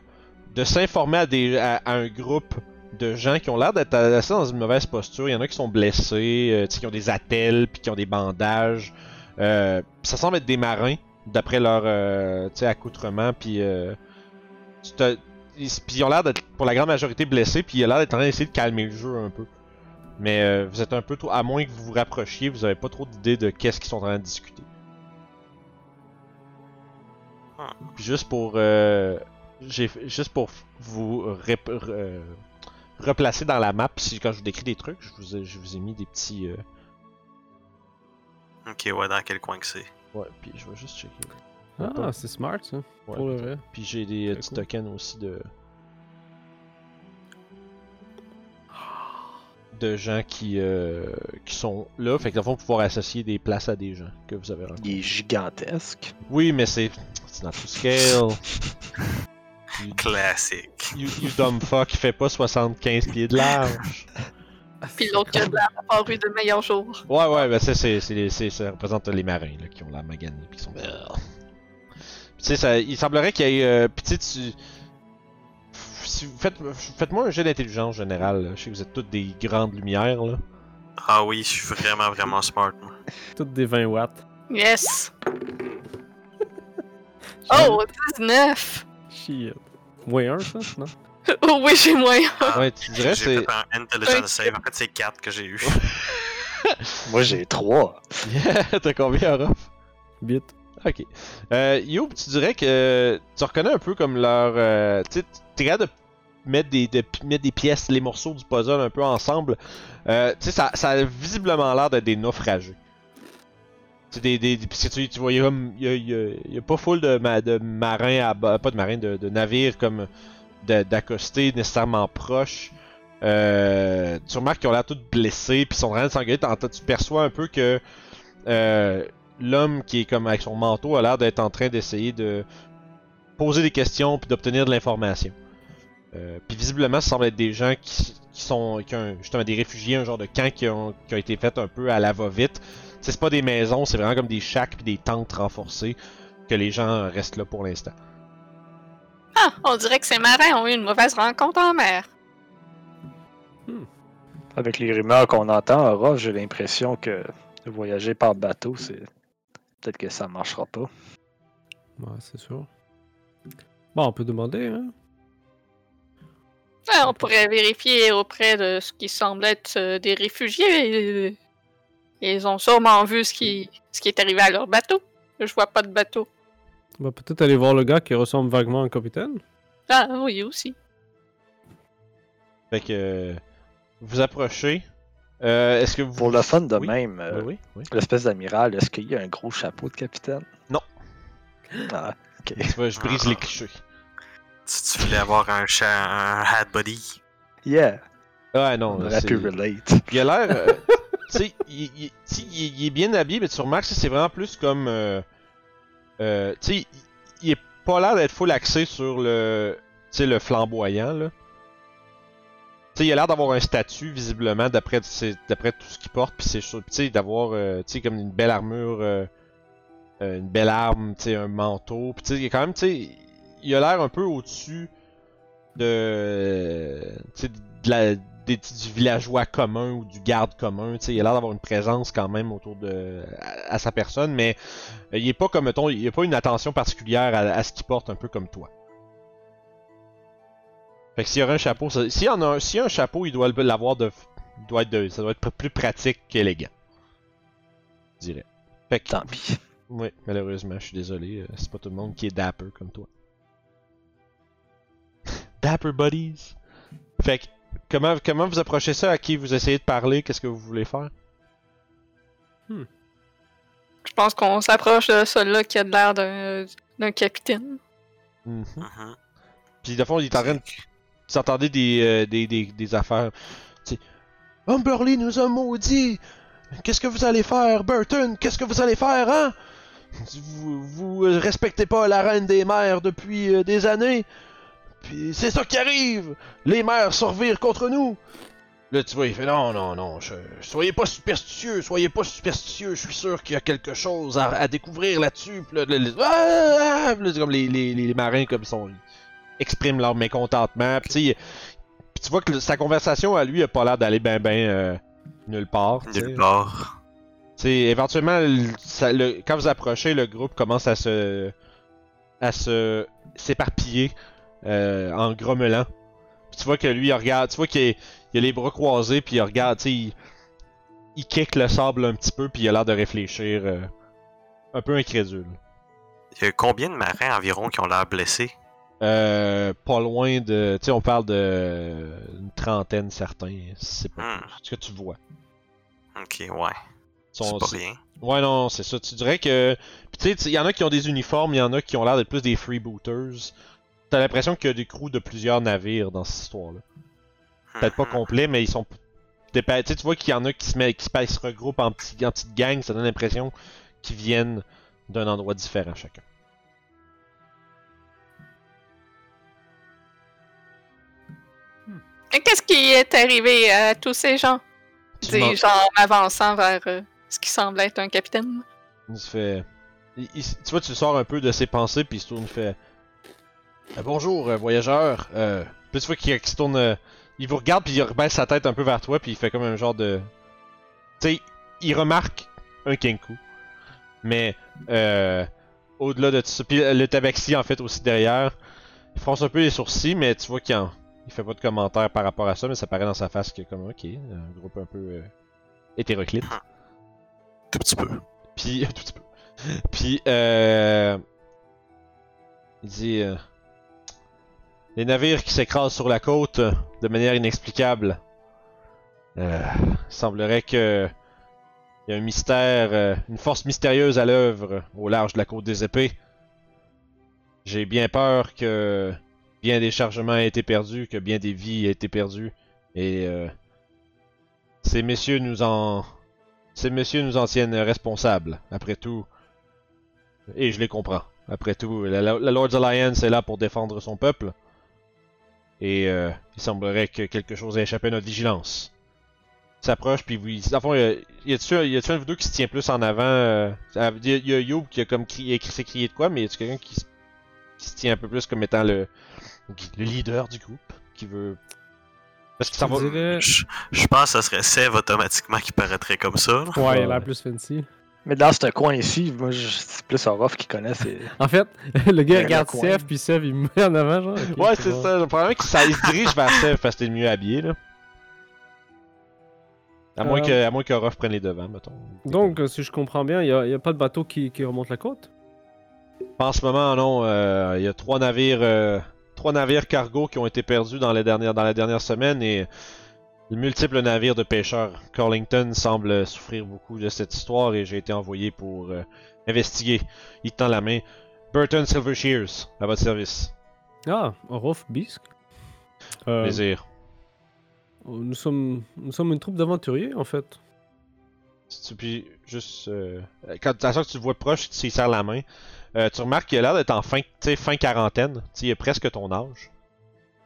de s'informer à, des, à, un groupe de gens qui ont l'air d'être assez dans une mauvaise posture. Il y en a qui sont blessés, euh, qui ont des attelles, puis qui ont des bandages. Euh, ça semble être des marins, d'après leur euh, accoutrement. Puis, ils, ils ont l'air d'être, pour la grande majorité, blessés. Puis il a l'air d'être en train d'essayer de calmer le jeu un peu. Mais vous êtes un peu trop. À moins que vous vous rapprochiez, vous avez pas trop d'idée de qu'est-ce qu'ils sont en train de discuter. Puis juste pour. euh, j'ai juste pour vous euh, replacer dans la map, si quand je vous décris des trucs, je vous ai, je vous ai mis des petits. euh, Ok, ouais, dans quel coin que c'est. Ouais, puis je vais juste checker. Ah, c'est smart ça. Ouais, Pour le vrai. Puis j'ai des petits cool. tokens aussi de. de gens qui, euh, qui sont là. Fait que dans le fond, pouvoir associer des places à des gens que vous avez rencontrés. Il est gigantesque. Oui, mais c'est. C'est not to scale. you, Classique. you, you dumb fuck, il fait pas 75 pieds de large. Puis l'autre qui a de pas eu de meilleurs jours. Ouais, ouais, ben ça, c'est, c'est, c'est- ça représente les marins là, qui ont la maganée puis qui sont. Tu sais, ça, il semblerait qu'il y ait. Euh, puis tu sais, tu. Si vous faites, faites-moi un jeu d'intelligence générale. là. Je sais que vous êtes toutes des grandes lumières là. Ah oui, je suis vraiment, vraiment smart. moi. Toutes des 20 watts. Yes! Oh, 19! Shit. Moins 1 ça, non? Oh oui, j'ai moins. Ah, Ouais, tu dirais J'ai c'est. fait un intelligence save. En fait, c'est 4 que j'ai eu. Moi, j'ai 3. Yeah, t'as combien, Orof? Bit. Ok. Euh, Youb, tu dirais que tu reconnais un peu comme leur. euh, tu sais, t'es capable de mettre des, de pi- mettre des pièces, les morceaux du puzzle un peu ensemble. Euh, tu sais, ça, ça a visiblement l'air d'être des naufragés. C'est des, des, tu, vois, il y a, pas full de, ma- de marins à pas de marins, de, navires comme d'accostés nécessairement proches. Euh, tu remarques qu'ils ont l'air tous blessés, puis sont en train de s'engueuler. Tu perçois un peu que euh, l'homme qui est comme avec son manteau a l'air d'être en train d'essayer de poser des questions puis d'obtenir de l'information. Euh, puis visiblement, ça semble être des gens qui, sont qui justement des réfugiés, un genre de camp qui ont, qui été fait un peu à la va-vite. C'est pas des maisons, c'est vraiment comme des shacks puis des tentes renforcées que les gens restent là pour l'instant. Ah, on dirait que ces marins ont eu une mauvaise rencontre en mer. Avec les rumeurs qu'on entend, Aura, j'ai l'impression que voyager par bateau, c'est. Peut-être que ça marchera pas. Ouais, c'est sûr. Bon, on peut demander, hein? Ah, on pourrait vérifier auprès de ce qui semble être euh, des réfugiés. Ils ont sûrement vu ce qui, ce qui est arrivé à leur bateau. Je vois pas de bateau. On va peut-être aller voir le gars qui ressemble vaguement à un capitaine. Ah oui, aussi. Fait que euh, vous approchez. Euh, Est-ce que vous Pour le fun de Oui. même, euh, Oui, oui, oui. l'espèce d'amiral, est-ce qu'il y a un gros chapeau de capitaine? Non. Ah, ok. Je brise les clichés. Si tu voulais avoir un chat, un hat body. Yeah, Ah non, c'est- relate. Il a l'air. euh, sais, il, est bien habillé, mais tu remarques que c'est vraiment plus comme. euh, euh, tu sais, il, est pas l'air d'être full axé sur le. Le flamboyant, là. Tu sais, il a l'air d'avoir un statut, visiblement, d'après tout ce qu'il porte, puis. Tu sais, d'avoir. euh, tu sais, comme une belle armure. euh, euh, une belle arme, tu sais, un manteau. Puis tu sais, il est quand même, tu sais, il a l'air un peu au-dessus de. Tu sais, de la, des, du villageois commun ou du garde commun. tu sais, Il a l'air d'avoir une présence quand même autour de à, à sa personne, mais euh, il est pas comme mettons, il a pas une attention particulière à, à ce qu'il porte, un peu comme toi. Fait que s'il y aurait un chapeau, s'il y en a un, s'il y a un chapeau, il doit l'avoir de, il doit être de, ça doit être plus pratique qu'élégant. Je dirais. Fait que, Tant pis. oui, malheureusement, je suis désolé, euh, c'est pas tout le monde qui est dapper comme toi. dapper buddies. Fait que, comment, comment vous approchez ça? À qui vous essayez de parler? Qu'est-ce que vous voulez faire? Je pense qu'on s'approche de celui-là qui a de l'air d'un d'un capitaine. Mhm. Mhm. Puis, de fond, il est en train de. Vous entendez des, euh, des, des, des affaires. Tu Humberly nous a maudit! Qu'est-ce que vous allez faire, Burton? Qu'est-ce que vous allez faire, hein? Vous, vous respectez pas la reine des mers depuis euh, des années. Puis c'est ça qui arrive! Les mers se revirent contre nous! Là, tu vois, il fait non, non, non, je- soyez pas superstitieux, soyez pas superstitieux, je suis sûr qu'il y a quelque chose à, à découvrir là-dessus. Puis là, là, les-! Puis là, c'est comme les, les, les marins comme sont expriment leur mécontentement. Puis, tu vois que sa conversation à lui a pas l'air d'aller ben ben euh, nulle part. Nulle part. Tu sais, éventuellement, le- ça- le- quand vous approchez, le groupe commence à se à se s'éparpiller euh, en grommelant. Puis tu vois que lui, il regarde, tu vois qu'il il a les bras croisés, puis il regarde, tu sais, il, il kick le sable un petit peu, puis il a l'air de réfléchir, euh, un peu incrédule. Il y a combien de marins environ qui ont l'air blessés? Euh, pas loin de, tu sais, on parle de une trentaine certains, c'est pas Hmm. ce que tu vois. Ok, ouais. C'est pas rien. Ouais, non, c'est ça. Tu dirais que. Puis tu sais, il y en a qui ont des uniformes, il y en a qui ont l'air d'être plus des freebooters. T'as l'impression qu'il y a des crews de plusieurs navires dans cette histoire-là. Peut-être pas Mhm. complet, mais ils sont. Tu sais, tu vois qu'il y en a qui se, met, qui se, se regroupent en, petits, en petites gangs, ça donne l'impression qu'ils viennent d'un endroit différent chacun. Et Qu'est-ce qui est arrivé à tous ces gens? Dis-je en avançant vers euh, ce qui semble être un capitaine. Il se fait. il- il- tu vois, tu le sors un peu de ses pensées, puis il se tourne, il fait. Euh, bonjour, euh, voyageur. Euh... Puis tu vois qu'il se tourne. euh, Il vous regarde, puis il rebaisse sa tête un peu vers toi, puis il fait comme un genre de. Tu sais, il remarque un Kenku. Mais, euh, au-delà de tout ça, puis le tabaxi en fait aussi derrière, il fronce un peu les sourcils, mais tu vois qu'il en- il fait pas de commentaires par rapport à ça, mais ça paraît dans sa face que, comme, ok, un groupe un peu euh, hétéroclite. Tout petit peu. Puis, tout petit peu. Puis, euh, il dit euh, Les navires qui s'écrasent sur la côte euh, de manière inexplicable. Euh, il semblerait que. Il y a un mystère, euh, une force mystérieuse à l'œuvre au large de la côte des épées. J'ai bien peur que bien des chargements aient été perdus, que bien des vies aient été perdues, Et ces messieurs nous en. Ces messieurs nous en tiennent responsables, après tout. Et je les comprends. Après tout, la Lord's Alliance est là pour défendre son peuple. Et euh, il semblerait que quelque chose ait échappé à notre vigilance. Il S'approche, puis vous. Le fond, y a- y a-tu un, de vous deux qui se tient plus en avant euh, Il y, a- Youb qui a comme crié, s'est crié de quoi, mais y a-tu quelqu'un qui, se- qui se tient un peu plus comme étant le, le leader du groupe Qui veut. Parce qu'il s'en va. Je Je, pense que ça serait Sève automatiquement qui paraîtrait comme ça. Ouais, il a l'air plus fancy. Mais dans ce coin ici, moi, c'est plus Orof qui connaît. C'est... En fait, le gars regarde. Sev, puis Sev, il me met en avant, genre. Ouais, c'est vois. ça. Le problème, c'est qu'il se dirige vers Sev parce que t'es le mieux habillé, là. À moins Euh. que, à moins que Ruff prenne les devants, mettons. Donc, euh, si je comprends bien, il n'y a, il y a pas de bateau qui, qui remonte la côte? En ce moment, non. euh, Il y a trois navires, euh, trois navires cargo qui ont été perdus dans, les dernières, dans la dernière semaine et de multiples navires de pêcheurs. Carlington semble souffrir beaucoup de cette histoire et j'ai été envoyé pour euh, investiguer. Il tend la main. Burton Silver Shears, à votre service. Ah, Orof Bisque. Euh, Plaisir. nous, sommes, nous sommes une troupe d'aventuriers, en fait. Si tu- Puis juste euh, quand que tu le vois proche, tu lui serres la main. euh, tu remarques qu'il a l'air d'être en fin, fin quarantaine. Il a presque ton âge.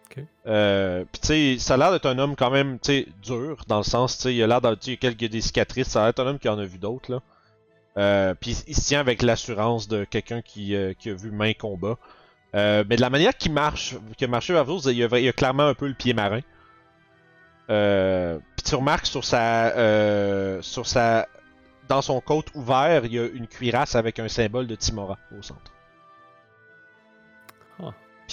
Ok. Euh, tu sais, ça a l'air d'être un homme quand même, dur dans le sens, tu il a l'air d'avoir quelques cicatrices. Ça a l'air d'être un homme qui en a vu d'autres. Euh, puis il se tient avec l'assurance de quelqu'un qui, euh, a vu main combat. Mais de la manière qu'il marche, a marché vous, il a, clairement un peu le pied marin. Puis tu remarques sur sa, sur sa, dans son côte ouvert, il y a une cuirasse avec un symbole de Timora au centre.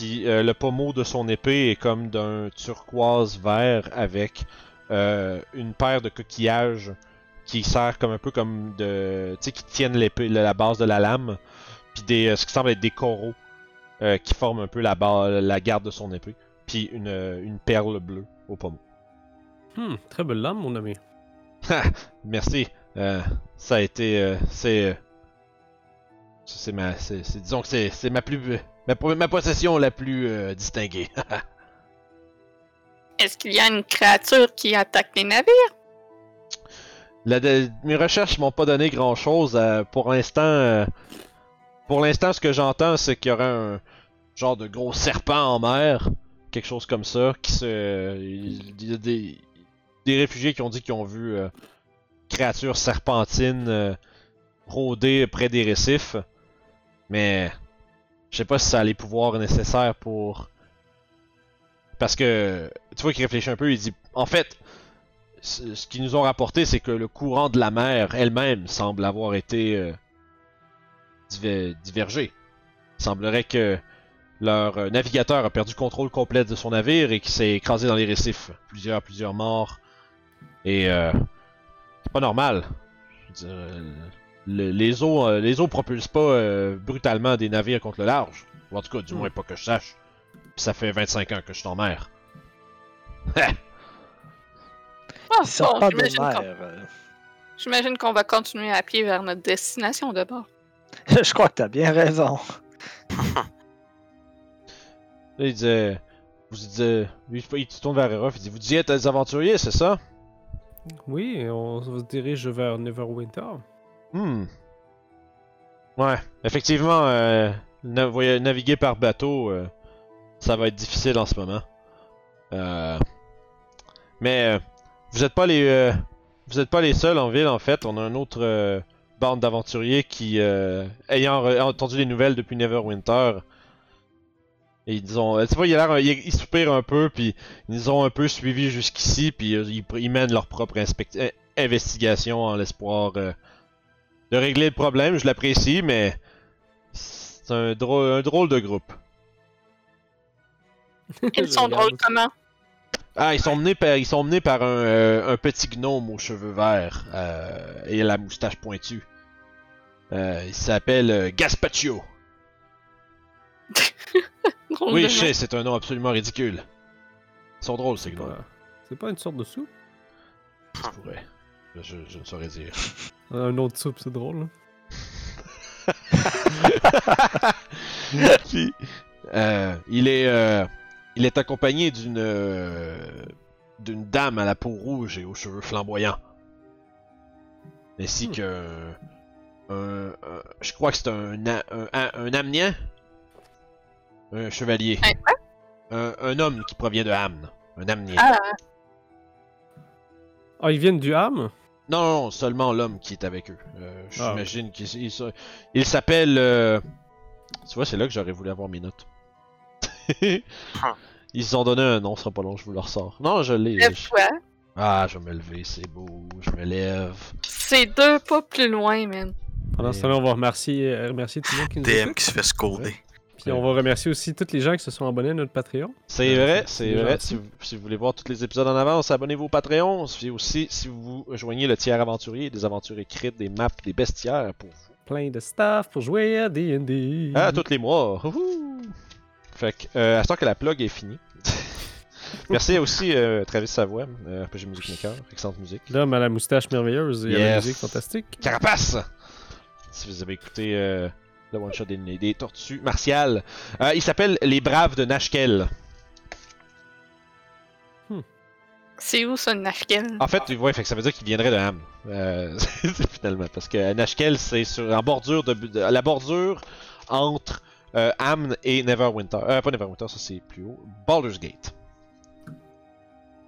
Puis euh, le pommeau de son épée est comme d'un turquoise vert avec euh, une paire de coquillages qui sert comme un peu comme de, tu sais, qui tiennent l'épée, la base de la lame, puis des, euh, ce qui semble être des coraux euh, qui forment un peu la, la garde de son épée, puis une, une perle bleue au pommeau. Hmm, très belle lame, mon ami. Merci. Ça a été, c'est, c'est ma, c'est, disons que c'est, c'est ma plus, ma, ma possession la plus euh, distinguée. Est-ce qu'il y a une créature qui attaque les navires? La de- mes recherches m'ont pas donné grand chose. pour l'instant, euh, pour l'instant, ce que j'entends, c'est qu'il y aurait un genre de gros serpent en mer, quelque chose comme ça, qui se, il y a des, des réfugiés qui ont dit qu'ils ont vu euh, créatures serpentines euh, rôder près des récifs, mais je sais pas si ça a les pouvoirs nécessaires pour, parce que tu vois qu'il réfléchit un peu, il dit, en fait ce qu'ils nous ont rapporté, c'est que le courant de la mer elle-même semble avoir été euh, diver- divergé. Il semblerait que leur euh, navigateur a perdu contrôle complet de son navire et qu'il s'est écrasé dans les récifs. Plusieurs, plusieurs morts. Et euh, c'est pas normal. Je veux dire, euh, le- les eaux, euh, les eaux propulsent pas euh, brutalement des navires contre le large. Ou en tout cas, du Hmm. moins pas que je sache. Puis ça fait 25 ans que je suis en mer. Ah, Ils sortent bon, pas de j'imagine qu'on- mer. euh. j'imagine qu'on va continuer à pied vers notre destination de bord. Je crois que t'as bien raison. Là, il disait. Vous il se tourne vers Erof, il dit Vous disiez être des aventuriers, c'est ça? Oui, on se dirige vers Neverwinter. Hmm. Ouais, effectivement, euh, naviguer par bateau, euh, ça va être difficile en ce moment. Euh, mais vous êtes pas les, vous êtes pas les seuls en ville en fait. On a une autre bande d'aventuriers qui, ayant entendu les nouvelles depuis Neverwinter, ils ont, tu vois, il a l'air, il, il soupire un peu, puis ils ont un peu suivis jusqu'ici, puis ils, ils mènent leur propre investigation en l'espoir de régler le problème. Je l'apprécie, mais c'est un drôle, un drôle de groupe. Ils sont drôles comment? Ah, ils sont menés par, ils sont menés par un, euh, un petit gnome aux cheveux verts euh, et à la moustache pointue. Euh, il s'appelle euh, Gaspaccio. Oui, je sais, c'est un nom absolument ridicule. Ils sont drôles, ces C'est gnomes. pas, c'est pas une sorte de soupe? Je pourrais. Je, je ne saurais dire. Un autre soupe, c'est drôle. hein. Puis, euh, il est, euh, il est accompagné d'une, euh, d'une dame à la peau rouge et aux cheveux flamboyants. Ainsi Hmm. que un, un- je crois que c'est un, a- un, a- un Amnien, un chevalier, Un un, un homme qui provient de Amn, un Amnien. Ah, Ah, ils viennent du Ham? Non, seulement l'homme qui est avec eux. Euh, Ah. J'imagine qu'il il, s'appelle. euh, Tu vois, c'est là que j'aurais voulu avoir mes notes. Ils se ont donné un nom, ce sera pas long, je vous le ressors. Non, je l'ai. je-. Ah, je vais me lever, c'est beau, je me lève. C'est deux pas plus loin, man. Pendant ce temps-là, on va remercier, euh, remercier tout le monde qui nous DM qui se fait scolder. Puis on va remercier aussi tous les gens qui se sont abonnés à notre Patreon. C'est Euh, vrai, c'est vrai. Si vous, si vous voulez voir tous les épisodes en avance, abonnez-vous au Patreon. Et aussi, si vous joignez le tiers aventurier, des aventures écrites, des maps, des bestiaires pour vous. Plein de stuff pour jouer à D&D. Ah, tous les mois. Wouhou! Fait que, euh, à ce temps que la plug est finie. Merci aussi euh, Travis Savoie, euh, RPG Music Maker, excellente musique. L'homme à la moustache merveilleuse et à la musique fantastique. Carapace! Si vous avez écouté euh, le one shot des, des tortues martiales, Euh, il s'appelle Les Braves de Nashkel. C'est où ça, Nashkel? En fait, ouais, fait que ça veut dire qu'il viendrait de Ham. Euh, finalement, parce que Nashkel, c'est sur en bordure de, de- à la bordure entre euh, Amn et Neverwinter. Euh, pas Neverwinter, ça c'est plus haut. Baldur's Gate.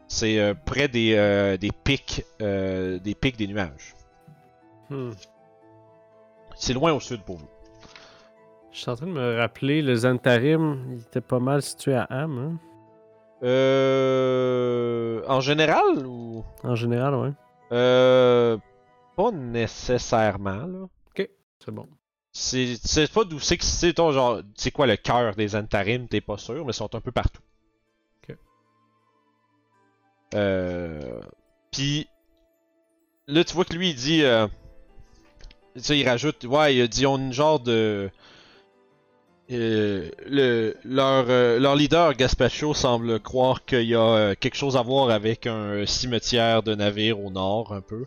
C'est euh, près des, euh, des pics, euh, des pics des nuages. Hmm. C'est loin au sud pour vous. Je suis en train de me rappeler, le Zantarim, il était pas mal situé à Ham, hein? Euh, en général ou? En général, ouais. euh, pas nécessairement là. C'est bon. C'est pas d'où c'est que c'est ton genre c'est quoi le cœur des Antarim, t'es pas sûr, mais ils sont un peu partout. Ok. Euh puis là tu vois que lui il dit euh, tu sais, il rajoute ouais, il dit on a une genre de euh, le, leur, euh, leur leader Gaspacho semble croire qu'il y a euh, quelque chose à voir avec un cimetière de navires au nord un peu.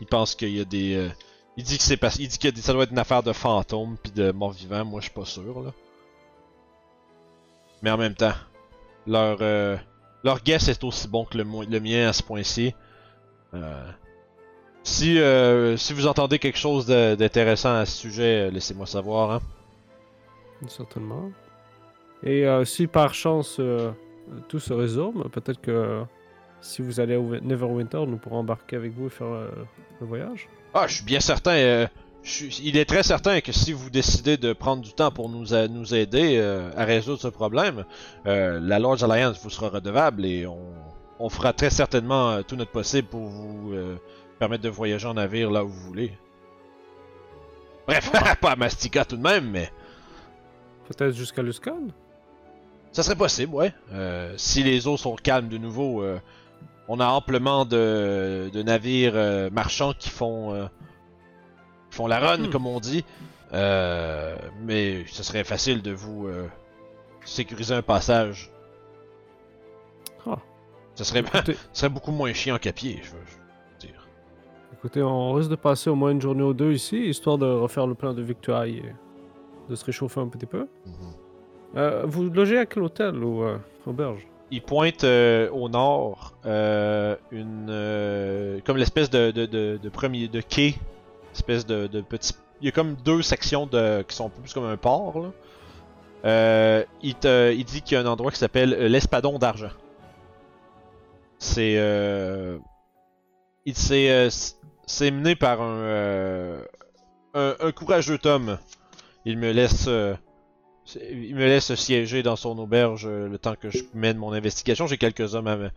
Il pense qu'il y a des euh, il dit que ça doit être une affaire de fantômes puis de morts vivants, moi je suis pas sûr là. Mais en même temps, leur euh, leur guess est aussi bon que le, le mien à ce point-ci. Euh, si euh, si vous entendez quelque chose d'intéressant à ce sujet, euh, laissez-moi savoir hein. Certainement. Et euh, si par chance euh, tout se résume, peut-être que si vous allez au Neverwinter, nous pourrons embarquer avec vous et faire euh, le voyage. Ah, je suis bien certain. il est très certain que si vous décidez de prendre du temps pour nous, aider à résoudre ce problème, la Lord's Alliance vous sera redevable et on, fera très certainement tout notre possible pour vous permettre de voyager en navire là où vous voulez. Bref, pas à Mastika tout de même, mais Peut-être jusqu'à Luscon? Ça serait possible, ouais. Euh, si les eaux sont calmes de nouveau, euh, on a amplement de, de navires euh, marchands qui font, qui font la run, Hmm. comme on dit. Mais ce serait facile de vous sécuriser un passage. Ah. Ce serait, Écoutez, ce serait beaucoup moins chiant qu'à pied, je veux, je veux dire. écoutez, on risque de passer au moins une journée ou deux ici, histoire de refaire le plan de victoire et de se réchauffer un petit peu. Euh, vous logez à quel hôtel ou euh, auberge il pointe euh, au nord euh, une comme l'espèce de, de, de, de premier de quai, espèce de, de petit. Il y a comme deux sections de qui sont plus comme un port. Là. Il, te, il dit qu'il y a un endroit qui s'appelle l'espadon d'argent. C'est il c'est c'est mené par un, un un courageux Tom. Il me laisse euh, Il me laisse siéger dans son auberge euh, le temps que je mène mon investigation. J'ai quelques hommes à me...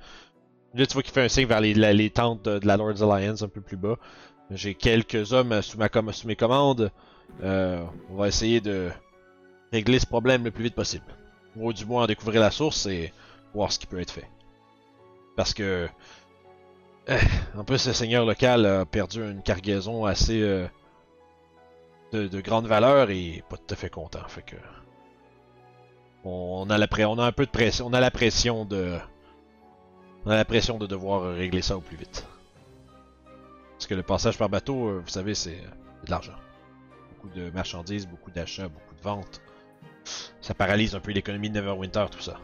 Là, tu vois qu'il fait un signe vers les, tentes de, la Lord's Alliance un peu plus bas. J'ai quelques hommes euh, sous, ma mes commandes. On va essayer de régler ce problème le plus vite possible. Ou du moins en découvrir la source et voir ce qui peut être fait. Parce que... en plus, le seigneur local a perdu une cargaison assez... de, de grande valeur et pas tout à fait content. Fait que... On a, la on a un peu de pression. On a la pression de. On a la pression de devoir régler ça au plus vite. Parce que le passage par bateau, euh, vous savez, c'est euh, de l'argent. Beaucoup de marchandises, beaucoup d'achats, beaucoup de ventes. Ça paralyse un peu l'économie de Neverwinter, tout ça.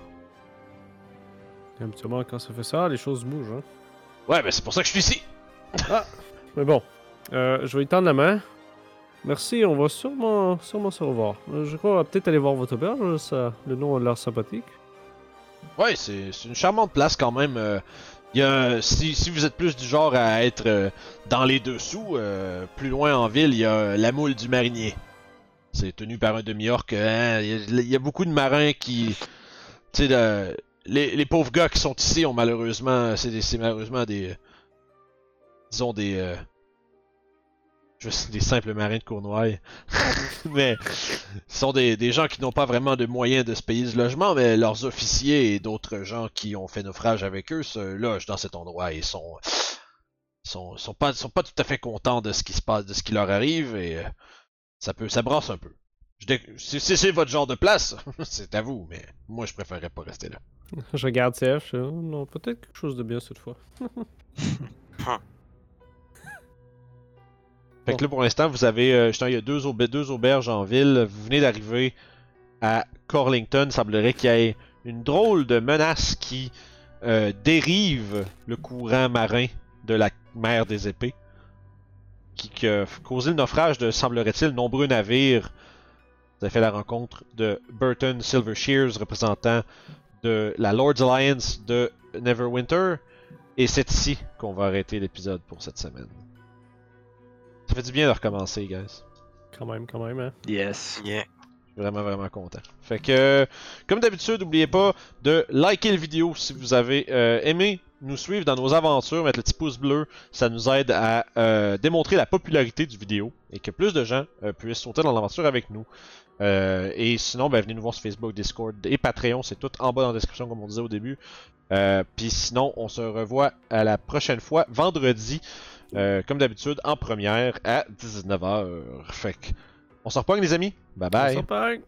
Habituellement, quand ça fait ça, les choses bougent, hein. Ouais, ben c'est pour ça que je suis ici. Mais bon, euh, je vais lui tendre la main. Merci, on va sûrement, sûrement se revoir. Euh, Je crois qu'on va peut-être aller voir votre auberge, ça, le nom a l'air sympathique. Ouais, c'est une charmante place quand même. euh, si, vous êtes plus du genre à être euh, dans les dessous, euh, plus loin en ville, il y a la moule du marinier. C'est tenu par un demi-orc. hein, Il y, a- beaucoup de marins qui. Tu sais, le- les, les pauvres gars qui sont ici ont malheureusement. C'est malheureusement des. Disons des. Euh, juste des simples marins de Cournoye. mais ce sont des, des gens qui n'ont pas vraiment de moyens de se payer du logement, mais leurs officiers et d'autres gens qui ont fait naufrage avec eux se logent dans cet endroit et sont sont, sont pas sont pas tout à fait contents de ce qui se passe, de ce qui leur arrive et euh, ça peut ça brasse un peu. Je Si c'est votre genre de place, c'est à vous, mais moi je préférerais pas rester là. Je regarde CF, je oh, non, peut-être quelque chose de bien cette fois. Fait que là, pour l'instant, vous avez. euh, justement, il y a deux, aube- deux auberges en ville. Vous venez d'arriver à Corlington. Il semblerait qu'il y ait une drôle de menace qui euh, dérive le courant marin de la mer des épées. Qui, qui a causé le naufrage de, semblerait-il, nombreux navires. Vous avez fait la rencontre de Burton Silver Shears, représentant de la Lord's Alliance de Neverwinter. Et c'est ici qu'on va arrêter l'épisode pour cette semaine. Ça fait du bien de recommencer, guys. Quand même, quand même, hein. Yes. Yeah. Je suis vraiment, vraiment content. Fait que, comme d'habitude, n'oubliez pas de liker la vidéo si vous avez euh, aimé nous suivre dans nos aventures, mettre le petit pouce bleu, ça nous aide à euh, démontrer la popularité du vidéo et que plus de gens euh, puissent sauter dans l'aventure avec nous. Euh, et sinon, ben, venez nous voir sur Facebook, Discord et Patreon, c'est tout en bas dans la description comme on disait au début. Euh, Puis sinon, on se revoit à la prochaine fois, vendredi, euh, comme d'habitude, en première à 19h. Fait que, on se repogne les amis. Bye bye. On.